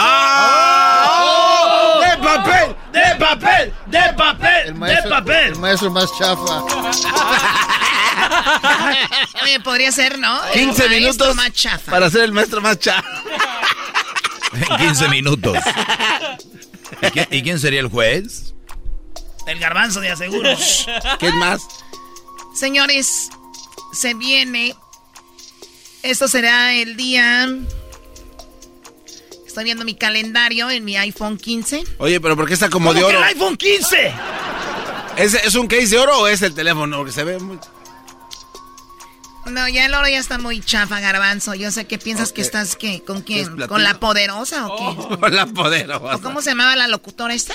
papel! ¡De papel! ¡De papel! El maestro, el maestro más chafa. Oye, podría ser, ¿no? El 15 maestro minutos más chafa. para ser el maestro más chafa. En 15 minutos. ¿Y, quién- y quién sería el juez? El garbanzo de aseguro. ¿Quién más? Señores, se viene. Esto será el día. Estoy viendo mi calendario en mi iPhone 15. Oye, pero ¿por qué está como de ¿Cómo que oro? el iPhone 15? ¿Es, ¿Es un case de oro o es el teléfono? Porque se ve muy... No, ya el oro ya está muy chafa, garbanzo. Yo sé que piensas que estás, ¿qué? ¿Con quién? ¿Con la poderosa o qué? Con la poderosa. ¿O ¿Cómo se llamaba la locutora esta?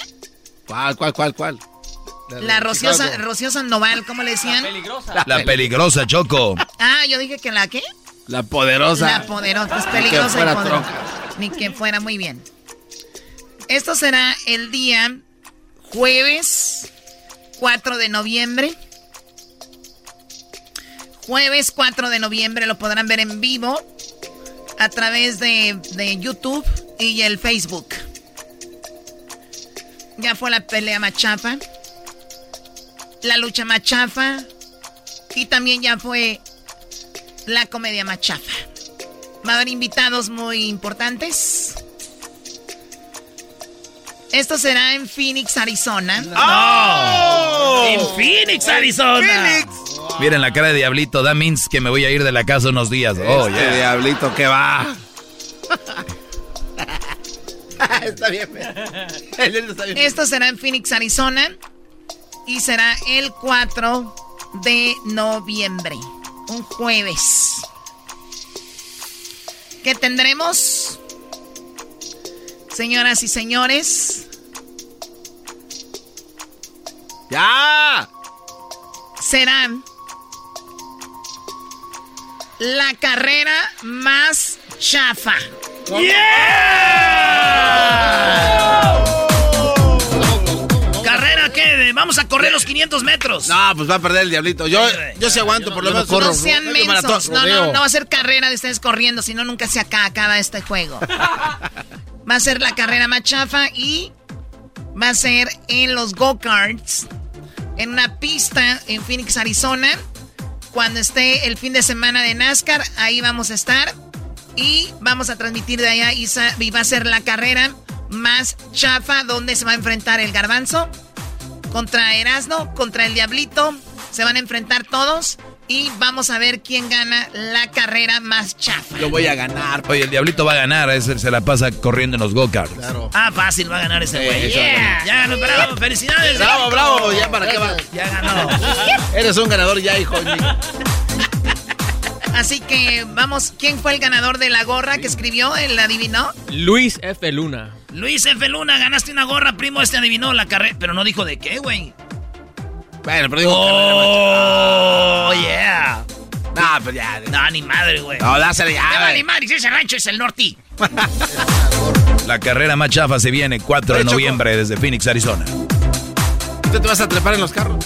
¿Cuál, cuál, cuál, cuál? La Rociosa, Rocío Sandoval, ¿cómo le decían? La peligrosa, Choco. Ah, yo dije que la qué? La poderosa. La poderosa, Ni peligrosa y poderosa. Ni que fuera muy bien. Esto será el día jueves 4 de noviembre. Jueves 4 de noviembre lo podrán ver en vivo a través de, de YouTube y el Facebook. Ya fue la pelea machafa, la lucha machafa y también ya fue la comedia machafa. Va a haber invitados muy importantes. Esto será en Phoenix, Arizona. ¡Oh! En Phoenix, Arizona. Miren la cara de Diablito. That means que me voy a ir de la casa unos días. Oh, Este yeah. diablito que va. está bien. Está bien. Esto será en Phoenix, Arizona. Y será el 4 de noviembre. Un jueves. ¿Qué tendremos? Señoras y señores. ¡Ya! Será la carrera más chafa. De- Vamos a correr los 500 metros. No, pues va a perder el diabblito. Yo, yo sí aguanto, por lo menos. no sean mensos. No, no, no va a ser carrera de ustedes corriendo, si no nunca se acaba, acaba este juego. Va a ser la carrera más chafa y va a ser en los go-karts, en una pista en Phoenix, Arizona. Cuando esté el fin de semana de NASCAR, ahí vamos a estar. Y vamos a transmitir de allá y va a ser la carrera más chafa donde se va a enfrentar el garbanzo contra Erasno, contra el Diablito. Se van a enfrentar todos y vamos a ver quién gana la carrera más chafa. Yo voy a ganar. Oye, el Diablito va a ganar. ese se la pasa corriendo en los go-karts. Ah, fácil, va a ganar ese güey. Yeah. Ya ganó, bravo, felicidades. Bravo, bravo. ¿Ya para qué va? Ya ganó. Eres un ganador ya, hijo. Así que vamos, ¿quién fue el ganador de la gorra que escribió? ¿El adivinó? Luis F. Luna. Luis F. Luna, ganaste una gorra, primo. Este adivinó la carrera, pero no dijo de qué, güey. Bueno, pero digo. Oh, yeah. No, pues ya. No, ni madre, güey. No, dásela ya, No, ni madre, si ese rancho es el norte. La carrera más chafa se viene 4 de noviembre desde Phoenix, Arizona. ¿Tú te vas a trepar en los carros?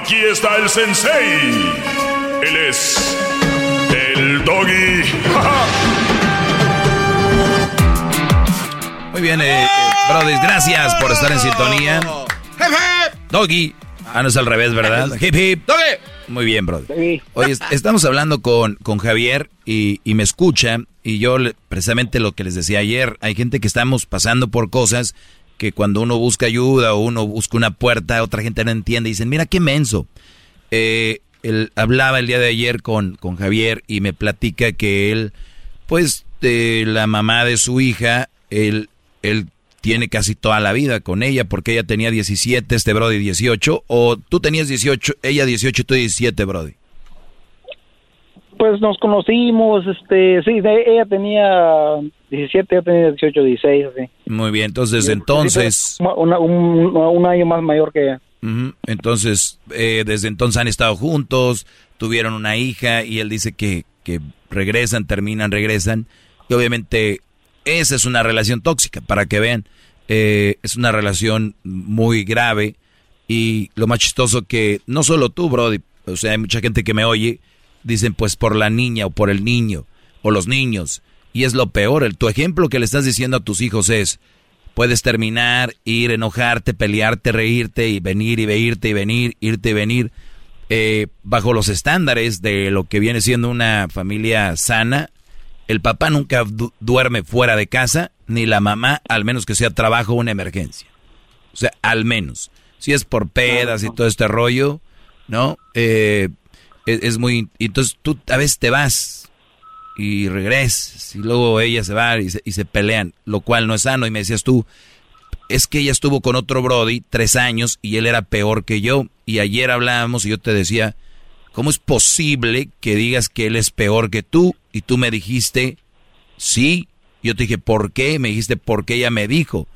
Aquí está el sensei. Él es el doggy. Muy bien, eh, eh, brothers, gracias por estar en sintonía. Doggy. Ah, no es al revés, ¿verdad? Hip hip. Muy bien, brother. Oye, est- estamos hablando con, con Javier y, y me escucha y yo le- precisamente lo que les decía ayer, hay gente que estamos pasando por cosas que cuando uno busca ayuda o uno busca una puerta, otra gente no entiende y dicen, mira qué menso. Eh, él hablaba el día de ayer con, con Javier y me platica que él, pues, de la mamá de su hija, él, él tiene casi toda la vida con ella porque ella tenía 17, este Brody 18, o tú tenías 18, ella 18 y tú 17, Brody. Pues nos conocimos, este, sí, ella tenía 17, yo tenía 18, 16, así. Muy bien, entonces desde entonces, Una- un, un año más mayor que ella. entonces eh, desde entonces han estado juntos, tuvieron una hija y él dice que, que regresan, terminan, regresan y obviamente esa es una relación tóxica para que vean, eh, es una relación muy grave y lo más chistoso que no solo tú, Brody, o sea, hay mucha gente que me oye, dicen pues por la niña o por el niño o los niños. Y es lo peor, el, tu ejemplo que le estás diciendo a tus hijos es, puedes terminar, ir, enojarte, pelearte, reírte y venir y irte y venir, irte y venir, eh, bajo los estándares de lo que viene siendo una familia sana. El papá nunca du- duerme fuera de casa, ni la mamá, al menos que sea trabajo o una emergencia. O sea, al menos. Si es por pedas y todo este rollo, ¿no? Eh, es, es muy... Entonces tú a veces te vas y regresas y luego ella se va y se, y se pelean, lo cual no es sano. Y me decías tú, es que ella estuvo con otro Brody tres años y él era peor que yo. Y ayer hablábamos y yo te decía, ¿cómo es posible que digas que él es peor que tú? Y tú me dijiste, sí. Yo te dije, ¿por qué? Me dijiste, porque ella me dijo.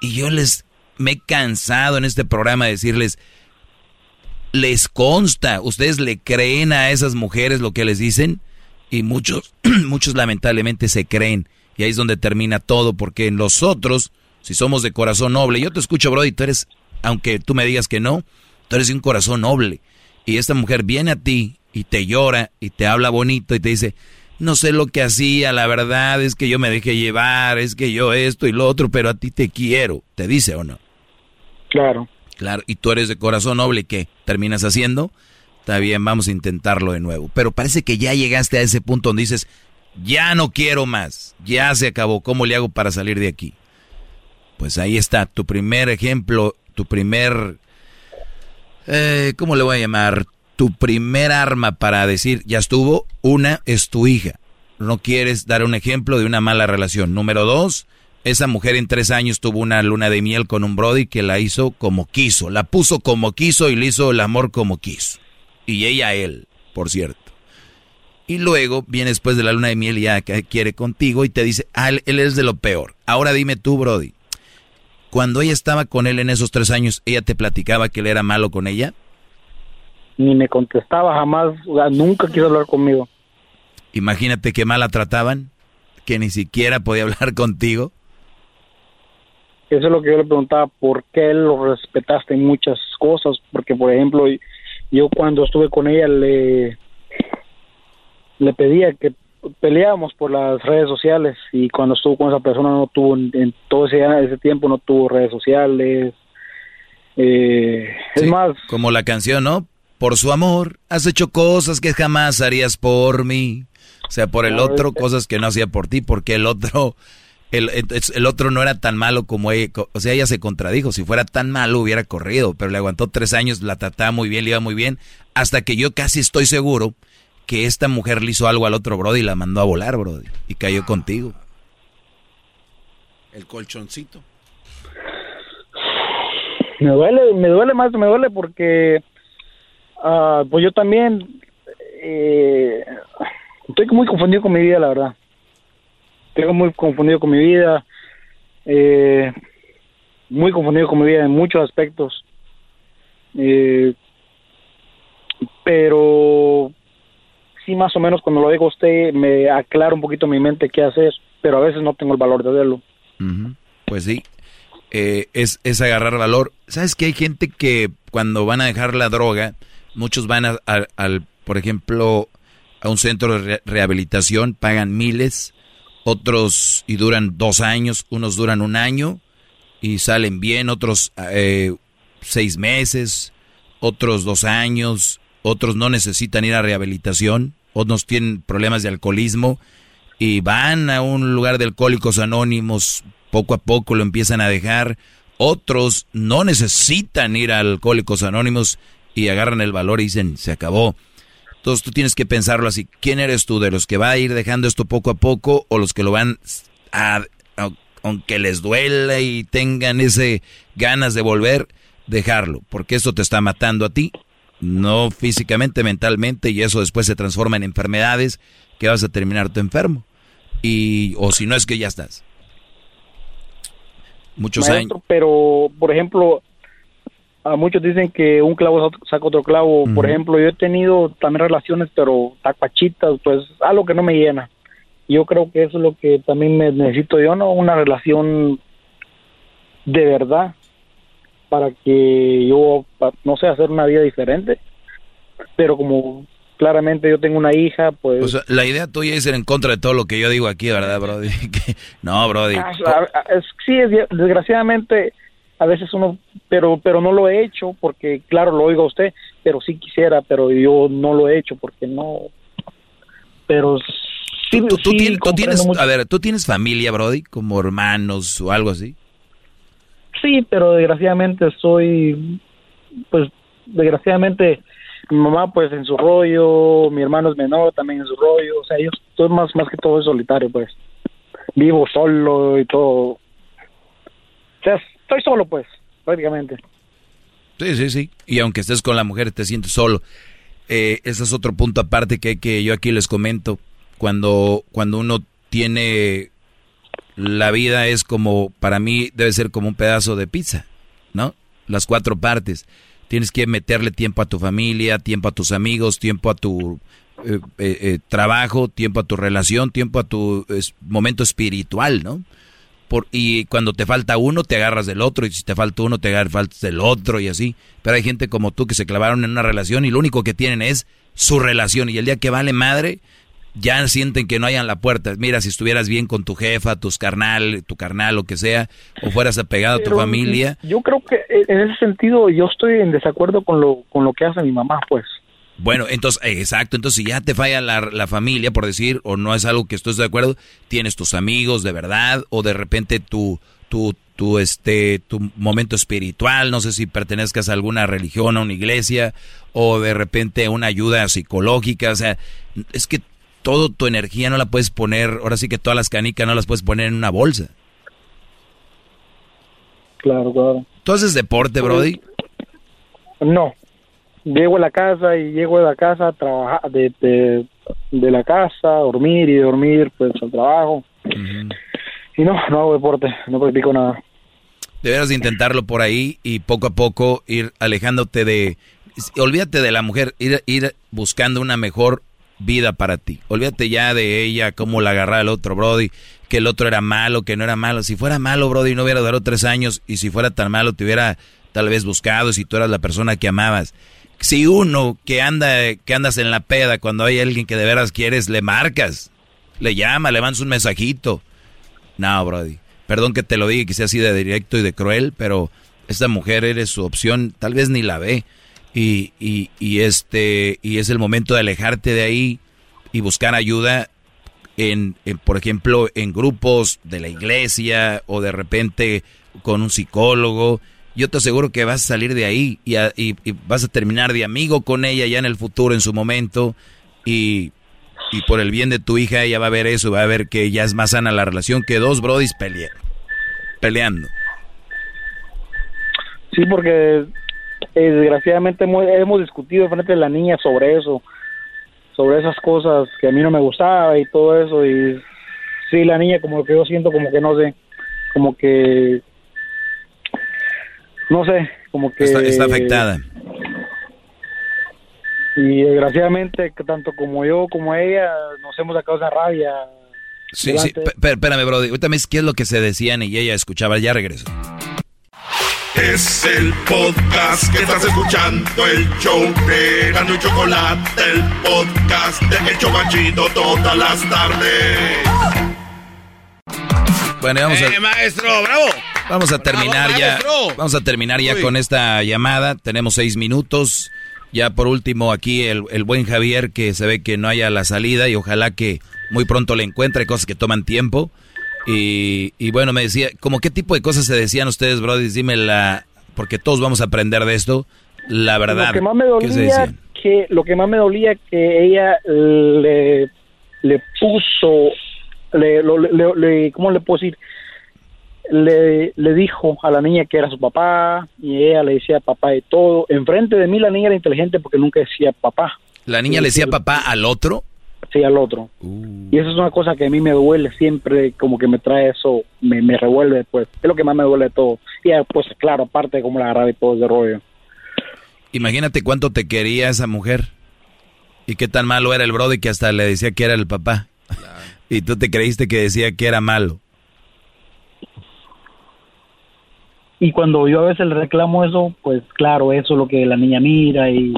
Y yo les me he cansado en este programa de decirles, les consta, ustedes le creen a esas mujeres lo que les dicen y muchos, muchos lamentablemente se creen y ahí es donde termina todo porque nosotros, si somos de corazón noble, yo te escucho Brody, tú eres, aunque tú me digas que no, tú eres de un corazón noble y esta mujer viene a ti y te llora y te habla bonito y te dice, no sé lo que hacía, la verdad es que yo me dejé llevar, es que yo esto y lo otro, pero a ti te quiero, te dice o no. Claro. Claro, y tú eres de corazón noble, ¿qué terminas haciendo? Está bien, vamos a intentarlo de nuevo. Pero parece que ya llegaste a ese punto donde dices, ya no quiero más, ya se acabó, ¿cómo le hago para salir de aquí? Pues ahí está, tu primer ejemplo, tu primer, eh, ¿cómo le voy a llamar? Tu primer arma para decir, ya estuvo, una es tu hija. No quieres dar un ejemplo de una mala relación. Número dos, esa mujer en tres años tuvo una luna de miel con un Brody que la hizo como quiso. La puso como quiso y le hizo el amor como quiso. Y ella a él, por cierto. Y luego viene después de la luna de miel y ya que quiere contigo y te dice, ah, él, él es de lo peor. Ahora dime tú, Brody. Cuando ella estaba con él en esos tres años, ¿ella te platicaba que él era malo con ella? Ni me contestaba jamás, nunca quiso hablar conmigo. Imagínate qué mal la trataban, que ni siquiera podía hablar contigo. Eso es lo que yo le preguntaba, ¿por qué lo respetaste en muchas cosas? Porque, por ejemplo, yo cuando estuve con ella le, le pedía que peleábamos por las redes sociales y cuando estuvo con esa persona no tuvo, en, todo ese, ese tiempo no tuvo redes sociales. Eh, es más, Como la canción, ¿no? Por su amor, has hecho cosas que jamás harías por mí. O sea, por el otro, cosas que no hacía por ti, porque el otro, el, el- el otro no era tan malo como ella. O sea, ella se contradijo. Si fuera tan malo, hubiera corrido. Pero le aguantó tres años, la trataba muy bien, le iba muy bien. Hasta que yo casi estoy seguro que esta mujer le hizo algo al otro Brody y la mandó a volar, Brody. Y cayó contigo. El colchoncito. me duele, me duele más, me duele porque ah, pues yo también eh, estoy muy confundido con mi vida, la verdad. Estoy muy confundido con mi vida, eh, muy confundido con mi vida en muchos aspectos. Eh, pero sí, más o menos cuando lo digo usted me aclara un poquito mi mente qué hacer, pero a veces no tengo el valor de hacerlo. Ujú. Pues sí, eh, es, es agarrar valor. ¿Sabes que hay gente que cuando van a dejar la droga, muchos van a- al, por ejemplo, a un centro de re- rehabilitación, pagan miles, otros y duran dos años, unos duran un año y salen bien, otros eh, seis meses, otros dos años, otros no necesitan ir a rehabilitación, otros tienen problemas de alcoholismo y van a un lugar de alcohólicos anónimos, poco a poco lo empiezan a dejar, otros no necesitan ir a alcohólicos anónimos y agarran el valor y dicen, se acabó. Entonces tú tienes que pensarlo así, ¿quién eres tú? ¿De los que va a ir dejando esto poco a poco o los que lo van a, a- aunque les duela y tengan ese ganas de volver, dejarlo, porque esto te está matando a ti, no físicamente, mentalmente, y eso después se transforma en enfermedades que vas a terminar tu enfermo. Y, o si no es que ya estás. Muchos Maestro, años. Pero, por ejemplo, a muchos dicen que un clavo saca otro clavo. Por ejemplo, yo he tenido también relaciones, pero tacuachitas, pues algo que no me llena. Yo creo que eso es lo que también me necesito yo, ¿no? Una relación de verdad para que yo, no sé, hacer una vida diferente. Pero como claramente yo tengo una hija, pues... O sea, la idea tuya es ir en contra de todo lo que yo digo aquí, ¿verdad, Brody? No, Brody. Ah, es- sí, es- desgraciadamente a veces uno, pero pero no lo he hecho porque claro lo oigo a usted, pero sí quisiera, pero yo no lo he hecho porque no. Pero sí, Tú, tú sí tienes, tú comprendo tienes- mucho. a ver, ¿tú tienes familia, Brody? Como hermanos o algo así. Sí, pero desgraciadamente soy, pues desgraciadamente mi mamá pues en su rollo, mi hermano es menor también en su rollo, o sea yo estoy más más que todo solitario pues, vivo solo y todo, o sea estoy solo pues prácticamente. Sí, sí, sí. Y aunque estés con la mujer, te sientes solo. Eh, ese es otro punto aparte que, que yo aquí les comento. Cuando, cuando uno tiene la vida es como, para mí debe ser como un pedazo de pizza, ¿no? Las cuatro partes. Tienes que meterle tiempo a tu familia, tiempo a tus amigos, tiempo a tu eh, eh, eh, trabajo, tiempo a tu relación, tiempo a tu momento espiritual, ¿no? Por, y cuando te falta uno, te agarras del otro, y si te falta uno, te agarras del otro, y así. Pero hay gente como tú que se clavaron en una relación y lo único que tienen es su relación. Y el día que vale madre, ya sienten que no hayan la puerta. Mira, si estuvieras bien con tu jefa, tus carnal, tu carnal, lo que sea, o fueras apegado a tu familia. Yo creo que eh, en ese sentido yo estoy en desacuerdo con lo con lo que hace mi mamá pues. Bueno, entonces, eh, exacto, entonces si ya te falla la, la familia, por decir, o no es algo que estés de acuerdo, tienes tus amigos de verdad, o de repente tu, tu, tu, este, tu momento espiritual, no sé si pertenezcas a alguna religión, a una iglesia, o de repente una ayuda psicológica, o sea, es que toda tu energía no la puedes poner, ahora sí que todas las canicas no las puedes poner en una bolsa. Claro, claro. ¿Tú haces deporte, Brody? No. Llego a la casa y llego de la casa a trabajar de, de, de la casa, a dormir y dormir pues al trabajo. Y no, no hago deporte, no practico nada. Deberás de intentarlo por ahí y poco a poco ir alejándote de... Olvídate de la mujer, ir, ir buscando una mejor vida para ti. Olvídate ya de ella, cómo la agarraba el otro Brody, que el otro era malo, que no era malo. Si fuera malo, Brody, no hubiera durado tres años y si fuera tan malo, te hubiera tal vez buscado si tú eras la persona que amabas. Si uno que anda, que andas en la peda, cuando hay alguien que de veras quieres, le marcas, le llama, le mandas un mensajito. No, Brody. Perdón que te lo diga, que sea así de directo y de cruel, pero esta mujer eres su opción, tal vez ni la ve. Y, y, y este, y es el momento de alejarte de ahí y buscar ayuda en, en, por ejemplo, en grupos de la iglesia o de repente con un psicólogo. Yo te aseguro que vas a salir de ahí y, a- y- vas a terminar de amigo con ella ya en el futuro, en su momento. Y, y por el bien de tu hija, ella va a ver eso, va a ver que ya es más sana la relación que dos brodis pelea- peleando. Sí, porque eh, desgraciadamente hemos, hemos discutido frente de la niña sobre eso, sobre esas cosas que a mí no me gustaba y todo eso. Y sí, la niña como que yo siento como que no sé, como que... No sé, como que... Está, está afectada. Y desgraciadamente, que tanto como yo como ella, nos hemos sacado esa rabia. Sí, sí, delante. pe- espérame, brody. Ahorita me dices qué es lo que se decían y ella escuchaba. Ya regreso. Es el podcast que estás escuchando, el show de Gano y Chocolate, el podcast de El Chocachito todas las tardes. Bueno, vamos a... Eh, maestro, bravo. Vamos a terminar Bravo, ya. maestro. Vamos a terminar ya Uy. con esta llamada. Tenemos seis minutos. Ya por último aquí el, el buen Javier que se ve que no haya la salida y ojalá que muy pronto le encuentre cosas que toman tiempo. Y, y bueno, me decía, ¿como qué tipo de cosas se decían ustedes, Brody? Dime la, porque todos vamos a aprender de esto, la verdad. Lo que más me ¿Qué se dolía que lo que más me dolía que ella le le puso le, lo- le, le- ¿cómo le puedo decir? le, le dijo a la niña que era su papá y ella le decía papá de todo. Enfrente de mí la niña era inteligente porque nunca decía papá. ¿La niña le decía papá al otro? Sí, al otro. Y eso es una cosa que a mí me duele siempre, como que me trae eso, me, me revuelve pues. Es lo que más me duele de todo. Y ya, pues claro, aparte de cómo la agarraba y todo ese rollo. Imagínate cuánto te quería esa mujer. Y qué tan malo era el brody que hasta le decía que era el papá. Y tú te creíste que decía que era malo. Y cuando yo a veces le reclamo eso, pues claro, eso es lo que la niña mira y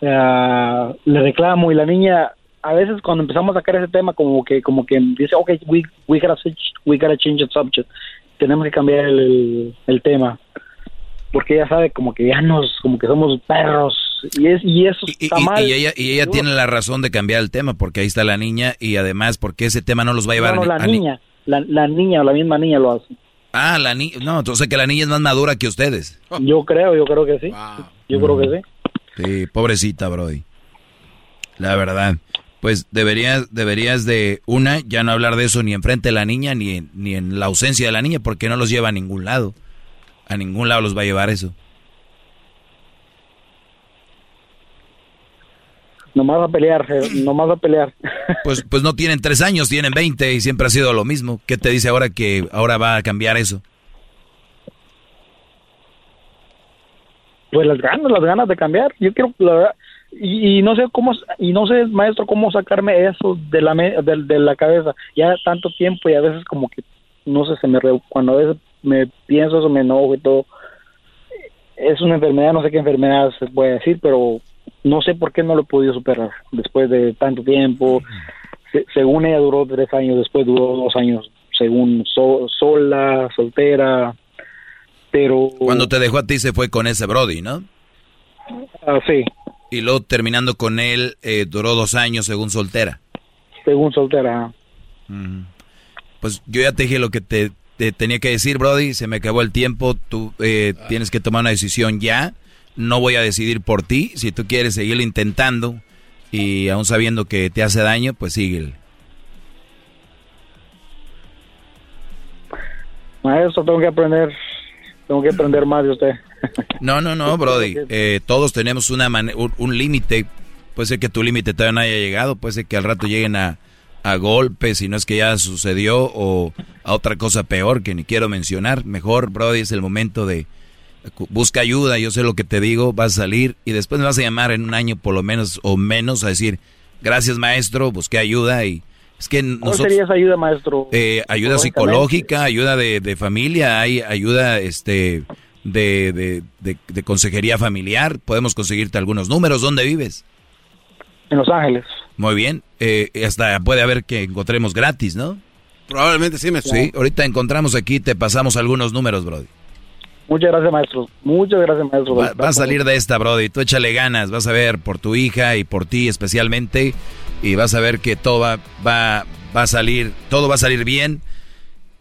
le reclamo y la niña a veces cuando empezamos a sacar ese tema como que como que dice ok we we gotta we gotta change the subject. Tenemos que cambiar el, el, el tema. Porque ella sabe como que ya nos como que somos perros y es y eso está Y, mal y ella, y ella tiene la razón de cambiar el tema porque ahí está la niña y además porque ese tema no los va a llevar no, no, a la ni- niña la, la niña la misma niña lo hace Ah, la niña. No, entonces que la niña es más madura que ustedes. yo creo yo creo que sí yo creo que sí Sí, pobrecita, Brody. La verdad. Pues deberías, deberías de, una, ya no hablar de eso ni enfrente de la niña, ni en, ni en la ausencia de la niña, porque no los lleva a ningún lado. A ningún lado los va a llevar eso. Nomás a pelear eh, nomás a pelear Pues, pues no tienen tres años, tienen 20 y siempre ha sido lo mismo. ¿Qué te dice ahora que ahora va a cambiar eso? pues las ganas, las ganas de cambiar. Yo quiero, la verdad, y, y no sé cómo, y no sé, maestro, cómo sacarme eso de la, me- de, de la cabeza. Ya tanto tiempo y a veces como que, no sé, se me, re- cuando a veces me pienso eso, me enojo y todo. Es una enfermedad, no sé qué enfermedad se puede decir, pero no sé por qué no lo he podido superar después de tanto tiempo. Se- según ella duró tres años, después duró dos años, según so- sola, soltera, pero... Cuando te dejó a ti se fue con ese Brody, ¿no? Ah, sí, Y luego terminando con él, eh, duró dos años según soltera. según soltera. Pues yo ya te dije lo que te, te tenía que decir, Brody. Se me acabó el tiempo. Tú eh, tienes que tomar una decisión ya. No voy a decidir por ti. Si tú quieres seguir intentando y aún sabiendo que te hace daño, pues síguele. Maestro, tengo que aprender, tengo que aprender más de usted. No, no, no, Brody. Eh, todos tenemos una un, un límite. Puede ser que tu límite todavía no haya llegado. Puede ser que al rato lleguen a, a golpes, si no es que ya sucedió, o a otra cosa peor que ni quiero mencionar. Mejor, Brody, es el momento de busca ayuda. Yo sé lo que te digo, vas a salir y después me vas a llamar en un año por lo menos o menos a decir, gracias maestro, busqué ayuda y es que ¿Cuál nosotros... sería esa ayuda, maestro? Eh, ayuda psicológica, ayuda de, de familia, hay ayuda este de, de, de- de consejería familiar. Podemos conseguirte algunos números. ¿Dónde vives? En Los Ángeles. Muy bien. Eh, hasta puede haber que encontremos gratis, ¿no? Probablemente sí me Sí, ahorita encontramos aquí, te pasamos algunos números, Brody. Muchas gracias, maestro. Muchas gracias, maestro. Va, va a salir de esta, Brody. Tú échale ganas, vas a ver por tu hija y por ti especialmente. Y vas a ver que todo va, va, va a salir, todo va a salir bien.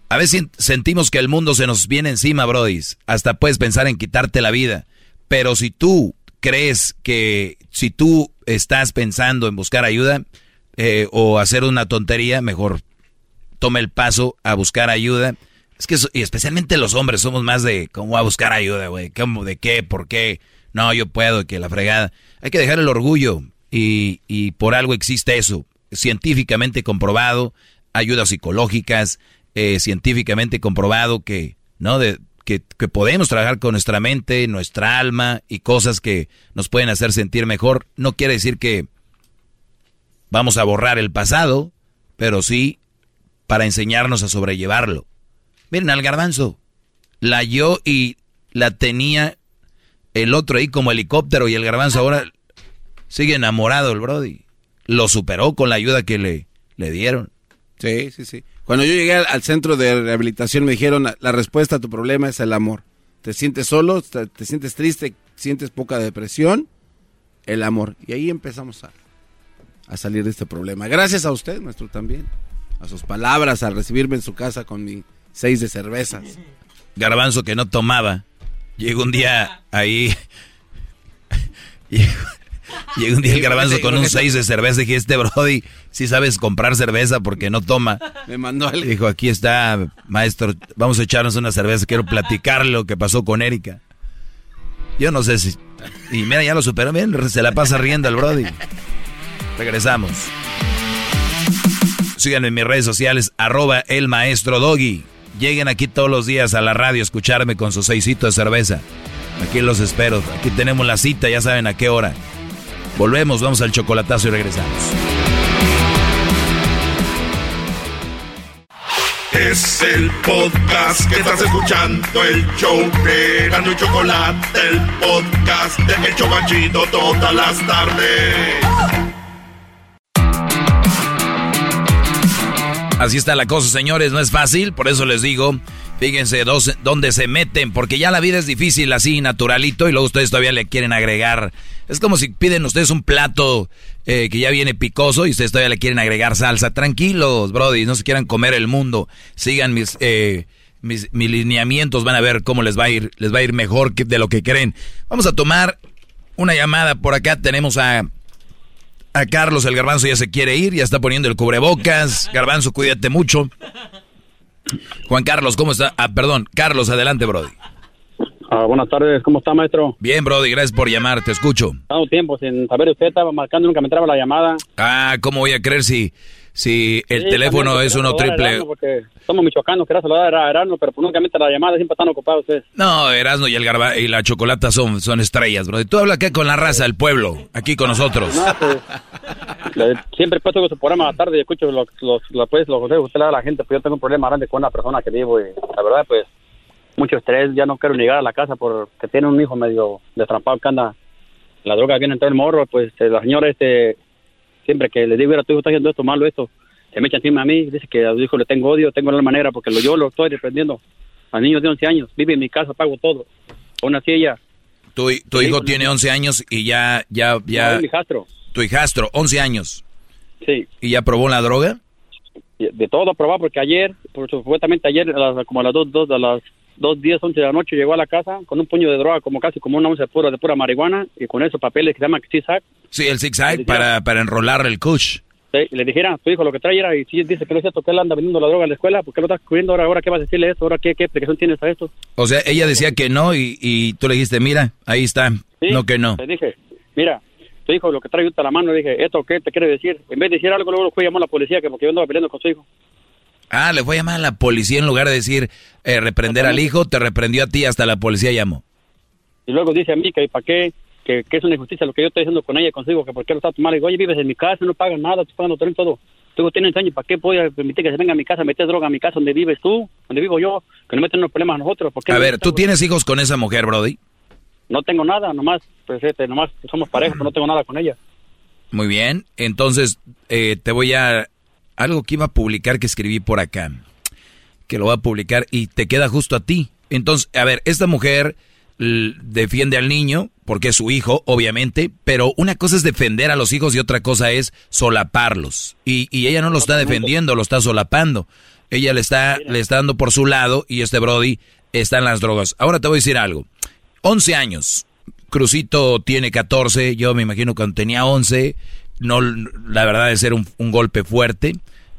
A veces sentimos que el mundo se nos viene encima, Brody. Hasta puedes pensar en quitarte la vida. Pero si tú crees que, si tú estás pensando en buscar ayuda eh, o hacer una tontería, mejor tome el paso a buscar ayuda. Es que, y especialmente los hombres, somos más de cómo voy a buscar ayuda, güey. ¿Cómo? ¿De qué? ¿Por qué? No, yo puedo, que la fregada. Hay que dejar el orgullo y, y por algo existe eso. Científicamente comprobado, ayudas psicológicas, eh, científicamente comprobado que, ¿no? De, que, que podemos trabajar con nuestra mente, nuestra alma y cosas que nos pueden hacer sentir mejor. No quiere decir que vamos a borrar el pasado, pero sí para enseñarnos a sobrellevarlo. Miren al garbanzo, la yo y la tenía el otro ahí como helicóptero y el garbanzo ahora sigue enamorado el Brody. Lo superó con la ayuda que le, le dieron. Sí, sí, sí. Cuando yo llegué al, centro de rehabilitación me dijeron, la, respuesta a tu problema es el amor. Te sientes solo, te, te sientes triste, sientes poca depresión, el amor. Y ahí empezamos a, a salir de este problema. Gracias a usted, maestro, también. A sus palabras, al recibirme en su casa con mi seis de cervezas. Garbanzo que no tomaba. Llegó un día ahí. llegó, un día el garbanzo con un 6 de cerveza. Dije, este Brody, si sabes comprar cerveza porque no toma. Me mandó al... Dijo, aquí está, maestro, vamos a echarnos una cerveza. Quiero platicar lo que pasó con Erika. Yo no sé si... Y mira, ya lo superó bien, se la pasa riendo el Brody. Regresamos. Síganme en mis redes sociales, arroba el maestro Doggy. Lleguen aquí todos los días a la radio a escucharme con su seisito de cerveza. Aquí los espero. Aquí tenemos la cita, ya saben a qué hora. Volvemos, vamos al chocolatazo y regresamos. Es el podcast que estás escuchando, el show de Gano y Chocolate, el podcast de El todas las tardes. Así está la cosa, señores, no es fácil, por eso les digo, fíjense dónde se meten, porque ya la vida es difícil así, naturalito, y luego ustedes todavía le quieren agregar. Es como si piden ustedes un plato eh, que ya viene picoso y ustedes todavía le quieren agregar salsa. Tranquilos, brody, no se quieran comer el mundo. Sigan mis, eh, mis, mis lineamientos, van a ver cómo les va a ir, les va a ir mejor que de lo que creen. Vamos a tomar una llamada por acá, tenemos a a Carlos, el garbanzo ya se quiere ir, ya está poniendo el cubrebocas. Garbanzo, cuídate mucho. Juan Carlos, ¿cómo está? Ah, perdón, Carlos, adelante, Brody. Ah, buenas tardes, ¿cómo está, maestro? Bien, Brody, gracias por llamar, te escucho. Tanto tiempo sin saber, usted estaba marcando, nunca me entraba la llamada. Ah, ¿cómo voy a creer si, si el Sí, teléfono es uno triple? Porque somos michoacanos, quería saludar a Erasmo, pero pues nunca me entra la llamada, siempre están ocupados ustedes. No, Erasmo y el garba y la chocolata son, son estrellas, Brody. Tú habla acá con la raza del pueblo, aquí con nosotros. No, pues, le- siempre puesto su programa a la tarde y escucho los, los, los, pues, los consejos que usted le da a la gente, pues yo tengo un problema grande con una persona que vivo y la verdad, pues, mucho estrés, ya no quiero llegar a la casa porque tiene un hijo medio destrampado que anda, la droga viene en todo el morro, pues eh, la señora, este, siempre que le digo, mira, tu hijo está haciendo esto malo, esto, se me echa encima a mí, dice que a su hijo le tengo odio, tengo la manera porque lo, yo lo estoy defendiendo. Al niño de 11 años, vive en mi casa, pago todo. Aún así ella, Tu, tu hijo tiene 11 años y ya, ya, ya, mi hijastro, tu hijastro, 11 años. sí. ¿Y ya probó la droga? de todo probado porque ayer, por supuestamente ayer, a como a las dos, dos, a las dos, diez, once de la noche llegó a la casa con un puño de droga, como casi como una once de pura, de pura marihuana y con esos papeles que se llaman zigzag. Sí, el zigzag para, para enrolar el kush. Sí, y le dijera, tu hijo lo que trae era, y si dice que no es cierto que él anda vendiendo la droga en la escuela, ¿por qué lo estás cubriendo ahora? ¿Ahora qué vas a decirle esto? ¿Ahora qué, qué explicación tienes a esto? O sea, ella decía que no y, y tú le dijiste, mira, ahí está. Sí, No que no. Le dije, mira, tu hijo lo que trae a la mano, le dije, ¿esto qué te quiere decir? En vez de decir algo, luego y llamó a la policía, que porque yo andaba peleando con su hijo. Ah, le fue a llamar a la policía en lugar de decir eh, reprender al hijo, te reprendió a ti, hasta la policía llamó. Y luego dice a mí que para qué, que, que es una injusticia lo que yo estoy haciendo con ella, consigo, que por qué lo está tomando. Digo, oye, vives en mi casa, no pagas nada, tú pagando todo y todo. Tú tienes años, ¿para qué voy a permitir que se venga a mi casa a meter droga a mi casa donde vives tú, donde vivo yo, que no meten unos problemas a nosotros? ¿Por qué A ver, ¿tú tienes hijos con esa mujer, Brody? No tengo nada, nomás, pues, este, nomás somos pareja, pero no tengo nada con ella. Muy bien, entonces eh, te voy a... Algo que iba a publicar que escribí por acá, que lo voy a publicar y te queda justo a ti. Entonces, a ver, esta mujer defiende al niño porque es su hijo, obviamente, pero una cosa es defender a los hijos y otra cosa es solaparlos. Y, y ella no lo está defendiendo, lo está solapando. Ella le está, le está dando por su lado y este Brody está en las drogas. Ahora te voy a decir algo. 11 años. Crucito tiene 14, yo me imagino cuando tenía 11, no, la verdad es ser un, un golpe fuerte,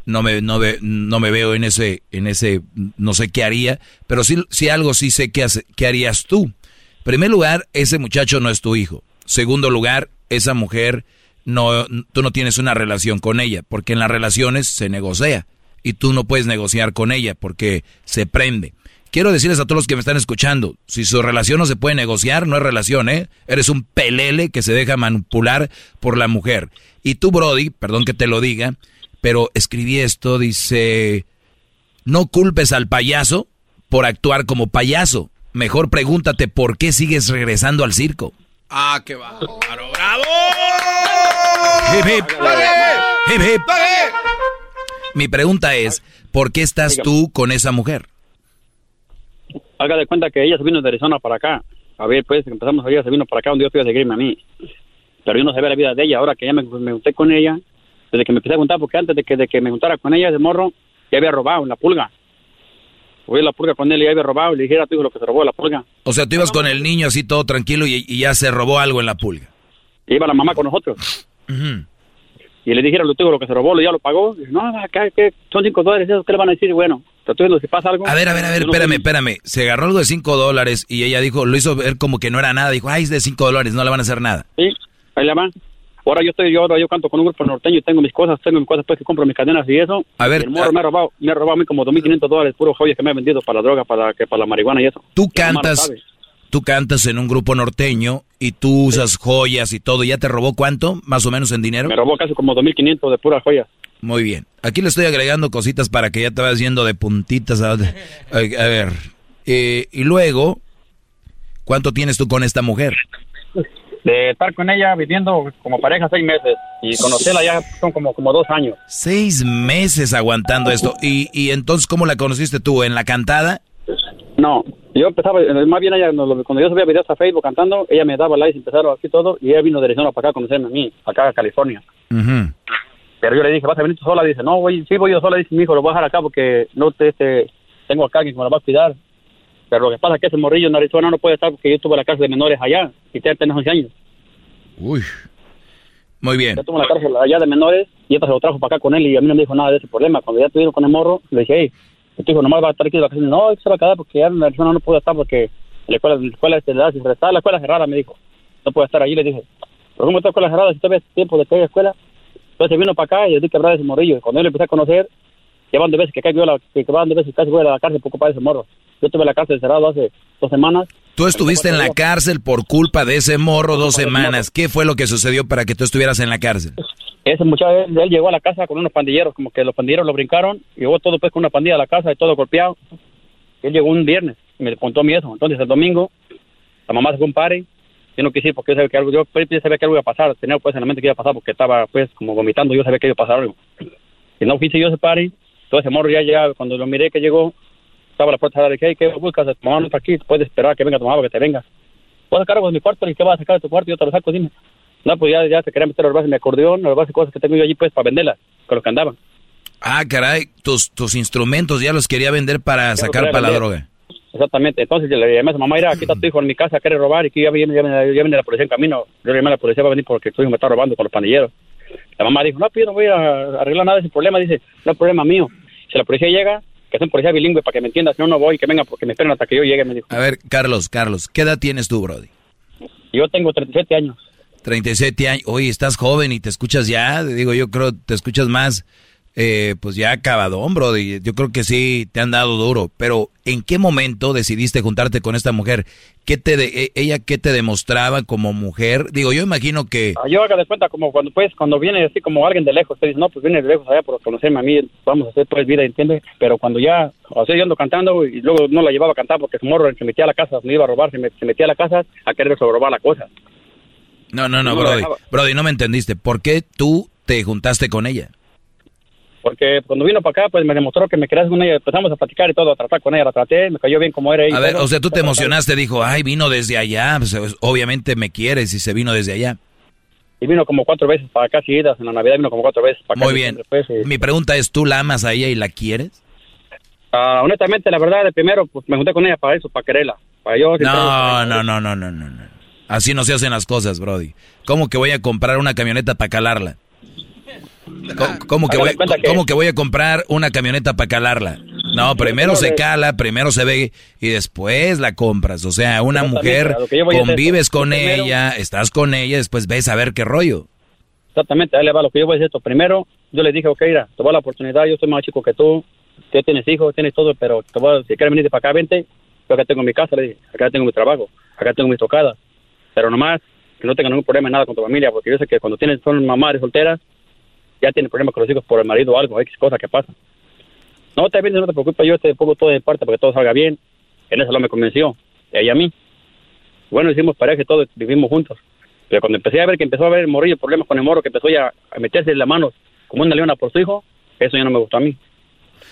no me, no, ve- no me veo en ese, en ese, no sé qué haría, pero sí, sí algo sí sé qué, qué harías tú. En primer lugar, ese muchacho no es tu hijo. Segundo lugar, esa mujer, no, tú no tienes una relación con ella, porque en las relaciones se negocia y tú no puedes negociar con ella porque se prende. Quiero decirles a todos los que me están escuchando, si su relación no se puede negociar, no es relación, ¿eh? Eres un pelele que se deja manipular por la mujer. Y tú, Brody, perdón que te lo diga, pero escribí esto, dice, no culpes al payaso por actuar como payaso. Mejor pregúntate por qué sigues regresando al circo. Ah, qué va. ¡Bravo! Hip, hip. Hip, hip. Mi pregunta es, ¿por qué estás tú con esa mujer? Haga de cuenta que ella se vino de Arizona para acá. A ver, pues empezamos a ella se vino para acá donde yo fui a seguirme a mí. Pero yo no sabía la vida de ella. Ahora que ya me, me junté con ella, desde que me empecé a juntar, porque antes de que, de que me juntara con ella de morro, ya había robado en la pulga. Fui a la pulga con él y ya había robado. Y le dije a tu hijo lo que se robó de la pulga. O sea, tú ibas con el niño así todo tranquilo y, y ya se robó algo en la pulga. Y iba la mamá con nosotros. Y le dijeron, lo tuvo lo que se robó, ya lo pagó. Y, no, acá, ¿qué? son cinco dólares, ¿eso qué le van a decir? Bueno, diciendo, si pasa algo... A ver, a ver, a ver, no espérame, espérame. Se agarró algo de 5 dólares y ella dijo, lo hizo ver como que no era nada. Dijo, ay, es de 5 dólares, no le van a hacer nada. Sí, ahí la van. Ahora yo estoy, yo ahora yo canto con un grupo norteño y tengo mis cosas, tengo mis cosas pues que compro mis cadenas y eso. A ver, Y el morro me ha robado, me ha robado a mí como 2.500 dólares, puro joyas que me ha vendido para la droga, para que para la marihuana y eso. Tú lo cantas. Tú cantas en un grupo norteño y tú usas joyas y todo. ¿Ya te robó cuánto, más o menos en dinero? Me robó casi como 2.500 de puras joyas. Muy bien. Aquí le estoy agregando cositas para que ya te vayas yendo de puntitas. A, a- a ver. Eh, y luego, ¿cuánto tienes tú con esta mujer? De estar con ella viviendo como pareja seis meses y conocerla ya son como, como dos años. Seis meses aguantando esto. ¿Y, y entonces cómo la conociste tú? ¿En la cantada? No, yo empezaba, eh, más bien ella, cuando yo subía videos a Facebook cantando, ella me daba likes y empezaron así todo, y ella vino de Arizona para acá a conocerme a mí, acá a California. Pero yo le dije, ¿vas a venir tú sola? Dice, no, voy, sí voy yo sola. Dice, mi hijo, lo voy a dejar acá porque no te, este, tengo acá alguien que me lo va a cuidar. Pero lo que pasa es que ese morrillo en Arizona no puede estar porque yo estuve en la cárcel de menores allá y te tenés 11 años. Uy. Muy bien. Yo estuve en la cárcel allá de menores y ella se lo trajo para acá con él y a mí no me dijo nada de ese problema. Cuando ya estuvieron con el morro, le dije, hey, tu hijo nomás va a estar aquí de vacaciones. No, se va a quedar porque ya en Arizona no puede estar porque la escuela, la escuela este, da- si está la escuela cerrada, me dijo. No puede estar allí, le dije. Pero ¿cómo está la escuela cerrada si todavía es tiempo de que haya escuela? Entonces vino para acá y le di que hablar de ese morrillo. Cuando yo le empecé a conocer, ya van de veces que a la, que que van de veces casi voy a la cárcel por culpa de ese morro. Yo estuve en la cárcel cerrado hace dos semanas. Tú estuviste en la cárcel por culpa de ese morro dos semanas. ¿Qué fue lo que sucedió para que tú estuvieras en la cárcel? Ese muchacho, él, él llegó a la casa con unos pandilleros, como que los pandilleros lo brincaron, llegó todo pues con una pandilla a la casa y todo golpeado. Él llegó un viernes y me contó a mí eso. Entonces el domingo, la mamá se fue un party, yo no quise porque yo sabía que algo, yo yo sabía que algo iba a pasar, tenía pues en la mente que iba a pasar porque estaba pues como vomitando, yo sabía que iba a pasar algo. Y no fui yo ese party, todo ese morro ya llegaba, cuando lo miré que llegó, estaba a la puerta cerrada, le dije, hey, ¿qué buscas? Mamá no está aquí, puedes esperar que venga tu mamá que te venga. Voy a sacar algo de mi cuarto, ¿y qué vas a sacar de tu cuarto? Yo te lo saco, dime. No, pues ya, ya se quería meter a robarse mi acordeón, a robarse cosas que tengo yo allí pues para venderlas, con los que andaban. Ah, caray, tus, tus instrumentos ya los quería vender para los sacar para la droga. Exactamente. Entonces yo le llamé a su mamá, mira, aquí está tu hijo en mi casa, quiere robar y que ya viene, ya viene, ya viene la policía en camino. Yo le llamé a la policía, va a venir porque tu hijo me está robando con los pandilleros. La mamá dijo, no, pues yo no voy a arreglar nada de ese problema. Dice, no es problema mío. Si la policía llega, que sea un policía bilingüe para que me entienda. Si no, no voy, que venga porque me esperen hasta que yo llegue, me dijo. A ver, Carlos, Carlos, ¿qué edad tienes tú, Brody? Yo tengo 37 años. 37 años. Oye, estás joven y te escuchas ya. Digo, yo creo te escuchas más, eh, pues ya acabadón, Brody. Yo creo que sí te han dado duro. Pero, ¿en qué momento decidiste juntarte con esta mujer? ¿Qué te de, e- ella qué te demostraba como mujer? Digo, yo imagino que... Ah, Yo haga de cuenta como cuando pues cuando viene así como alguien de lejos, usted dice, no, pues viene de lejos allá por conocerme a mí, vamos a hacer pues vida, ¿entiende? Pero cuando ya, o sea, yo ando cantando y luego no la llevaba a cantar porque su morro se metía a la casa, me iba a robar, se, me- metía a la casa a querer robar la cosa. No, no, no, Brody. dejaba. Brody, no me entendiste. ¿Por qué tú te juntaste con ella? Porque cuando vino para acá, pues me demostró que me querías con ella, empezamos a platicar y todo, a tratar con ella, la traté, me cayó bien como era ella. A ver, todo. o sea, tú te emocionaste, dijo, ay, vino desde allá. Pues, obviamente me quieres y se vino desde allá. Y vino como cuatro veces para acá seguidas, en la Navidad vino como cuatro veces para acá. Muy bien. Después, Mi pregunta es, ¿tú la amas a ella y la quieres? ah, honestamente, la verdad, de primero, pues me junté con ella para eso, para quererla. Para yo, No, no, no, no, no, no, no. Así no se hacen las cosas, Brody. ¿Cómo que voy a comprar una camioneta para calarla? ¿Cómo, cómo que voy, cuenta que- cómo que voy a comprar una camioneta para calarla? No, primero se cala, primero se ve y después la compras. O sea, una mujer, convives con ella, estás con ella, después ves a ver qué rollo. Exactamente, ahí le va lo que yo voy a decir esto. Primero, yo le dije, ok, mira, te voy a la oportunidad, yo soy más chico que tú, tú tienes hijos, tienes todo, pero te voy a- si quieres venir para acá, vente, yo acá tengo mi casa, le dije, acá tengo mi trabajo, acá tengo mis tocadas, pero nomás que no tenga ningún problema en nada con tu familia, porque yo sé que cuando tienes, son mamás solteras, ya tienen problemas con los hijos por el marido o algo, X cosas que pasan. No vienes, no te preocupes, yo te pongo todo de parte para que todo salga bien. En eso lo me convenció, ella a mí. Bueno, hicimos pareja y todo, vivimos juntos. Pero cuando empecé a ver que empezó a haber el morrillo, problemas con el morro, que empezó a meterse en la mano como una leona por su hijo, eso ya no me gustó a mí.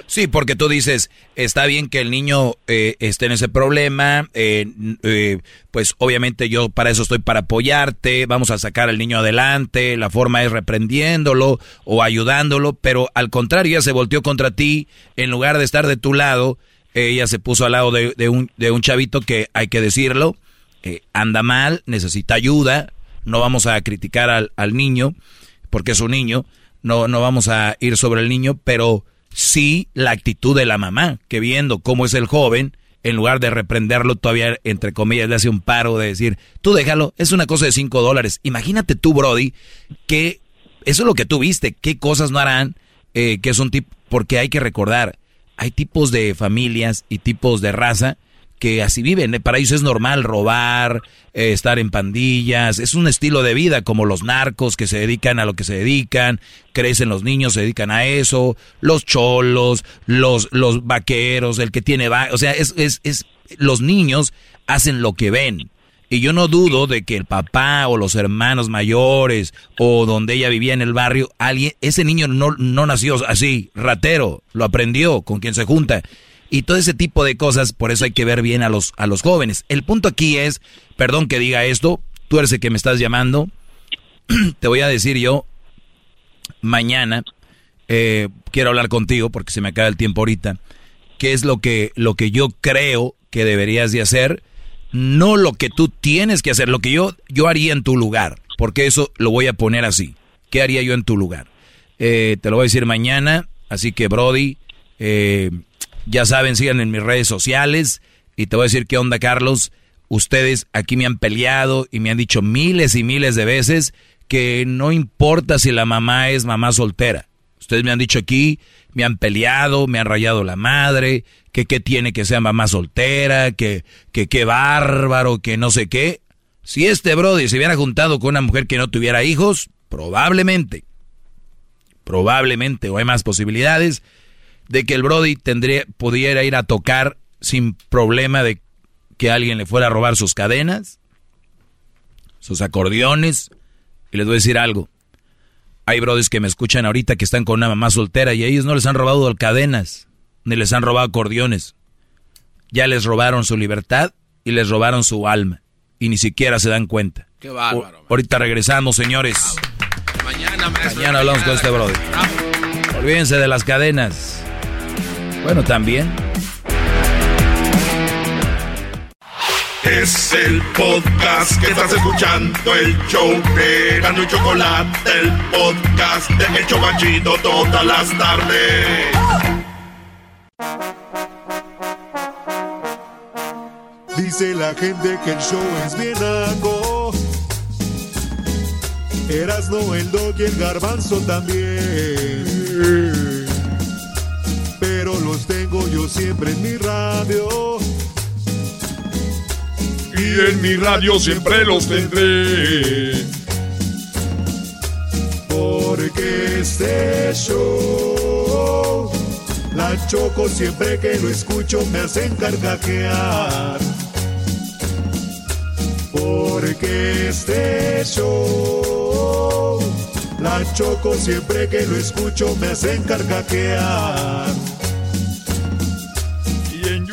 Sí, porque tú dices, está bien que el niño eh, esté en ese problema, eh, eh, pues obviamente yo para eso estoy para apoyarte, vamos a sacar al niño adelante, la forma es reprendiéndolo o ayudándolo, pero al contrario, ella se volteó contra ti, en lugar de estar de tu lado, ella se puso al lado de, de un, de un chavito que hay que decirlo, eh, anda mal, necesita ayuda, no vamos a criticar al, al niño, porque es un niño, no, no vamos a ir sobre el niño, pero sí la actitud de la mamá, que viendo cómo es el joven, en lugar de reprenderlo, todavía, entre comillas, le hace un paro de decir, tú déjalo, es una cosa de cinco dólares. Imagínate tú, Brody, que eso es lo que tú viste, qué cosas no harán, eh, que es un tipo, porque hay que recordar, hay tipos de familias y tipos de raza que así viven. ¿eh? Para ellos es normal robar, eh, estar en pandillas, es un estilo de vida como los narcos que se dedican a lo que se dedican, crecen los niños, se dedican a eso, los cholos, los, los vaqueros, el que tiene va o sea, es, es, es, los niños hacen lo que ven. Y yo no dudo de que el papá o los hermanos mayores o donde ella vivía en el barrio, alguien, ese niño no, no nació así, ratero, lo aprendió con quien se junta y todo ese tipo de cosas, por eso hay que ver bien a los, a los jóvenes. El punto aquí es, perdón que diga esto, tú eres el que me estás llamando, te voy a decir yo, mañana, eh, quiero hablar contigo porque se me acaba el tiempo ahorita, qué es lo que, lo que yo creo que deberías de hacer, no lo que tú tienes que hacer, lo que yo, yo haría en tu lugar, porque eso lo voy a poner así. ¿Qué haría yo en tu lugar? Eh, te lo voy a decir mañana, así que Brody, eh, ya saben, sigan en mis redes sociales. Y te voy a decir qué onda, Carlos. Ustedes aquí me han peleado y me han dicho miles y miles de veces que no importa si la mamá es mamá soltera. Ustedes me han dicho aquí, me han peleado, me han rayado la madre, que qué tiene que ser mamá soltera, que que qué bárbaro, que no sé qué. Si este Brody se hubiera juntado con una mujer que no tuviera hijos, probablemente, probablemente, o hay más posibilidades, de que el Brody tendría, pudiera ir a tocar sin problema de que alguien le fuera a robar sus cadenas, sus acordeones. Y les voy a decir algo. Hay brodis que me escuchan ahorita que están con una mamá soltera y a ellos no les han robado cadenas, ni les han robado acordeones. Ya les robaron su libertad y les robaron su alma. Y ni siquiera se dan cuenta. Qué bárbaro. ahorita regresamos, señores. Mañana, Mañana hablamos con este brody. Olvídense de las cadenas. Bueno, también. Es el podcast que estás escuchando, el show de Gano y Chocolate, el podcast de El Chobachito todas las tardes. Dice la gente que el show es bien algo. Eras no el dog y el garbanzo también yo siempre en mi radio. Y en mi radio siempre los tendré. Porque este show, la choco siempre que lo escucho me hacen carcajear. Porque este show, la choco siempre que lo escucho me hacen carcajear.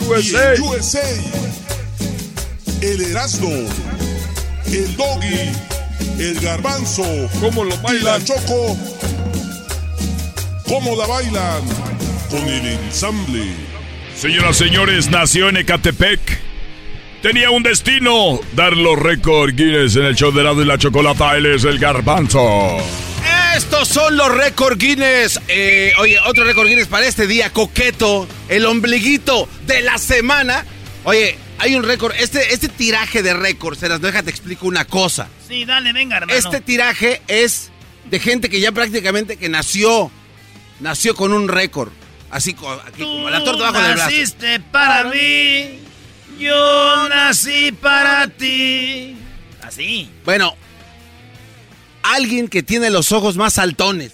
USA. El Erasmo, el Doggy, el Garbanzo, ¿Cómo lo bailan? y la Choco, ¿cómo la bailan? Con el ensamble. Señoras y señores, nació en Ecatepec. Tenía un destino, dar los récords Guinness en el show de Erasmo y la Chocolata. Él es el garbanzo. Estos son los récord Guinness. Eh, oye, otro récord Guinness para este día coqueto, el ombliguito de la semana. Oye, hay un récord, este, este tiraje de récords, se las deja, te explico una cosa. Sí, dale, venga, hermano. Este tiraje es de gente que ya prácticamente que nació, nació con un récord. Así como la torta bajo del brazo. naciste para mí, yo nací para ti. Así. Bueno, alguien que tiene los ojos más saltones.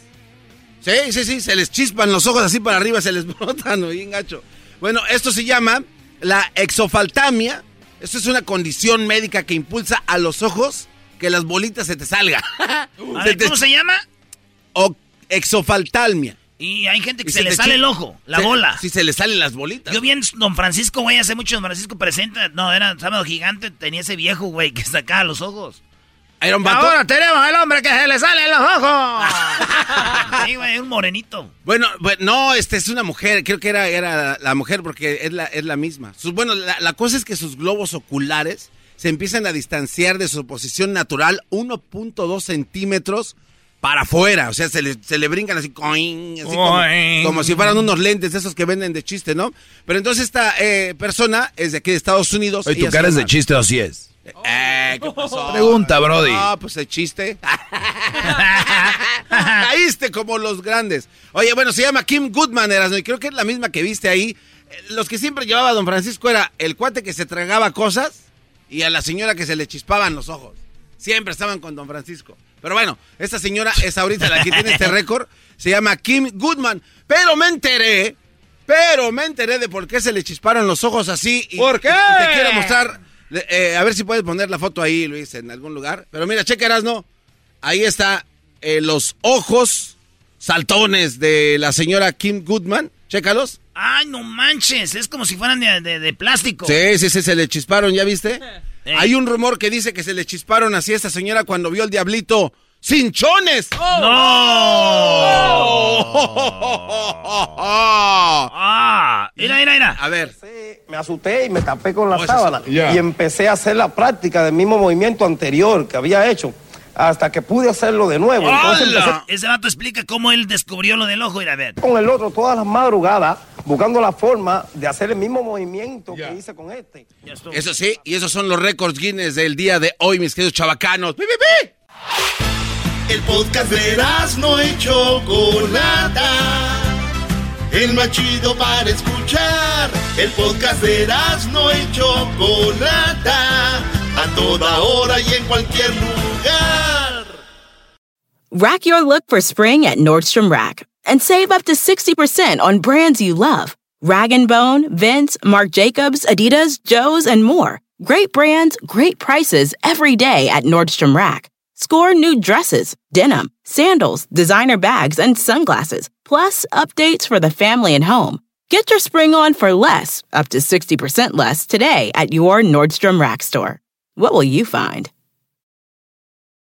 Sí, sí, sí, se les chispan los ojos así para arriba, se les brotan, bien gacho. Bueno, esto se llama la exofaltamia. Esto es una condición médica que impulsa a los ojos que las bolitas se te salgan. Ver, ¿Cómo se llama? O exofaltamia. Y hay gente que se, se le sale el ojo, la se- bola. Sí, se le salen las bolitas. Yo vi en Don Francisco, güey, hace mucho Don Francisco presenta. No, era sábado gigante, tenía ese viejo, güey, que sacaba los ojos. Era un Y vato. Ahora tenemos el hombre que se le salen los ojos. sí, güey, un morenito. Bueno, bueno, no, este es una mujer, creo que era, era la mujer porque es la, es la misma. Sus- bueno, la, la cosa es que sus globos oculares se empiezan a distanciar de su posición natural 1.2 centímetros para afuera. O sea, se le, se le brincan así, coin, así como, Coin. como si fueran unos lentes de esos que venden de chiste, ¿no? Pero entonces esta eh, persona es de aquí de Estados Unidos. Oye, tu cara es de chiste o así es. Eh, ¿qué pasó? Pregunta, Brody. No, pues el chiste. Caíste como los grandes. Oye, bueno, se llama Kim Goodman, Erasmo, y creo que es la misma que viste ahí. Eh, Los que siempre llevaba a don Francisco era el cuate que se tragaba cosas y a la señora que se le chispaban los ojos. Siempre estaban con don Francisco. Pero bueno, esta señora es ahorita la que tiene este récord. Se llama Kim Goodman. Pero me enteré, pero me enteré de por qué se le chisparon los ojos así. Y, ¿Por qué? y te quiero mostrar, eh, a ver si puedes poner la foto ahí, Luis, en algún lugar. Pero mira, checa, Erasno. Ahí está eh, los ojos saltones de la señora Kim Goodman. Chécalos. Ay, no manches, es como si fueran de, de- de plástico. Sí, sí, sí, se le chisparon, ¿ya viste? Hay un rumor que dice que se le chisparon así a esta señora cuando vio el diablito. ¡Cinchones! Ah, mira, mira, mira. A ver. Me asusté y me tapé con la Oh, sábana. Ya. Y empecé a hacer la práctica del mismo movimiento anterior que había hecho. Hasta que pude hacerlo de nuevo. Entonces empecé. Ese vato explica cómo él descubrió lo del ojo. Mira, a ver. con el otro todas las madrugadas buscando la forma de hacer el mismo movimiento que hice con este. Eso sí, y esos son los récords Guinness del día de hoy, mis queridos chavacanos. ¡Pi, pi, pi! El podcast de no y Chocolata. El más chido para escuchar. El podcast de no y Chocolata. A toda hora y en cualquier lugar. Rack your look for spring at Nordstrom Rack and save up to 60% on brands you love. Rag & Bone, Vince, Marc Jacobs, Adidas, Joe's, and more. Great brands, great prices every day at Nordstrom Rack. Score new dresses, denim, sandals, designer bags, and sunglasses, plus updates for the family and home. Get your spring on for less, up to 60% less, today at your Nordstrom Rack store. What will you find?